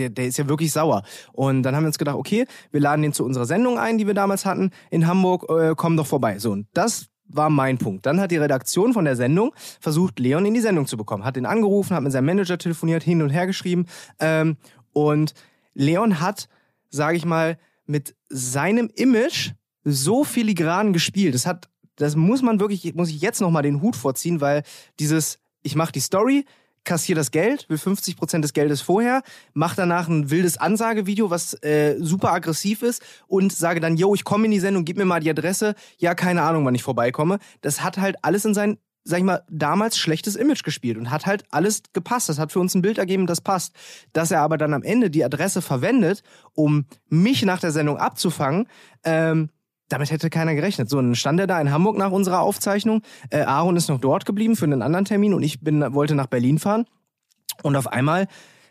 der, der ist ja wirklich sauer. Und dann haben wir uns gedacht, okay, wir laden den zu unserer Sendung ein, die wir damals hatten in Hamburg, äh, komm doch vorbei. So, und das war mein Punkt. Dann hat die Redaktion von der Sendung versucht, Leon in die Sendung zu bekommen. Hat ihn angerufen, hat mit seinem Manager telefoniert, hin und her geschrieben. Ähm, und Leon hat, sage ich mal, mit seinem Image so filigran gespielt. Das hat, das muss man wirklich, muss ich jetzt nochmal den Hut vorziehen, weil dieses, ich mache die Story, kassiere das Geld, will 50 Prozent des Geldes vorher, mache danach ein wildes Ansagevideo, was äh, super aggressiv ist und sage dann, yo, ich komme in die Sendung, gib mir mal die Adresse. Ja, keine Ahnung, wann ich vorbeikomme. Das hat halt alles in sein sag ich mal, damals schlechtes Image gespielt und hat halt alles gepasst. Das hat für uns ein Bild ergeben, das passt. Dass er aber dann am Ende die Adresse verwendet, um mich nach der Sendung abzufangen, ähm, damit hätte keiner gerechnet. So, dann stand er da in Hamburg nach unserer Aufzeichnung. Äh, Aaron ist noch dort geblieben für einen anderen Termin und ich bin, wollte nach Berlin fahren. Und auf einmal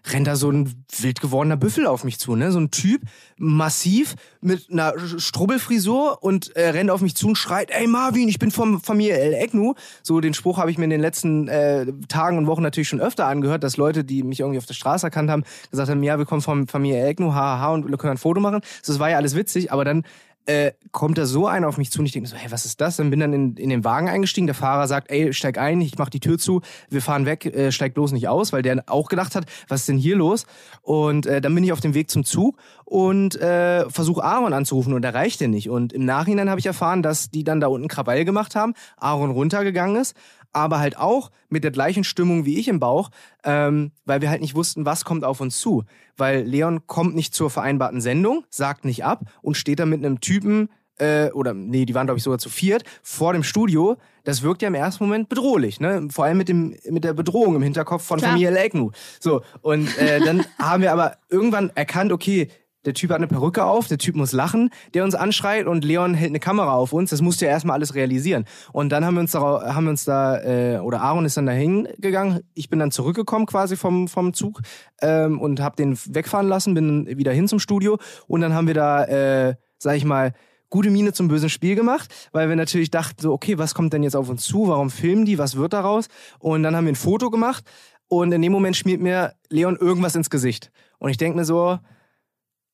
rennt da so ein wild gewordener Büffel auf mich zu, ne? So ein Typ, massiv, mit einer Strubbelfrisur und äh, rennt auf mich zu und schreit, ey Marvin, ich bin vom Familie El Egnu. So den Spruch habe ich mir in den letzten äh, Tagen und Wochen natürlich schon öfter angehört, dass Leute, die mich irgendwie auf der Straße erkannt haben, gesagt haben, ja, wir kommen vom Familie El Egnu, haha, und wir können ein Foto machen. Das war ja alles witzig, aber dann äh, kommt da so einer auf mich zu und ich denke so, hey, was ist das? Dann bin dann in, in den Wagen eingestiegen. Der Fahrer sagt, ey, steig ein, ich mach die Tür zu, wir fahren weg, äh, steig bloß nicht aus, weil der auch gedacht hat, was ist denn hier los? Und äh, dann bin ich auf dem Weg zum Zug und äh, versuche Aaron anzurufen und erreicht den nicht. Und im Nachhinein habe ich erfahren, dass die dann da unten Krawall gemacht haben, Aaron runtergegangen ist aber halt auch mit der gleichen Stimmung wie ich im Bauch, ähm, weil wir halt nicht wussten, was kommt auf uns zu. Weil Leon kommt nicht zur vereinbarten Sendung, sagt nicht ab und steht da mit einem Typen, äh, oder nee, die waren glaube ich sogar zu viert, vor dem Studio. Das wirkt ja im ersten Moment bedrohlich, ne? Vor allem mit dem mit der Bedrohung im Hinterkopf von Klar. Familie Legnu. So und äh, dann [laughs] haben wir aber irgendwann erkannt, okay, der Typ hat eine Perücke auf, der Typ muss lachen, der uns anschreit und Leon hält eine Kamera auf uns. Das musste ja erstmal alles realisieren. Und dann haben wir uns da, haben wir uns da äh, oder Aaron ist dann da hingegangen. Ich bin dann zurückgekommen quasi vom, vom Zug ähm, und habe den wegfahren lassen, bin wieder hin zum Studio und dann haben wir da, äh, sag ich mal, gute Miene zum bösen Spiel gemacht, weil wir natürlich dachten so, okay, was kommt denn jetzt auf uns zu? Warum filmen die? Was wird daraus? Und dann haben wir ein Foto gemacht und in dem Moment schmiert mir Leon irgendwas ins Gesicht. Und ich denke mir so,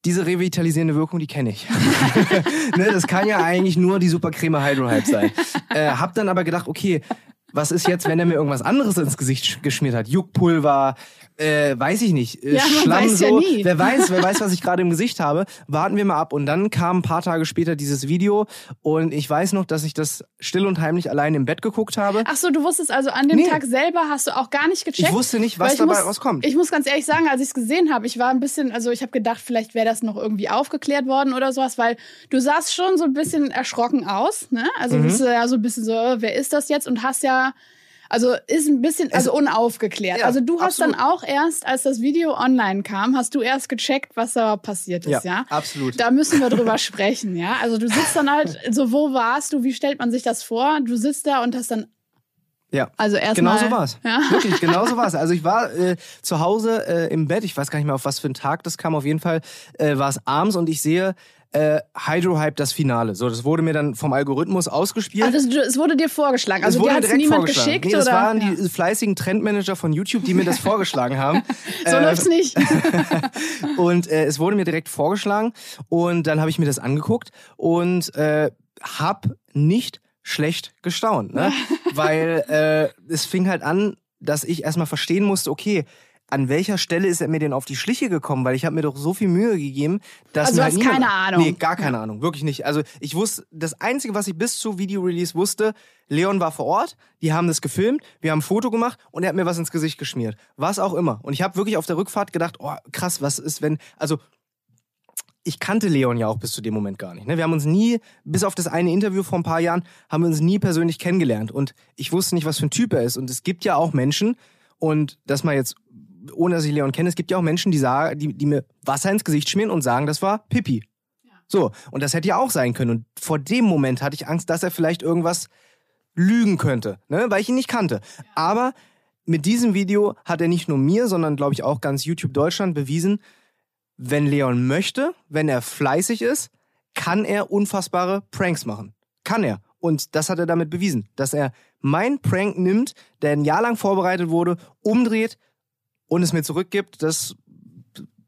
diese revitalisierende Wirkung, die kenne ich. [laughs] ne, das kann ja eigentlich nur die Supercreme Hydrohype sein. Äh, hab dann aber gedacht, okay, was ist jetzt, wenn er mir irgendwas anderes ins Gesicht geschmiert hat? Juckpulver, äh, weiß ich nicht, äh, ja, Schlamm so. Ja wer weiß, wer weiß, was ich [laughs] gerade im Gesicht habe. Warten wir mal ab. Und dann kam ein paar Tage später dieses Video und ich weiß noch, dass ich das still und heimlich allein im Bett geguckt habe. Ach so, du wusstest also an dem nee. Tag selber hast du auch gar nicht gecheckt. Ich wusste nicht, was dabei muss, rauskommt. Ich muss ganz ehrlich sagen, als ich es gesehen habe, ich war ein bisschen, also ich habe gedacht, vielleicht wäre das noch irgendwie aufgeklärt worden oder sowas, weil du sahst schon so ein bisschen erschrocken aus, ne? Also mhm. bist du ja so ein bisschen so, wer ist das jetzt? Und hast ja also ist ein bisschen also unaufgeklärt. Ja, also du hast absolut. dann auch erst, als das Video online kam, hast du erst gecheckt, was da passiert ist, ja? ja? Absolut. Da müssen wir drüber [laughs] sprechen, ja. Also du sitzt dann halt, so wo warst du, wie stellt man sich das vor? Du sitzt da und hast dann ja, also erstmal. Genau so war's. Ja. Wirklich, genau so [laughs] war's. Also ich war äh, zu Hause äh, im Bett, ich weiß gar nicht mehr, auf was für einen Tag das kam. Auf jeden Fall äh, war es abends und ich sehe äh, Hydrohype das Finale. So, das wurde mir dann vom Algorithmus ausgespielt. Also es wurde dir vorgeschlagen. Also es dir hat niemand geschickt nee, das oder? waren die fleißigen Trendmanager von YouTube, die mir das [laughs] vorgeschlagen haben. so äh, läuft's nicht. [laughs] und äh, es wurde mir direkt vorgeschlagen und dann habe ich mir das angeguckt und äh, hab nicht schlecht gestaunt, ne? [laughs] weil äh, es fing halt an, dass ich erstmal verstehen musste, okay, an welcher Stelle ist er mir denn auf die Schliche gekommen? Weil ich habe mir doch so viel Mühe gegeben, dass also du hast keine Ahnung. Nee, gar keine Ahnung, wirklich nicht. Also ich wusste, das Einzige, was ich bis zu Video-Release wusste, Leon war vor Ort, die haben das gefilmt, wir haben ein Foto gemacht und er hat mir was ins Gesicht geschmiert. Was auch immer. Und ich habe wirklich auf der Rückfahrt gedacht, oh krass, was ist, wenn, also ich kannte Leon ja auch bis zu dem Moment gar nicht. Ne? Wir haben uns nie, bis auf das eine Interview vor ein paar Jahren, haben wir uns nie persönlich kennengelernt. Und ich wusste nicht, was für ein Typ er ist. Und es gibt ja auch Menschen, und das mal jetzt ohne dass ich Leon kenne, es gibt ja auch Menschen, die sagen, die, die mir Wasser ins Gesicht schmieren und sagen, das war Pipi. Ja. So, und das hätte ja auch sein können. Und vor dem Moment hatte ich Angst, dass er vielleicht irgendwas lügen könnte, ne? weil ich ihn nicht kannte. Ja. Aber mit diesem Video hat er nicht nur mir, sondern glaube ich auch ganz YouTube Deutschland bewiesen, wenn Leon möchte, wenn er fleißig ist, kann er unfassbare Pranks machen. Kann er. Und das hat er damit bewiesen, dass er mein Prank nimmt, der ein Jahr lang vorbereitet wurde, umdreht, und es mir zurückgibt, das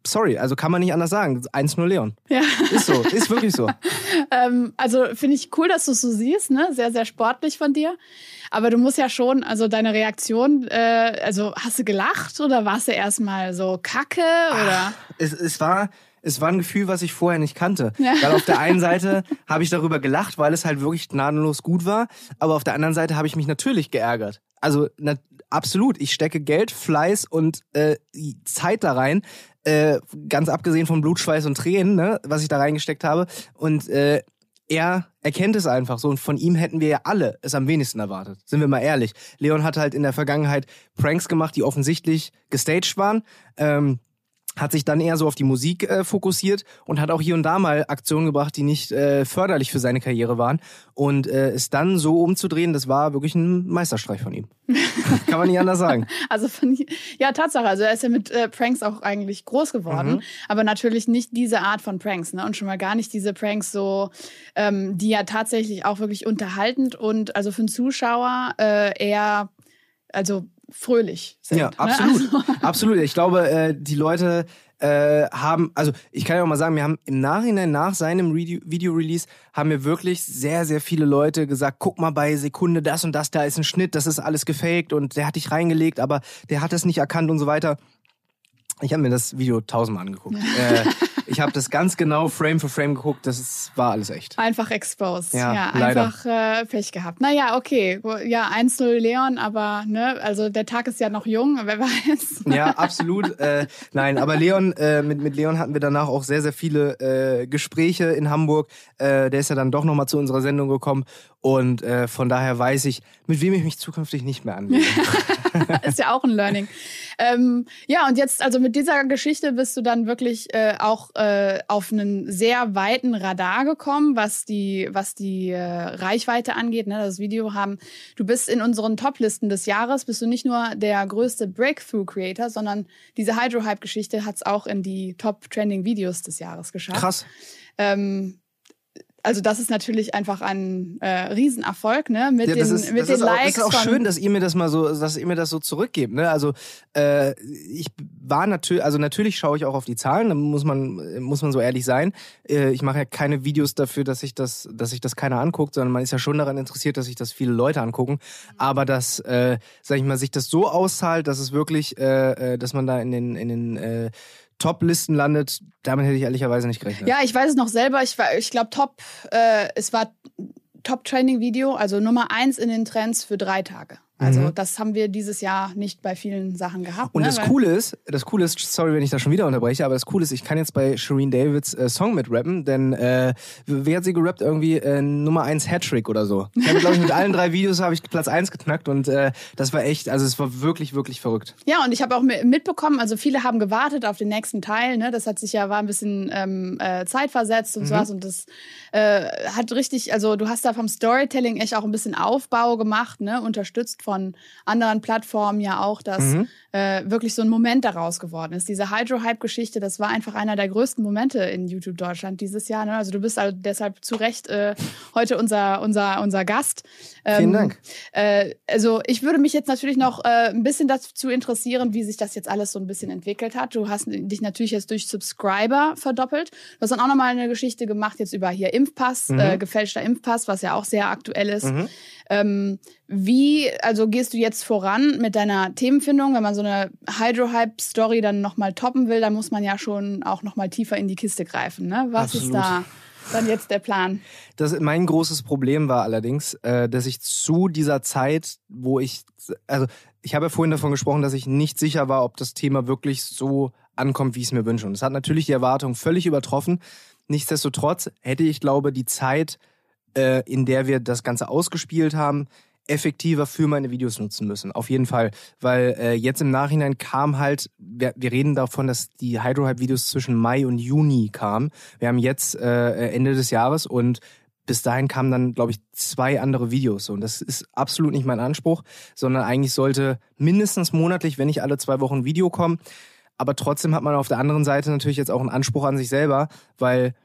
sorry, also kann man nicht anders sagen. 1-0 Leon. Ja. Ist so, ist wirklich so. [laughs] ähm, also finde ich cool, dass du es so siehst, ne? Sehr, sehr sportlich von dir. Aber du musst ja schon, also deine Reaktion, äh, also hast du gelacht oder warst du erstmal so kacke oder? Ach, es, es war. Es war ein Gefühl, was ich vorher nicht kannte. Ja. Weil auf der einen [laughs] Seite habe ich darüber gelacht, weil es halt wirklich gnadenlos gut war. Aber auf der anderen Seite habe ich mich natürlich geärgert. Also na, absolut. Ich stecke Geld, Fleiß und äh, Zeit da rein. Äh, ganz abgesehen von Blutschweiß und Tränen, ne, was ich da reingesteckt habe. Und äh, er erkennt es einfach so und von ihm hätten wir ja alle es am wenigsten erwartet. Sind wir mal ehrlich. Leon hat halt in der Vergangenheit Pranks gemacht, die offensichtlich gestaged waren. Ähm, hat sich dann eher so auf die Musik äh, fokussiert und hat auch hier und da mal Aktionen gebracht, die nicht äh, förderlich für seine Karriere waren. Und äh, es dann so umzudrehen, das war wirklich ein Meisterstreich von ihm. [laughs] Kann man nicht anders sagen. Also von, ja, Tatsache. Also er ist ja mit äh, Pranks auch eigentlich groß geworden, mhm. aber natürlich nicht diese Art von Pranks, ne? Und schon mal gar nicht diese Pranks so, ähm, die ja tatsächlich auch wirklich unterhaltend und also für einen Zuschauer äh, eher, also fröhlich sind. Ja, absolut. Ne? Also [laughs] absolut. Ich glaube, äh, die Leute äh, haben, also ich kann ja auch mal sagen, wir haben im Nachhinein nach seinem Video-Release haben wir wirklich sehr, sehr viele Leute gesagt, guck mal bei Sekunde das und das, da ist ein Schnitt, das ist alles gefaked und der hat dich reingelegt, aber der hat es nicht erkannt und so weiter. Ich habe mir das Video tausendmal angeguckt. [laughs] äh, ich habe das ganz genau Frame für Frame geguckt. Das ist, war alles echt. Einfach exposed. Ja, ja einfach äh, Pech gehabt. Naja, okay. Ja, 1-0 Leon, aber ne, also der Tag ist ja noch jung, wer [laughs] weiß. Ja, absolut. äh, nein, aber Leon, äh, mit, mit Leon hatten wir danach auch sehr, sehr viele äh, Gespräche in Hamburg. Äh, der ist ja dann doch nochmal zu unserer Sendung gekommen. Und äh, von daher weiß ich, mit wem ich mich zukünftig nicht mehr anlege. [laughs] ist ja auch ein Learning. Ähm, ja, und jetzt, also mit dieser Geschichte bist du dann wirklich äh, auch äh, auf einen sehr weiten Radar gekommen, was die, was die äh, Reichweite angeht. Ne? Das Video haben, du bist in unseren Toplisten des Jahres, bist du nicht nur der größte Breakthrough-Creator, sondern diese Hydro-Hype-Geschichte hat es auch in die Top-Trending-Videos des Jahres geschafft. Krass. Ähm, also das ist natürlich einfach ein äh, Riesenerfolg, ne? Mit ja, den, ist, mit den auch, Likes. Das ist auch schön, dass ihr mir das mal so, dass ihr mir das so zurückgebt. Ne? Also äh, ich war natürlich, also natürlich schaue ich auch auf die Zahlen, da muss man, muss man so ehrlich sein. Äh, ich mache ja keine Videos dafür, dass ich das, dass sich das keiner anguckt, sondern man ist ja schon daran interessiert, dass sich das viele Leute angucken. Aber dass, äh, sag ich mal, sich das so auszahlt, dass es wirklich, äh, äh dass man da in den, in den äh, Top-Listen landet, damit hätte ich ehrlicherweise nicht gerechnet. Ja, ich weiß es noch selber. Ich, ich glaube, Top, äh, es war Top-Training-Video, also Nummer eins in den Trends für drei Tage. Also mhm. das haben wir dieses Jahr nicht bei vielen Sachen gehabt. Und ne? das Coole ist, das Coole ist, sorry, wenn ich da schon wieder unterbreche, aber das Coole ist, ich kann jetzt bei Shireen Davids äh, Song mitrappen, denn äh, wer hat sie gerappt? Irgendwie äh, Nummer 1 Hattrick oder so. Ich habe, glaube ich, mit allen drei Videos habe ich Platz 1 geknackt und äh, das war echt, also es war wirklich, wirklich verrückt. Ja, und ich habe auch mitbekommen, also viele haben gewartet auf den nächsten Teil, ne? Das hat sich ja, war ein bisschen ähm, äh, zeitversetzt und mhm. sowas und das äh, hat richtig, also du hast da vom Storytelling echt auch ein bisschen Aufbau gemacht, ne? Unterstützt von anderen Plattformen ja auch, dass mhm. Äh, wirklich so ein Moment daraus geworden ist. Diese Hydro-Hype-Geschichte, das war einfach einer der größten Momente in YouTube Deutschland dieses Jahr. Ne? Also du bist also deshalb zu Recht äh, heute unser, unser, unser Gast. Ähm, Vielen Dank. Äh, also ich würde mich jetzt natürlich noch äh, ein bisschen dazu interessieren, wie sich das jetzt alles so ein bisschen entwickelt hat. Du hast dich natürlich jetzt durch Subscriber verdoppelt. Du hast dann auch nochmal eine Geschichte gemacht jetzt über hier Impfpass, mhm. äh, gefälschter Impfpass, was ja auch sehr aktuell ist. Mhm. Ähm, wie, also gehst du jetzt voran mit deiner Themenfindung? Wenn man so eine Hydro-Hype-Story dann nochmal toppen will, dann muss man ja schon auch nochmal tiefer in die Kiste greifen. Ne? Was Absolut. ist da dann jetzt der Plan? Das, mein großes Problem war allerdings, äh, dass ich zu dieser Zeit, wo ich, also ich habe ja vorhin davon gesprochen, dass ich nicht sicher war, ob das Thema wirklich so ankommt, wie ich es mir wünsche. Und es hat natürlich die Erwartung völlig übertroffen. Nichtsdestotrotz hätte ich, glaube, die Zeit, äh, in der wir das Ganze ausgespielt haben, effektiver für meine Videos nutzen müssen. Auf jeden Fall. Weil äh, jetzt im Nachhinein kam halt, wir, wir reden davon, dass die Hydrohype-Videos zwischen Mai und Juni kamen. Wir haben jetzt äh, Ende des Jahres und bis dahin kamen dann, glaube ich, zwei andere Videos. Und das ist absolut nicht mein Anspruch, sondern eigentlich sollte mindestens monatlich, wenn nicht alle zwei Wochen ein Video kommen. Aber trotzdem hat man auf der anderen Seite natürlich jetzt auch einen Anspruch an sich selber, weil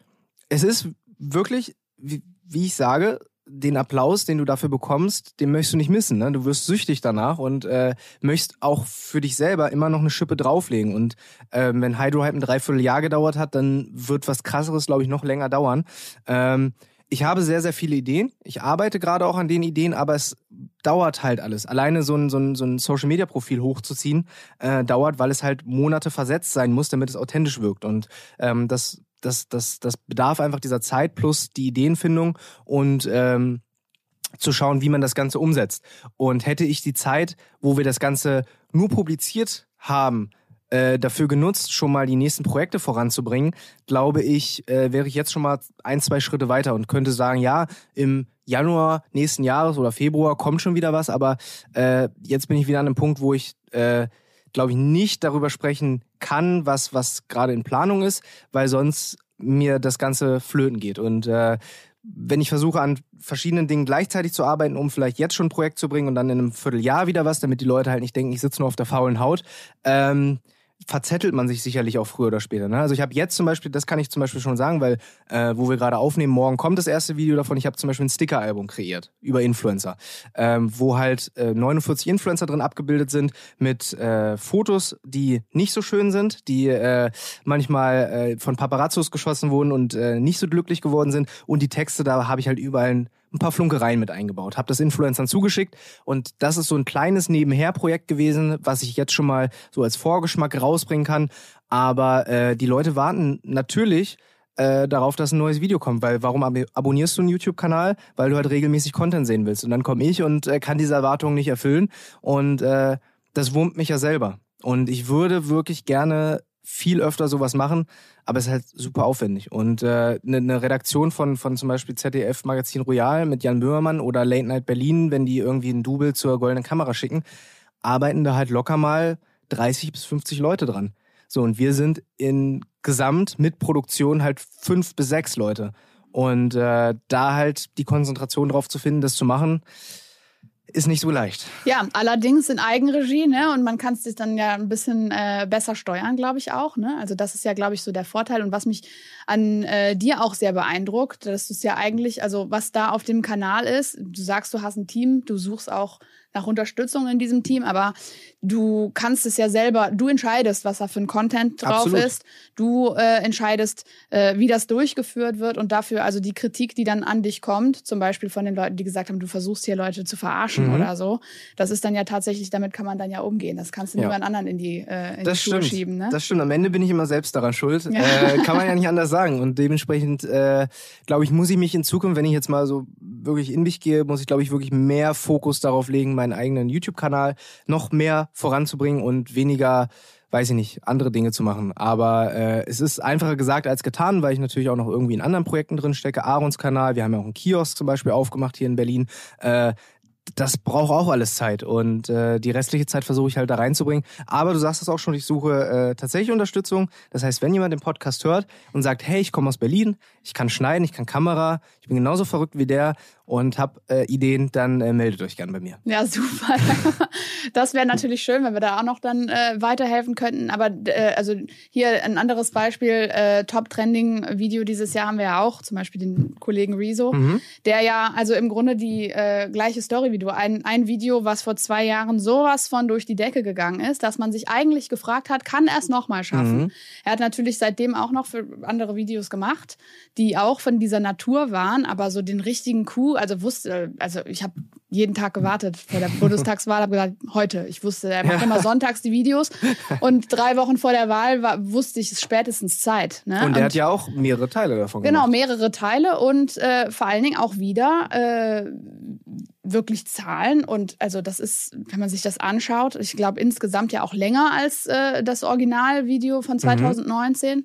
es ist wirklich, wie, wie ich sage, den Applaus, den du dafür bekommst, den möchtest du nicht missen. Ne? Du wirst süchtig danach und äh, möchtest auch für dich selber immer noch eine Schippe drauflegen. Und äh, wenn Hydro halt ein Dreivierteljahr gedauert hat, dann wird was krasseres, glaube ich, noch länger dauern. Ähm, ich habe sehr, sehr viele Ideen. Ich arbeite gerade auch an den Ideen, aber es dauert halt alles. Alleine so ein, so ein, so ein Social-Media-Profil hochzuziehen, äh, dauert, weil es halt Monate versetzt sein muss, damit es authentisch wirkt. Und ähm, das das, das, das bedarf einfach dieser Zeit plus die Ideenfindung und ähm, zu schauen, wie man das Ganze umsetzt. Und hätte ich die Zeit, wo wir das Ganze nur publiziert haben, äh, dafür genutzt, schon mal die nächsten Projekte voranzubringen, glaube ich, äh, wäre ich jetzt schon mal ein, zwei Schritte weiter und könnte sagen, ja, im Januar nächsten Jahres oder Februar kommt schon wieder was, aber äh, jetzt bin ich wieder an einem Punkt, wo ich äh, glaube ich, nicht darüber sprechen kann, was, was gerade in Planung ist, weil sonst mir das Ganze flöten geht. Und äh, wenn ich versuche, an verschiedenen Dingen gleichzeitig zu arbeiten, um vielleicht jetzt schon ein Projekt zu bringen und dann in einem Vierteljahr wieder was, damit die Leute halt nicht denken, ich sitze nur auf der faulen Haut, ähm, verzettelt man sich sicherlich auch früher oder später. Ne? Also ich habe jetzt zum Beispiel, das kann ich zum Beispiel schon sagen, weil äh, wo wir gerade aufnehmen, morgen kommt das erste Video davon. Ich habe zum Beispiel ein Sticker-Album kreiert über Influencer, ähm, wo halt äh, 49 Influencer drin abgebildet sind mit äh, Fotos, die nicht so schön sind, die äh, manchmal äh, von Paparazzos geschossen wurden und äh, nicht so glücklich geworden sind. Und die Texte, da habe ich halt überall ein paar Flunkereien mit eingebaut, habe das Influencern zugeschickt und das ist so ein kleines Nebenher-Projekt gewesen, was ich jetzt schon mal so als Vorgeschmack rausbringen kann. Aber äh, die Leute warten natürlich äh, darauf, dass ein neues Video kommt, weil warum ab abonnierst du einen YouTube-Kanal? Weil du halt regelmäßig Content sehen willst und dann komme ich und äh, kann diese Erwartungen nicht erfüllen und äh, das wurmt mich ja selber. Und ich würde wirklich gerne viel öfter sowas machen, aber es ist halt super aufwendig. Und äh, eine, ne Redaktion von, von zum Beispiel ZDF Magazin Royal mit Jan Böhmermann oder Late Night Berlin, wenn die irgendwie ein Double zur goldenen Kamera schicken, arbeiten da halt locker mal 30 bis 50 Leute dran. So, und wir sind in Gesamt mit Produktion halt fünf bis sechs Leute. Und äh, da halt die Konzentration drauf zu finden, das zu machen, ist nicht so leicht. Ja, allerdings in Eigenregie, ne? Und man kann es sich dann ja ein bisschen äh, besser steuern, glaube ich auch. Ne? Also das ist ja, glaube ich, so der Vorteil. Und was mich an äh, dir auch sehr beeindruckt, dass du es ja eigentlich, also was da auf dem Kanal ist, du sagst, du hast ein Team, du suchst auch nach Unterstützung in diesem Team, aber du kannst es ja selber, du entscheidest, was da für ein Content drauf Absolut. ist. Du äh, entscheidest, äh, wie das durchgeführt wird und dafür, also die Kritik, die dann an dich kommt, zum Beispiel von den Leuten, die gesagt haben, du versuchst hier Leute zu verarschen mhm. oder so, das ist dann ja tatsächlich, damit kann man dann ja umgehen. Das kannst du ja. niemand anderen in die, äh, in das die Schuhe schieben. Ne? Das stimmt. Am Ende bin ich immer selbst daran schuld. Ja. Äh, kann man ja nicht [laughs] anders sagen. Und dementsprechend, äh, glaube ich, muss ich mich in Zukunft, wenn ich jetzt mal so wirklich in mich gehe, muss ich, glaube ich, wirklich mehr Fokus darauf legen, meinen eigenen YouTube-Kanal noch mehr voranzubringen und weniger weiß ich nicht, andere Dinge zu machen. Aber äh, es ist einfacher gesagt als getan, weil ich natürlich auch noch irgendwie in anderen Projekten drin stecke. Aarons Kanal, wir haben ja auch einen Kiosk zum Beispiel aufgemacht hier in Berlin. Äh, das braucht auch alles Zeit und äh, die restliche Zeit versuche ich halt da reinzubringen. Aber du sagst es auch schon, ich suche äh, tatsächlich Unterstützung. Das heißt, wenn jemand den Podcast hört und sagt, hey, ich komme aus Berlin, ich kann schneiden, ich kann Kamera, ich bin genauso verrückt wie der und habe äh, Ideen, dann äh, meldet euch gerne bei mir. Ja, super. [laughs] das wäre natürlich schön, wenn wir da auch noch dann äh, weiterhelfen könnten. Aber äh, also hier ein anderes Beispiel, äh, Top-Trending-Video dieses Jahr haben wir ja auch, zum Beispiel den Kollegen Rezo, mhm. der ja also im Grunde die äh, gleiche Story wie du. Ein, ein Video, was vor zwei Jahren sowas von durch die Decke gegangen ist, dass man sich eigentlich gefragt hat, kann er es nochmal schaffen? Mhm. Er hat natürlich seitdem auch noch für andere Videos gemacht, die auch von dieser Natur waren, aber so den richtigen Coup also wusste, also ich habe jeden Tag gewartet vor der Bundestagswahl, habe gesagt, heute. Ich wusste, er macht ja. immer sonntags die Videos [laughs] und drei Wochen vor der Wahl war, wusste ich, es spätestens Zeit. Ne? Und er hat ja auch mehrere Teile davon genau, gemacht. Genau, mehrere Teile und äh, vor allen Dingen auch wieder äh, wirklich Zahlen und also das ist, wenn man sich das anschaut, ich glaube insgesamt ja auch länger als äh, das Originalvideo von 2019. Mhm.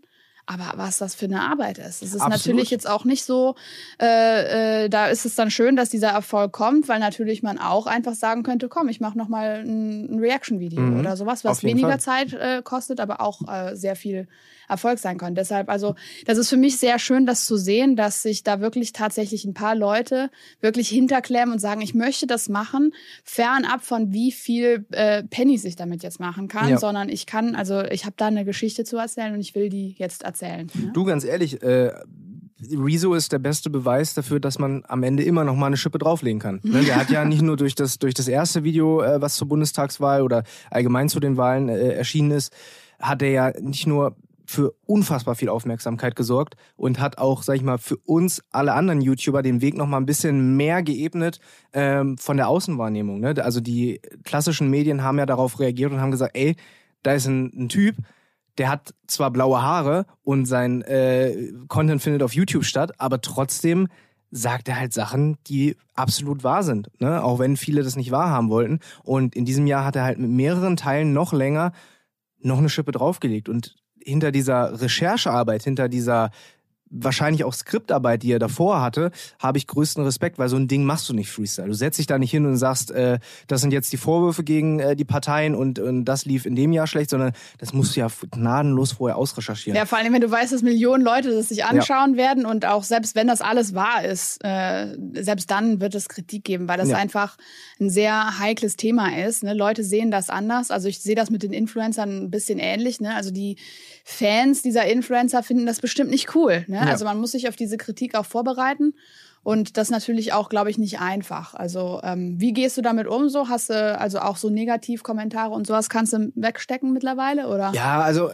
Aber was das für eine Arbeit ist. Es ist Absolut. natürlich jetzt auch nicht so, äh, äh, da ist es dann schön, dass dieser Erfolg kommt, weil natürlich man auch einfach sagen könnte, komm, ich mache nochmal ein, ein Reaction-Video mhm. oder sowas, was weniger Fall. Zeit äh, kostet, aber auch äh, sehr viel Erfolg sein kann. Deshalb, also, das ist für mich sehr schön, das zu sehen, dass sich da wirklich tatsächlich ein paar Leute wirklich hinterklemmen und sagen, ich möchte das machen, fernab von wie viel äh, Pennies ich damit jetzt machen kann, ja. sondern ich kann, also ich habe da eine Geschichte zu erzählen und ich will die jetzt erzählen. Ne? Du, ganz ehrlich, äh, Rezo ist der beste Beweis dafür, dass man am Ende immer noch mal eine Schippe drauflegen kann. [laughs] Ne? Der hat ja nicht nur durch das, durch das erste Video, äh, was zur Bundestagswahl oder allgemein zu den Wahlen äh, erschienen ist, hat er ja nicht nur für unfassbar viel Aufmerksamkeit gesorgt und hat auch, sag ich mal, für uns alle anderen YouTuber den Weg noch mal ein bisschen mehr geebnet ähm, von der Außenwahrnehmung. Ne? Also die klassischen Medien haben ja darauf reagiert und haben gesagt, ey, da ist ein, ein Typ, der hat zwar blaue Haare und sein äh, Content findet auf YouTube statt, aber trotzdem sagt er halt Sachen, die absolut wahr sind, ne? auch wenn viele das nicht wahrhaben wollten. Und in diesem Jahr hat er halt mit mehreren Teilen noch länger noch eine Schippe draufgelegt. Und hinter dieser Recherchearbeit, hinter dieser wahrscheinlich auch Skriptarbeit, die er davor hatte, habe ich größten Respekt, weil so ein Ding machst du nicht Freestyle. Du setzt dich da nicht hin und sagst, äh, das sind jetzt die Vorwürfe gegen äh, die Parteien und, und das lief in dem Jahr schlecht, sondern das musst du ja gnadenlos vorher ausrecherchieren. Ja, vor allem, wenn du weißt, dass Millionen Leute das sich anschauen ja. werden und auch selbst wenn das alles wahr ist, äh, selbst dann wird es Kritik geben, weil das ja. einfach ein sehr heikles Thema ist. Ne? Leute sehen das anders. Also ich sehe das mit den Influencern ein bisschen ähnlich. Ne? Also die Fans dieser Influencer finden das bestimmt nicht cool. Ne? Ja. Also man muss sich auf diese Kritik auch vorbereiten. Und das natürlich auch, glaube ich, nicht einfach. Also ähm, wie gehst du damit um? So hast du also auch so Negativkommentare und sowas kannst du wegstecken mittlerweile, oder? Ja, also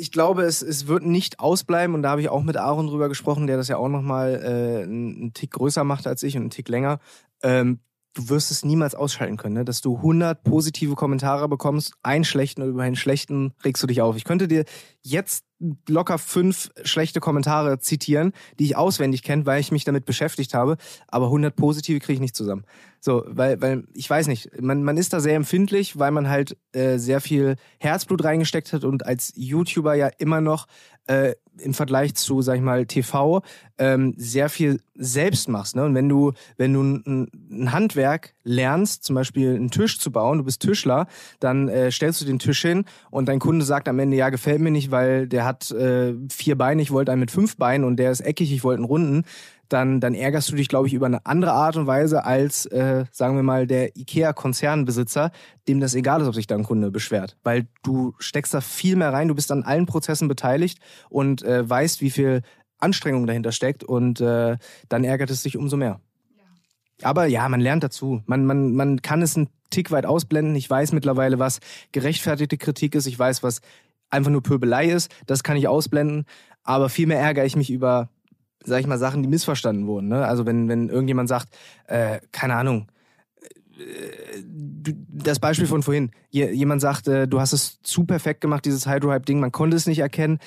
ich glaube, es, es wird nicht ausbleiben und da habe ich auch mit Aaron drüber gesprochen, der das ja auch nochmal äh, einen Tick größer macht als ich und einen Tick länger. Ähm, du wirst es niemals ausschalten können, ne? dass du 100 positive Kommentare bekommst, einen schlechten oder über einen schlechten regst du dich auf. Ich könnte dir jetzt locker fünf schlechte Kommentare zitieren, die ich auswendig kenne, weil ich mich damit beschäftigt habe, aber 100 positive kriege ich nicht zusammen. So, weil, weil ich weiß nicht, man, man ist da sehr empfindlich, weil man halt äh, sehr viel Herzblut reingesteckt hat und als YouTuber ja immer noch äh, im Vergleich zu, sag ich mal, TV ähm, sehr viel selbst machst. Ne? Und wenn du, wenn du ein, ein Handwerk lernst, zum Beispiel einen Tisch zu bauen, du bist Tischler, dann äh, stellst du den Tisch hin und dein Kunde sagt am Ende, ja, gefällt mir nicht, weil der hat äh, vier Beine, ich wollte einen mit fünf Beinen und der ist eckig, ich wollte einen runden dann, dann ärgerst du dich, glaube ich, über eine andere Art und Weise als, äh, sagen wir mal, der IKEA-Konzernbesitzer, dem das egal ist, ob sich da ein Kunde beschwert. Weil du steckst da viel mehr rein, du bist an allen Prozessen beteiligt und äh, weißt, wie viel Anstrengung dahinter steckt und äh, dann ärgert es dich umso mehr. Aber ja, man lernt dazu. Man, man, man kann es einen Tick weit ausblenden. Ich weiß mittlerweile, was gerechtfertigte Kritik ist. Ich weiß, was einfach nur Pöbelei ist. Das kann ich ausblenden. Aber viel mehr ärgere ich mich über sag ich mal, Sachen, die missverstanden wurden. Ne? Also wenn, wenn irgendjemand sagt, äh, keine Ahnung, äh, das Beispiel von vorhin, jemand sagt, äh, du hast es zu perfekt gemacht, dieses Hydro-Hype-Ding, man konnte es nicht erkennen,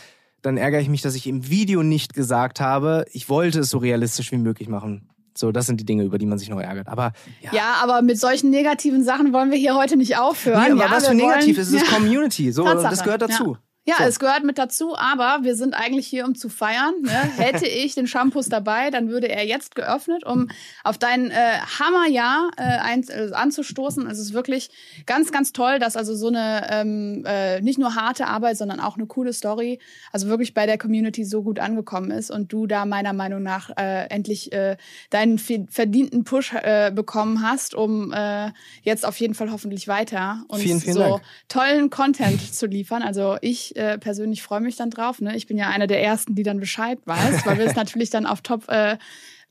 dann ärgere ich mich, dass ich im Video nicht gesagt habe, ich wollte es so realistisch wie möglich machen. So, das sind die Dinge, über die man sich noch ärgert. Aber ja, ja aber mit solchen negativen Sachen wollen wir hier heute nicht aufhören. Nee, aber ja, was für negativ ist, ist ja. Community. So, Tatsache. das gehört dazu. Ja. Ja, so. es gehört mit dazu, aber wir sind eigentlich hier, um zu feiern. Ne? [laughs] Hätte ich den Shampoos dabei, dann würde er jetzt geöffnet, um auf dein äh, Hammerjahr äh, ein, äh, anzustoßen. Es ist wirklich ganz, ganz toll, dass also so eine ähm, äh, nicht nur harte Arbeit, sondern auch eine coole Story, also wirklich bei der Community so gut angekommen ist und du da meiner Meinung nach äh, endlich äh, deinen verdienten Push äh, bekommen hast, um äh, jetzt auf jeden Fall hoffentlich weiter und vielen, vielen so Dank. tollen Content zu liefern. Also ich äh, persönlich freue mich dann drauf. Ne? Ich bin ja einer der ersten, die dann Bescheid weiß, weil wir es [laughs] natürlich dann auf Top äh,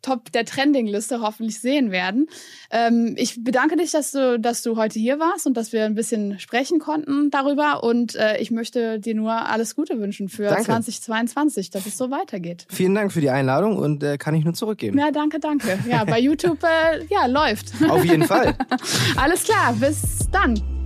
Top der Trending-Liste hoffentlich sehen werden. Ähm, ich bedanke dich, dass du, dass du heute hier warst und dass wir ein bisschen sprechen konnten darüber. Und äh, ich möchte dir nur alles Gute wünschen für danke. 2022, dass es so weitergeht. Vielen Dank für die Einladung und äh, kann ich nur zurückgeben. Ja, danke, danke. Ja, bei [laughs] YouTube äh, ja läuft. Auf jeden Fall. [laughs] alles klar, bis dann.